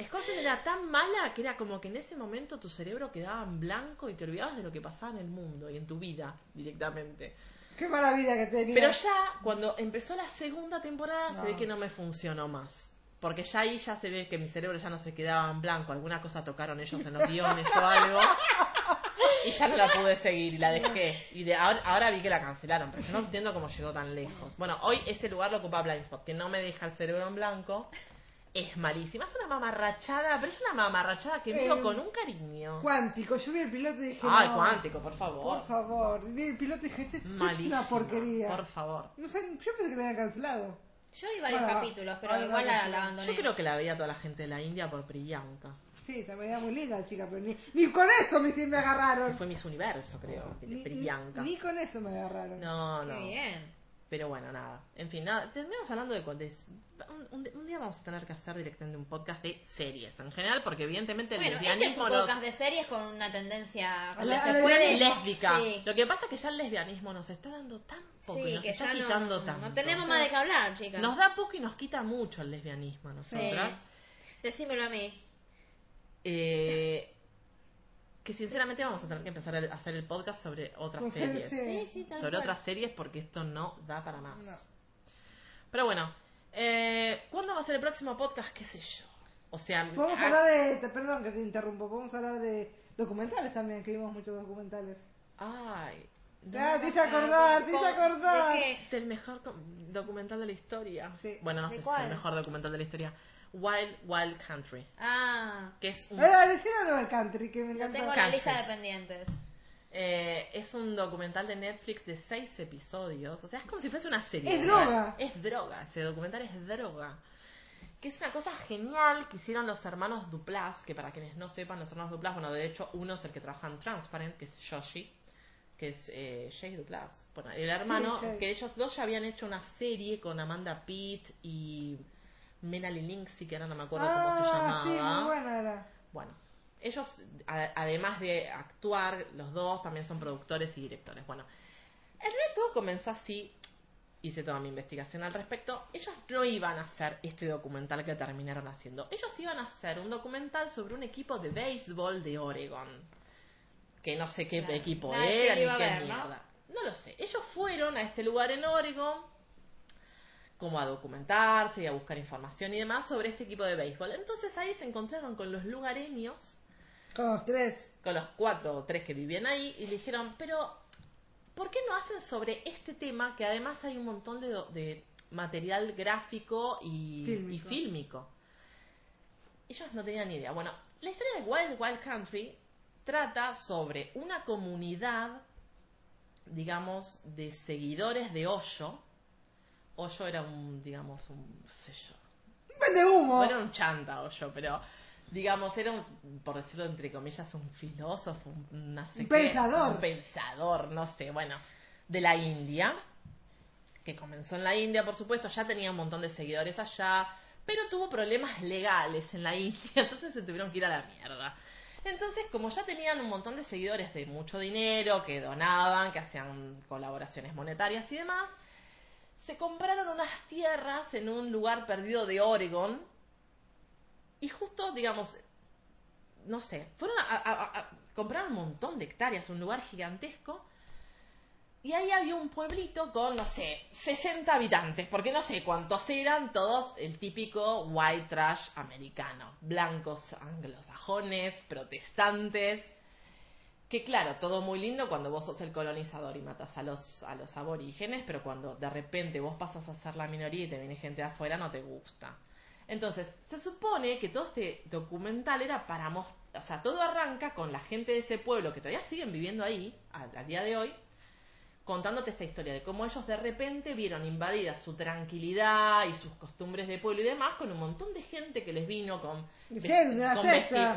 Scorpion era tan mala que era como que en ese momento tu cerebro quedaba en blanco y te olvidabas de lo que pasaba en el mundo y en tu vida directamente.
Qué mala vida que tenía.
Pero ya, cuando empezó la segunda temporada,
No.
se ve que no me funcionó más. Porque ya ahí ya se ve que mi cerebro ya no se quedaba en blanco. Alguna cosa tocaron ellos en los guiones o algo. Y ya no la pude seguir y la dejé. Y de ahora, ahora vi que la cancelaron, pero yo no entiendo cómo llegó tan lejos. Bueno, hoy ese lugar lo ocupa Blindspot, que no me deja el cerebro en blanco. Es malísima. Es una mamarrachada, pero es una mamarrachada que miro
Eh,
con un cariño.
Cuántico, yo vi el piloto y dije.
Ay,
no,
cuántico, por favor.
Por favor. Vi el piloto y dije, este es
Malísima,
una porquería.
Por favor.
No sé, yo pensé que lo habían cancelado.
Yo vi varios
Bueno,
capítulos, pero igual la, la abandoné.
Yo creo que la veía toda la gente de la India por Priyanka.
Sí, también era muy linda la chica, pero ni, ni con eso me, me agarraron.
Fue Miss Universo, creo, de
Ni, ni-
Priyanka.
ni con eso me agarraron.
No,
Qué
no.
bien.
Pero bueno, nada. En fin, nada. Terminamos hablando de, de- un, un- un día vamos a tener que hacer directamente un podcast de series en general, porque evidentemente el
Bueno, este es
lesbianismo
un
nos-
podcast de series con una tendencia
A la-
se
la
puede
lésbica.
Sí,
Lo que pasa es que ya el lesbianismo nos está dando tan poco y
sí
nos
que
está
ya no,
quitando
no,
tanto.
no tenemos más de qué hablar, chicas.
Nos da poco y nos quita mucho el lesbianismo a nosotras.
Decímelo a mí.
Eh, que sinceramente vamos a tener que empezar a hacer el podcast sobre otras
Con
series.
Sí, sí, tal
sobre
cual.
otras series porque esto no da para más.
No.
Pero bueno, eh, ¿cuándo va a ser el próximo podcast? ¿Qué sé yo? O sea,
Podemos
ah,
hablar de. Perdón que te interrumpo. Podemos hablar de documentales también, que vimos muchos documentales.
ay,
Ya,
no,
te hice acordar, te hice
¿Cómo?
acordar.
¿De qué?
del mejor com- documental de la historia.
Sí.
Bueno, no
¿De
sé si es el mejor documental de la historia. Wild Wild Country,
Ah,
que es un,
Eh, decídalo del country, que me encanta.
tengo en la lista de pendientes.
eh, es un documental de Netflix de seis episodios. O sea, es como si fuese una serie.
Es
¿verdad?
droga.
Es droga. Ese documental es droga. Que es una cosa genial que hicieron los hermanos Duplas, que para quienes no sepan, los hermanos Duplas, bueno, de hecho, uno es el que trabaja en Transparent, que es Yoshi, que es eh, Jay Duplas. Bueno, el hermano,
Sí,
que ellos dos ya habían hecho una serie con Amanda Pitt y Linksey, que ahora no me acuerdo cómo se llamaba.
Ah, sí, muy buena era.
Bueno, ellos, a- además de actuar, los dos también son productores y directores. Bueno, el reto comenzó así, hice toda mi investigación al respecto. Ellos no iban a hacer este documental que terminaron haciendo. Ellos iban a hacer un documental sobre un equipo de béisbol de Oregon. Que no sé qué
Claro,
equipo era ni qué
ver, ¿no?
mierda. ¿no? lo sé. Ellos fueron a este lugar en Oregon como a documentarse y a buscar información y demás sobre este equipo de béisbol. Entonces ahí se encontraron con los lugareños,
Con los tres.
con los cuatro o tres que vivían ahí, y le dijeron, pero ¿por qué no hacen sobre este tema que además hay un montón de, de material gráfico y
Fílmico.
y fílmico? Ellos no tenían ni idea. Bueno, la historia de Wild Wild Country trata sobre una comunidad, digamos, de seguidores de Hoyo. Hoyo era un, digamos, un, no sé yo,
Un vende humo.
era un chanta Hoyo, pero digamos, era un, por decirlo entre comillas, un filósofo, un, no sé
Un
qué,
pensador.
un pensador, no sé, bueno, de la India, que comenzó en la India, por supuesto, ya tenía un montón de seguidores allá, pero tuvo problemas legales en la India, entonces se tuvieron que ir a la mierda. Entonces, como ya tenían un montón de seguidores de mucho dinero, que donaban, que hacían colaboraciones monetarias y demás, se compraron unas tierras en un lugar perdido de Oregon, y justo, digamos, no sé, fueron a, a- comprar un montón de hectáreas, un lugar gigantesco. Y ahí había un pueblito con, no sé, 60 habitantes, porque no sé cuántos eran, todos el típico white trash americano. Blancos anglosajones, protestantes. Que claro, todo muy lindo cuando vos sos el colonizador y matas a los, a los aborígenes, pero cuando de repente vos pasas a ser la minoría y te viene gente de afuera, no te gusta. Entonces, se supone que todo este documental era para mostrar, o sea, todo arranca con la gente de ese pueblo que todavía siguen viviendo ahí, al, al día de hoy, contándote esta historia de cómo ellos de repente vieron invadida su tranquilidad y sus costumbres de pueblo y demás con un montón de gente que les vino con,
Sí,
con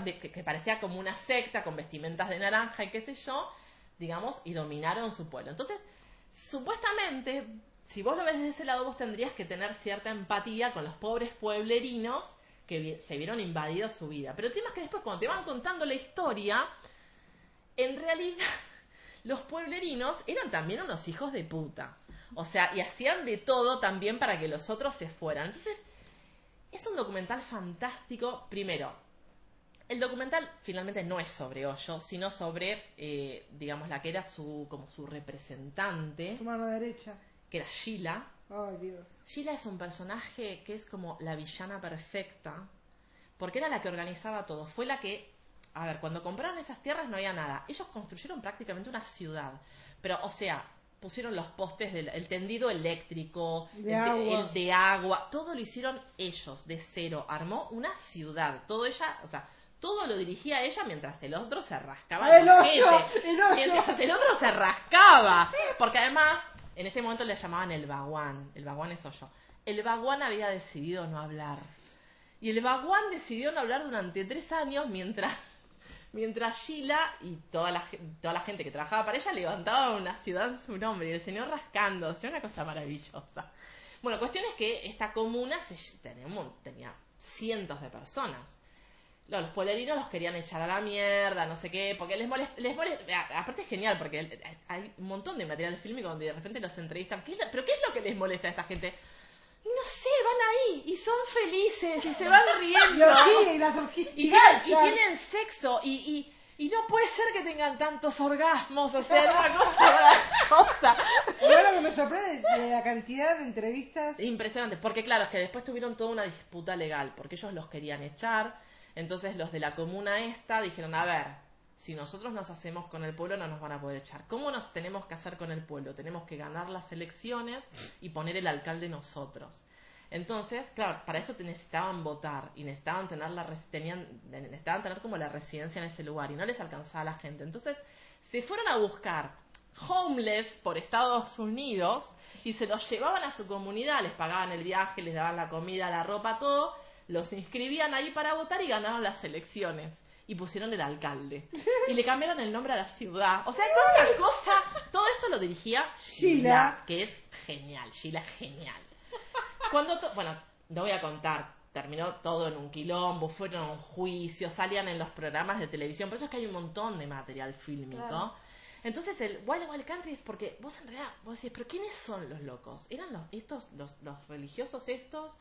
de- que, parecía como una secta con vestimentas de naranja y qué sé yo, digamos, y dominaron su pueblo. Entonces, supuestamente, si vos lo ves desde ese lado, vos tendrías que tener cierta empatía con los pobres pueblerinos que se vieron invadidos su vida. Pero el tema es que después, cuando te van contando la historia, en realidad los pueblerinos eran también unos hijos de puta. O sea, y hacían de todo también para que los otros se fueran. Entonces, es un documental fantástico. Primero, el documental finalmente no es sobre Hoyo, sino sobre, eh, digamos, la que era su, como su representante,
Tu mano derecha.
que era Sheila.
Ay, Dios.
Sheila es un personaje que es como la villana perfecta, porque era la que organizaba todo. Fue la que, a ver, cuando compraron esas tierras no había nada. Ellos construyeron prácticamente una ciudad. Pero, o sea, pusieron los postes del el tendido eléctrico,
De
el,
agua.
el de agua, todo lo hicieron ellos, de cero. Armó una ciudad. Todo ella, o sea, todo lo dirigía ella mientras el otro se rascaba
¡El ocho! ¡El ocho!
Mientras el otro se rascaba. Porque además, en ese momento le llamaban el baguán. El baguán es yo. El baguán había decidido no hablar. Y el baguán decidió no hablar durante tres años mientras, mientras Sheila y toda la, toda la gente que trabajaba para ella levantaba una ciudad en su nombre. Y el señor rascándose, una cosa maravillosa. Bueno, cuestión es que esta comuna se, tenía, tenía cientos de personas. Los pueblerinos los querían echar a la mierda, no sé qué, porque les molesta, les molesta, aparte es genial, porque hay un montón de material fílmico donde de repente los entrevistan, ¿qué es lo- pero ¿qué es lo que les molesta a esta gente? No sé, van ahí y son felices y se van riendo
y las
y, tienen, y tienen sexo y, y, y no puede ser que tengan tantos orgasmos, o sea, una cosa maravillosa.
Lo que me sorprende de la cantidad de entrevistas.
Impresionante, porque claro, es que después tuvieron toda una disputa legal, porque ellos los querían echar, entonces los de la comuna esta dijeron, a ver, si nosotros nos hacemos con el pueblo no nos van a poder echar. ¿Cómo nos tenemos que hacer con el pueblo? Tenemos que ganar las elecciones y poner el alcalde nosotros. Entonces, claro, para eso te necesitaban votar y necesitaban tener la tenían, necesitaban tener como la residencia en ese lugar y no les alcanzaba la gente. Entonces, se fueron a buscar homeless por Estados Unidos y se los llevaban a su comunidad, les pagaban el viaje, les daban la comida, la ropa, todo, los inscribían ahí para votar y ganaron las elecciones. Y pusieron el alcalde. Y le cambiaron el nombre a la ciudad. O sea, cuánta cosa. Todo esto lo dirigía
Sheila.
Que es genial. Sheila es genial. Cuando to- bueno, no voy a contar, terminó todo en un quilombo, fueron a un juicio, salían en los programas de televisión, por eso es que hay un montón de material fílmico.
Claro.
Entonces el Wild Wild Country es porque vos en realidad, vos decís, pero ¿quiénes son los locos? ¿Eran los, estos, los, los religiosos estos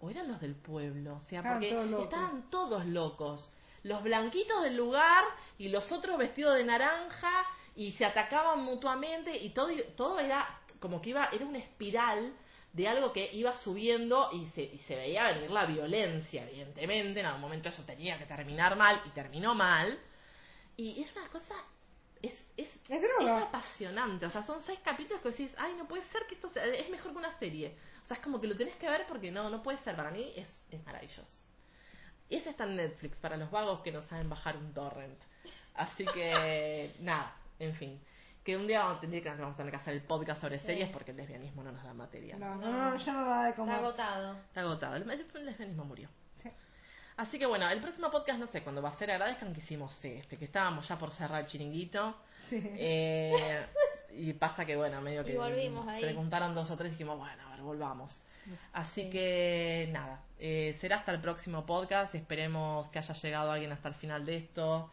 o eran los del pueblo? O sea, porque estaban todos locos. Los blanquitos del lugar y los otros vestidos de naranja y se atacaban mutuamente y todo, todo era como que iba, era una espiral de algo que iba subiendo y se, y se veía venir la violencia, evidentemente. En algún momento eso tenía que terminar mal y terminó mal. Y es una cosa. Es, es,
Es droga.
es apasionante. O sea, son seis capítulos que decís, ay, no puede ser que esto sea. Es mejor que una serie. O sea, es como que lo tenés que ver porque no, no puede ser. Para mí es, es maravilloso. Y ese está en Netflix para los vagos que no saben bajar un torrent. Así que, nada, en fin. Que un día vamos, tendría que vamos a tener que hacer el podcast sobre
Sí.
series porque el lesbianismo no nos da material.
No, no, no, ya no da de
Está
comer.
agotado.
Está agotado. El, el lesbianismo murió.
Sí.
Así que bueno, el próximo podcast no sé cuándo va a ser. Agradezcan que hicimos este, que estábamos ya por cerrar el chiringuito.
Sí.
Eh, y pasa que bueno, medio que
Y volvimos ahí.
preguntaron dos o tres y dijimos, bueno, a ver, volvamos. Así
Sí.
que nada, eh, será hasta el próximo podcast. Esperemos que haya llegado alguien hasta el final de esto.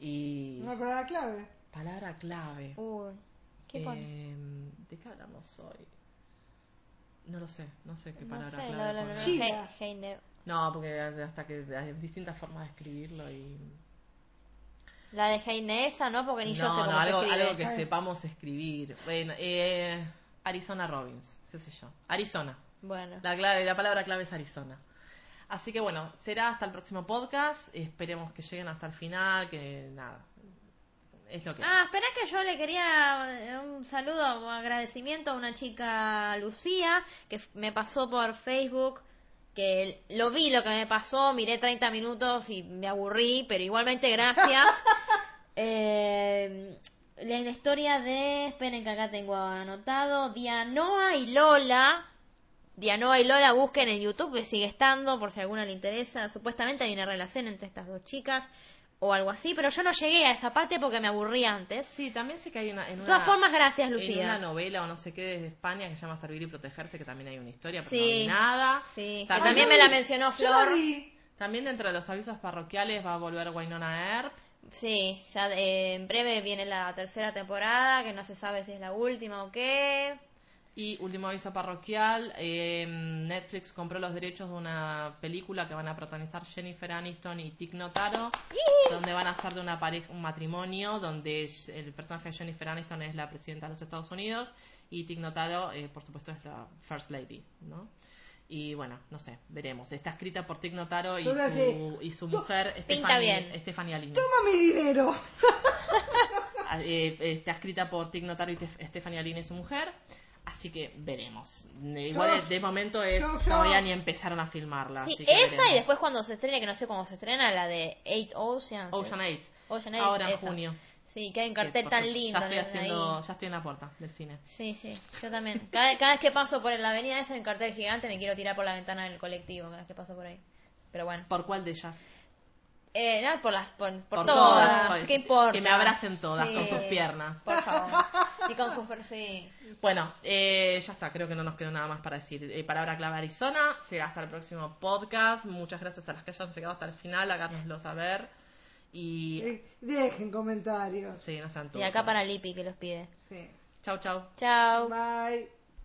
Y
Una palabra clave.
palabra clave.
Uy. ¿Qué?
Eh, ¿De qué hablamos hoy? No lo sé, no sé qué
No
palabra
sé,
clave.
He- Heine-
No, porque hasta que hay distintas formas de escribirlo y...
La de Heine esa, ¿no? Porque ni yo sé cómo
no, algo, algo que sepamos escribir. Bueno, eh, Arizona Robbins, qué sé yo. Arizona.
Bueno.
La, clave, la palabra clave es Arizona. Así que bueno, será hasta el próximo podcast. Esperemos que lleguen hasta el final, que nada. Es lo que...
Ah, espera que yo le quería eh, un saludo o agradecimiento a una chica Lucía que me pasó por Facebook que lo vi lo que me pasó, miré 30 minutos y me aburrí, pero igualmente gracias. Eh, la la historia de. Esperen que acá tengo anotado. Dianoa y Lola. Dianoa y Lola busquen en YouTube, que sigue estando, por si a alguna le interesa. Supuestamente hay una relación entre estas dos chicas o algo así, pero yo no llegué a esa parte porque me aburrí antes.
Sí, también sé que hay una. En
De
una
todas formas, gracias,
en una
Lucía.
novela o no sé qué desde España que se llama Servir y Protegerse, que también hay una historia, pero
Sí.
no hay nada.
Sí, que
También-
me la mencionó Flor.
También dentro de los avisos parroquiales va a volver Wynonna Earp.
Sí, ya eh, en breve viene la tercera temporada, que no se sabe si es la última o qué.
Y último aviso parroquial, eh, Netflix compró los derechos de una película que van a protagonizar Jennifer Aniston y Tig Notaro, donde van a hacer de una pareja, un matrimonio donde el personaje de Jennifer Aniston es la presidenta de los Estados Unidos y Tig Notaro, eh, por supuesto, es la First Lady, ¿no? Y bueno, no sé, veremos. Está escrita por Tig Notaro y su, y su mujer Stephanie. Stephanie Alini.
Toma mi dinero.
Eh, eh, está escrita por Tig Notaro y Stephanie Aline, su mujer. Así que veremos. Eh, Igual
Yo-
de momento es
yo- yo-
todavía ni empezaron a filmarla.
Sí,
así que
esa
veremos.
y después cuando se estrene, que no sé cómo se estrena, la de Eight Oceans.
Ocean 8.
Ocean Eight,
Ahora en junio.
Sí, que hay un cartel tan lindo.
Ya estoy, haciendo, ya estoy en la puerta del cine.
Sí, sí, yo también. Cada, cada vez que paso por la avenida esa, un cartel gigante, me quiero tirar por la ventana del colectivo cada vez que paso por ahí. Pero bueno.
¿Por cuál de ellas?
Eh, no, por las, por, por
Por
todas.
todas.
¿Qué importa?
Que me abracen todas
Sí,
con sus piernas.
Por favor. Y con sus sí.
Bueno, eh, ya está, creo que no nos quedó nada más para decir. Eh, palabra clave Arizona, será hasta el próximo podcast. Muchas gracias a las que hayan llegado hasta el final, háganoslo saber. Y
Eh, Dejen comentarios.
sí, no sean
Y acá para Lipi que los pide.
Sí.
Chau, chau.
Chao.
Bye.